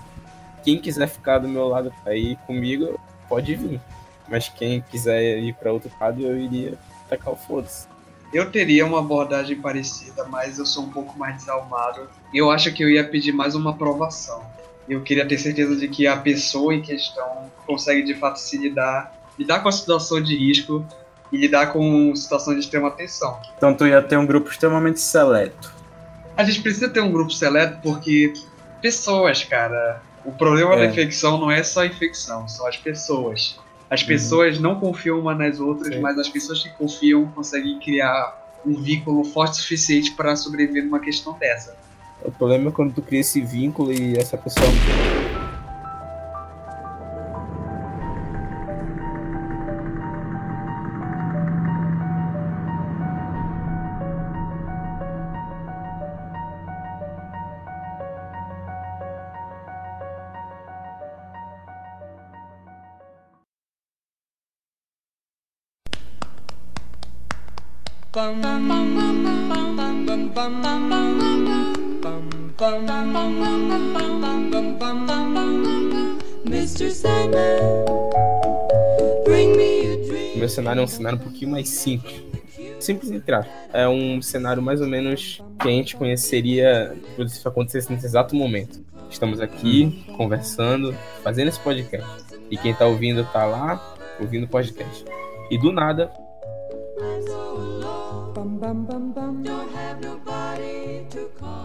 Quem quiser ficar do meu lado ir comigo, pode vir. Mas quem quiser ir pra outro lado, eu iria tacar o foda-se. Eu teria uma abordagem parecida, mas eu sou um pouco mais desalmado. Eu acho que eu ia pedir mais uma aprovação. Eu queria ter certeza de que a pessoa em questão consegue de fato se lidar, lidar com a situação de risco e lidar com situação de extrema tensão. Então tu ia ter um grupo extremamente seleto. A gente precisa ter um grupo seleto porque pessoas, cara. O problema da É. infecção não é só a infecção, são as pessoas. As pessoas não confiam umas nas outras, Sim. mas as pessoas que confiam conseguem criar um vínculo forte o suficiente para sobreviver numa questão dessa. O problema é quando tu cria esse vínculo e essa pessoa. Mr. Bring me a meu cenário é um cenário um pouquinho mais simples. Simples entrar. É um cenário mais ou menos que a gente conheceria se isso acontecesse nesse exato momento. Estamos aqui conversando, fazendo esse podcast. E quem tá ouvindo tá lá, ouvindo o podcast. E do nada. Bum, bum, bum, bum. Don't have nobody to call.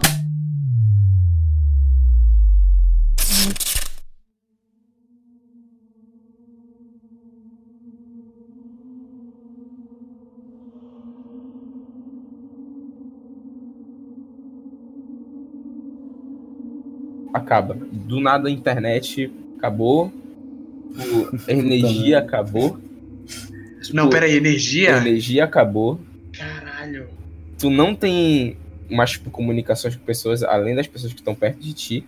acaba. Do nada a internet acabou, a energia acabou, Não, peraí, a energia? energia acabou. Caralho. Tu não tem mais tipo, comunicações com pessoas além das pessoas que estão perto de ti.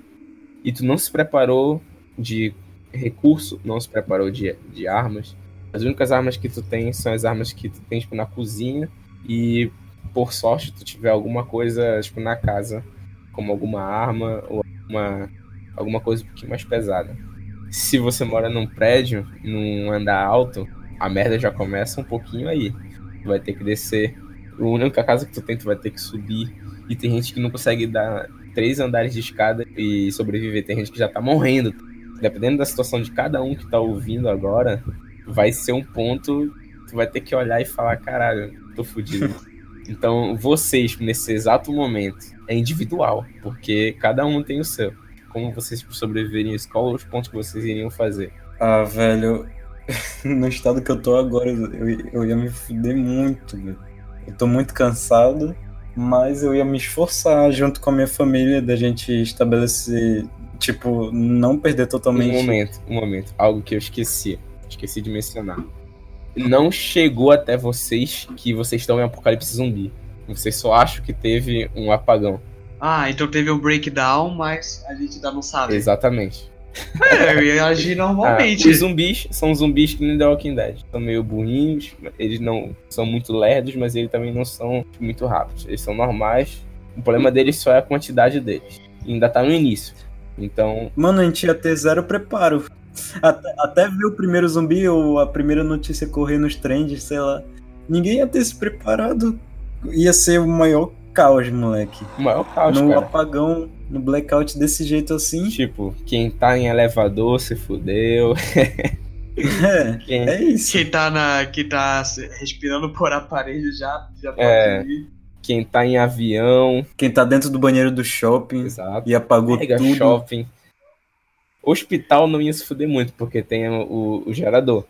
E tu não se preparou de recurso, não se preparou de, de armas. As únicas armas que tu tem são as armas que tu tem tipo, na cozinha. E por sorte tu tiver alguma coisa tipo, na casa, como alguma arma ou alguma, alguma coisa um pouquinho mais pesada. Se você mora num prédio, num andar alto, a merda já começa um pouquinho aí. Tu vai ter que descer. A única casa que tu tem, tu vai ter que subir. E tem gente que não consegue dar três andares de escada e sobreviver. Tem gente que já tá morrendo. Dependendo da situação de cada um que tá ouvindo agora, vai ser um ponto. Tu vai ter que olhar e falar: caralho, tô fudido. Então, vocês, nesse exato momento, é individual, porque cada um tem o seu. Como vocês sobreviveriam isso? Qual os pontos que vocês iriam fazer? Ah, velho, no estado que eu tô agora, eu, eu ia me fuder muito, velho. Eu tô muito cansado, mas eu ia me esforçar junto com a minha família da gente estabelecer, tipo, não perder totalmente. Um momento, um momento. Algo que eu esqueci. Esqueci de mencionar. Não chegou até vocês que vocês estão em apocalipse zumbi. Vocês só acham que teve um apagão. Ah, então teve um breakdown, mas a gente ainda não sabe. Exatamente. É, eu ia agir Ah, normalmente. os zumbis são zumbis que nem The Walking Dead. São meio burrinhos, eles não são muito lerdos, mas eles também não são muito rápidos. Eles são normais. O problema deles só é a quantidade deles. E ainda tá no início. Então, Mano, a gente ia ter zero preparo. Até, até ver o primeiro zumbi ou a primeira notícia correr nos trends, sei lá. Ninguém ia ter se preparado. Ia ser o maior caos, moleque. o maior caos, no cara. apagão, no blackout desse jeito assim. Tipo, quem tá em elevador se fudeu. É, Quem... é isso. Quem tá, na, quem tá respirando por aparelho já, já pode É. ir. Quem tá em avião. Quem tá dentro do banheiro do shopping Exato. e apagou Mega tudo. shopping. Hospital não ia se fuder muito, porque tem o, o gerador.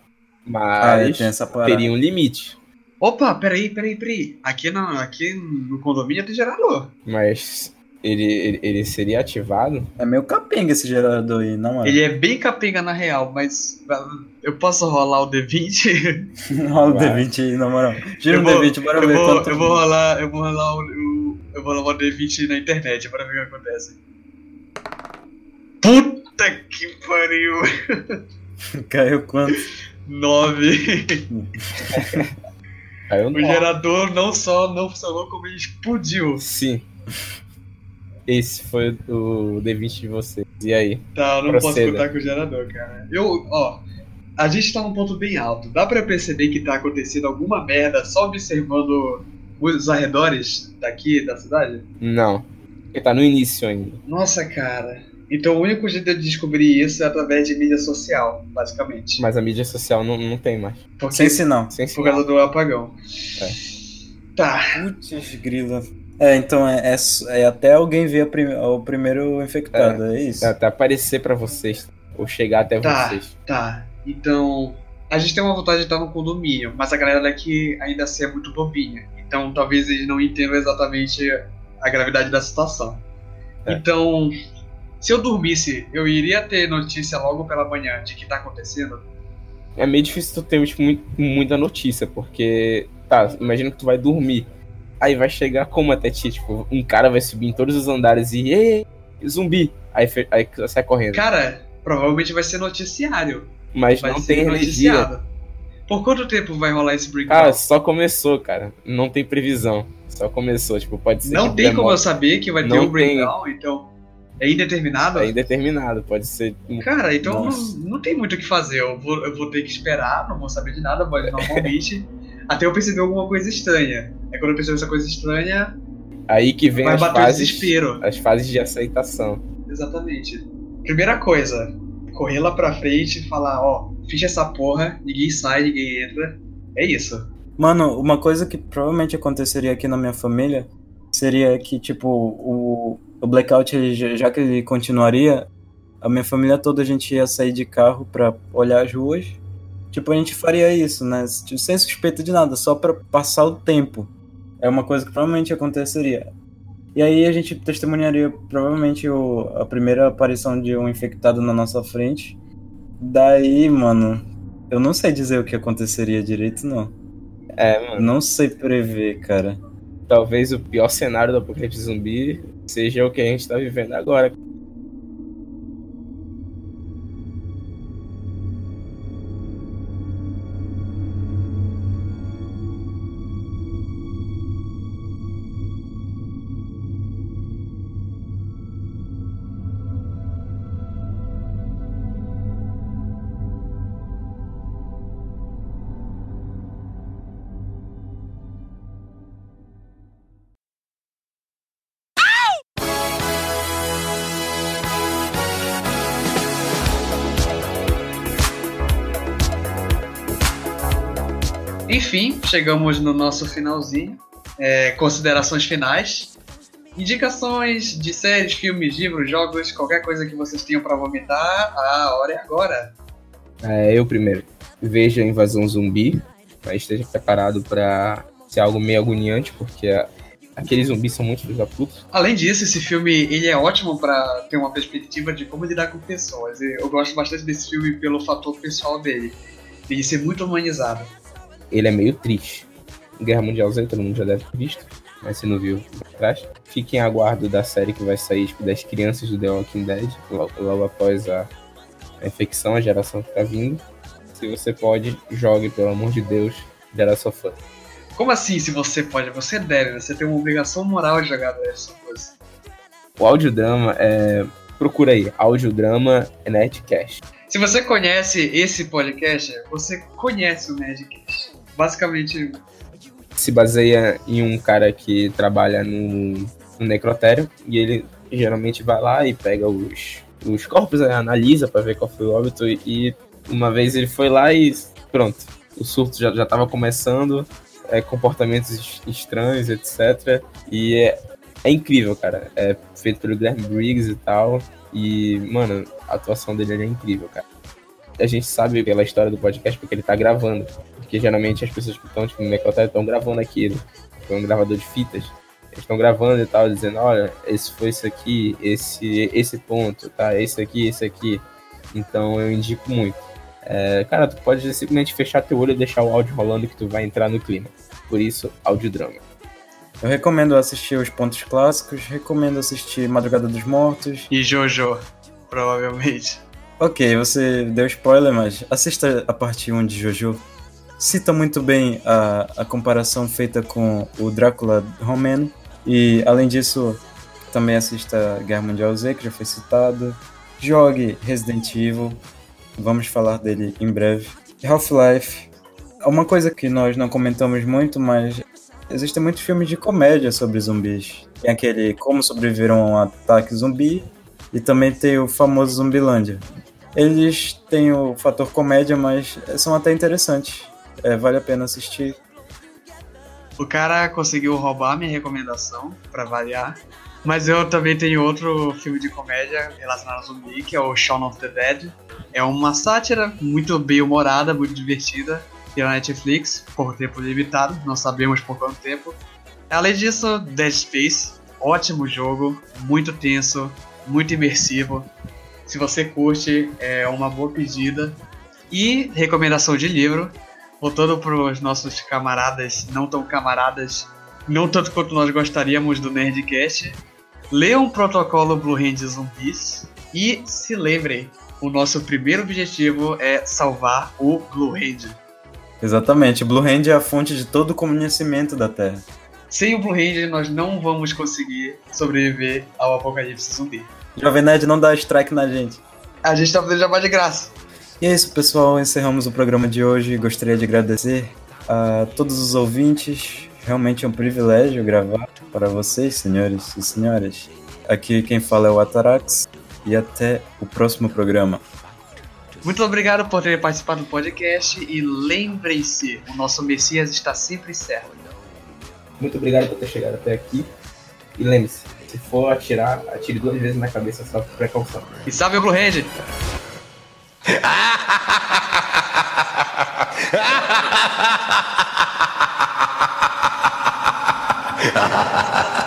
Ah, Mas parada. teria um limite. Opa, peraí, peraí, peraí. Aqui, no, aqui no condomínio tem gerador. Mas ele, ele, ele seria ativado. É meio capenga esse gerador aí, não é? Ele é bem capenga na real, mas eu posso rolar o D20? Rola o Vai. D20 aí, na moral. Gira Eu o vou- D20, bora eu ver vou, quanto. eu vou rolar, eu vou rolar o, o- eu vou rolar o D20 na internet, bora ver o que acontece. Puta que pariu! Caiu quanto? 9. Caiu O no gerador não só não funcionou, como ele explodiu. Sim. Esse foi o D20 de vocês. E aí? Tá, eu não Proceda. posso contar com o gerador, cara. Eu, ó, a gente tá num ponto bem alto. Dá pra perceber que tá acontecendo alguma merda só observando os arredores daqui da cidade? Não. Porque tá no início ainda. Nossa, cara. Então o único jeito de descobrir isso é através de mídia social, basicamente. Mas a mídia social não, não tem mais. Porque, Sem sinal. Sem por sinal. causa do apagão. É. Tá. Putz, grila. É, então é, é, é até alguém ver prim- o primeiro infectado, é, isso? É até aparecer pra vocês. Ou chegar até Tá. vocês. Tá, então a gente tem uma vontade de estar no condomínio, mas a galera daqui ainda assim é muito bobinha. Então talvez eles não entendam exatamente a gravidade da situação. É. Então, se eu dormisse, eu iria ter notícia logo pela manhã de que tá acontecendo. É meio difícil tu ter tipo, muito- muita notícia, porque. Tá, imagina que tu vai dormir. Aí vai chegar como até ti? Tipo, um cara vai subir em todos os andares e. Ei, zumbi! Aí, aí sai correndo. Cara, provavelmente vai ser noticiário. Mas Vai não ser tem energia. noticiado. Por quanto tempo vai rolar esse breakdown? Cara, só começou, cara. Não tem previsão. Só começou. Tipo, pode ser. não tem como eu saber que vai ter Não um breakdown, então é indeterminado? É indeterminado. Pode ser. Cara, então não, não tem muito o que fazer. Eu vou, eu vou ter que esperar, não vou saber de nada, mas normalmente. até eu perceber alguma coisa estranha. É quando eu percebo essa coisa estranha, Aí que vem vai as bater o fases. desespero. As fases de aceitação. Exatamente. Primeira coisa, correr lá pra frente e falar, ó, ficha essa porra, ninguém sai, ninguém entra. É isso. Mano, uma coisa que provavelmente aconteceria aqui na minha família seria que, tipo, o, o blackout, ele já que ele continuaria, a minha família toda a gente ia sair de carro pra olhar as ruas. Tipo, a gente faria isso, né? Tipo, Sem suspeita de nada, só pra passar o tempo. É uma coisa que provavelmente aconteceria. E aí a gente testemunharia provavelmente o, a primeira aparição de um infectado na nossa frente. Daí, mano, eu não sei dizer o que aconteceria direito, não. É, mano. Não sei prever, cara. Talvez o pior cenário do apocalipse zumbi seja o que a gente tá vivendo agora. Chegamos no nosso finalzinho. É, considerações finais. Indicações de séries, filmes, livros, jogos, qualquer coisa que vocês tenham pra vomitar, a hora é agora. É, eu primeiro. Veja a invasão zumbi, mas esteja preparado pra ser algo meio agoniante, porque a- aqueles zumbis são muito filhos da puta. Além disso, esse filme ele é ótimo pra ter uma perspectiva de como lidar com pessoas. Eu gosto bastante desse filme pelo fator pessoal dele, de ser muito humanizado. Ele é meio triste. Guerra Mundial Z, todo mundo já deve ter visto, mas se não viu, atrás. Fiquem em aguardo da série que vai sair tipo, das crianças do The Walking Dead, logo, logo após a, a infecção, a geração que tá vindo. Se você pode, jogue, pelo amor de Deus, of Us. Como assim, se você pode? Você deve, você tem uma obrigação moral de jogar of Us. O audiodrama é. Procura aí, audiodrama Nerdcast. Se você conhece esse podcast, você conhece o Nerdcast. Basicamente, Se baseia em um cara que trabalha no, no necrotério e ele geralmente vai lá e pega os, os corpos, né, analisa pra ver qual foi o óbito e uma vez ele foi lá e pronto, o surto já, já tava começando, é, comportamentos es- estranhos, etc. E é, é incrível, cara. É feito pelo Guilherme Briggs e tal. E, mano, a atuação dele é incrível, cara. A gente sabe pela história do podcast porque ele tá gravando. Porque geralmente as pessoas que estão tipo, no necrotério estão gravando aquilo. Foi um gravador de fitas. Eles estão gravando e tal, dizendo, olha, esse foi isso aqui, esse, esse ponto, tá? Esse aqui, esse aqui. Então eu indico muito. É, cara, tu pode simplesmente fechar teu olho e deixar o áudio rolando que tu vai entrar no clima. Por isso, audiodrama. Eu recomendo assistir os pontos clássicos, recomendo assistir Madrugada dos Mortos. e Jojo, provavelmente. Ok, você deu spoiler, mas assista a parte 1 de Jojo. Cita muito bem a, a comparação feita com o Drácula romano. E, além disso, também assista Guerra Mundial Z, que já foi citado. Jogue Resident Evil. Vamos falar dele em breve. Half-Life. Uma coisa que nós não comentamos muito, mas existem muitos filmes de comédia sobre zumbis. Tem aquele Como Sobreviver a um Ataque Zumbi e também tem o famoso Zumbilândia. Eles têm o fator comédia, mas são até interessantes. É, vale a pena assistir. O cara conseguiu roubar minha recomendação, pra variar. Mas eu também tenho outro filme de comédia relacionado ao zumbi, que é o Shaun of the Dead. É uma sátira muito bem humorada, muito divertida, pela Netflix, por tempo limitado, não sabemos por quanto tempo. Além disso, Dead Space, ótimo jogo, muito tenso, muito imersivo. Se você curte, é uma boa pedida. E recomendação de livro, voltando para os nossos camaradas, não tão camaradas, não tanto quanto nós gostaríamos do Nerdcast, leiam o protocolo Blue Hand Zumbis e se lembrem, o nosso primeiro objetivo é salvar o Blue Hand. Exatamente, Blue Hand é a fonte de todo o conhecimento da Terra. Sem o Blue Hand, nós não vamos conseguir sobreviver ao apocalipse zumbi. Jovem Nerd não dá strike na gente. A gente tá fazendo jabá de graça. E é isso, pessoal. Encerramos o programa de hoje. Gostaria de agradecer a todos os ouvintes. Realmente é um privilégio gravar para vocês, senhores e senhoras. Aqui quem fala é o Atarax. E até o próximo programa. Muito obrigado por terem participado do podcast e lembrem-se, o nosso Messias está sempre certo. Muito obrigado por ter chegado até aqui. E lembre-se, se for atirar, atire duas vezes na cabeça só por precaução. E salve o Blue Hand! ha ha ha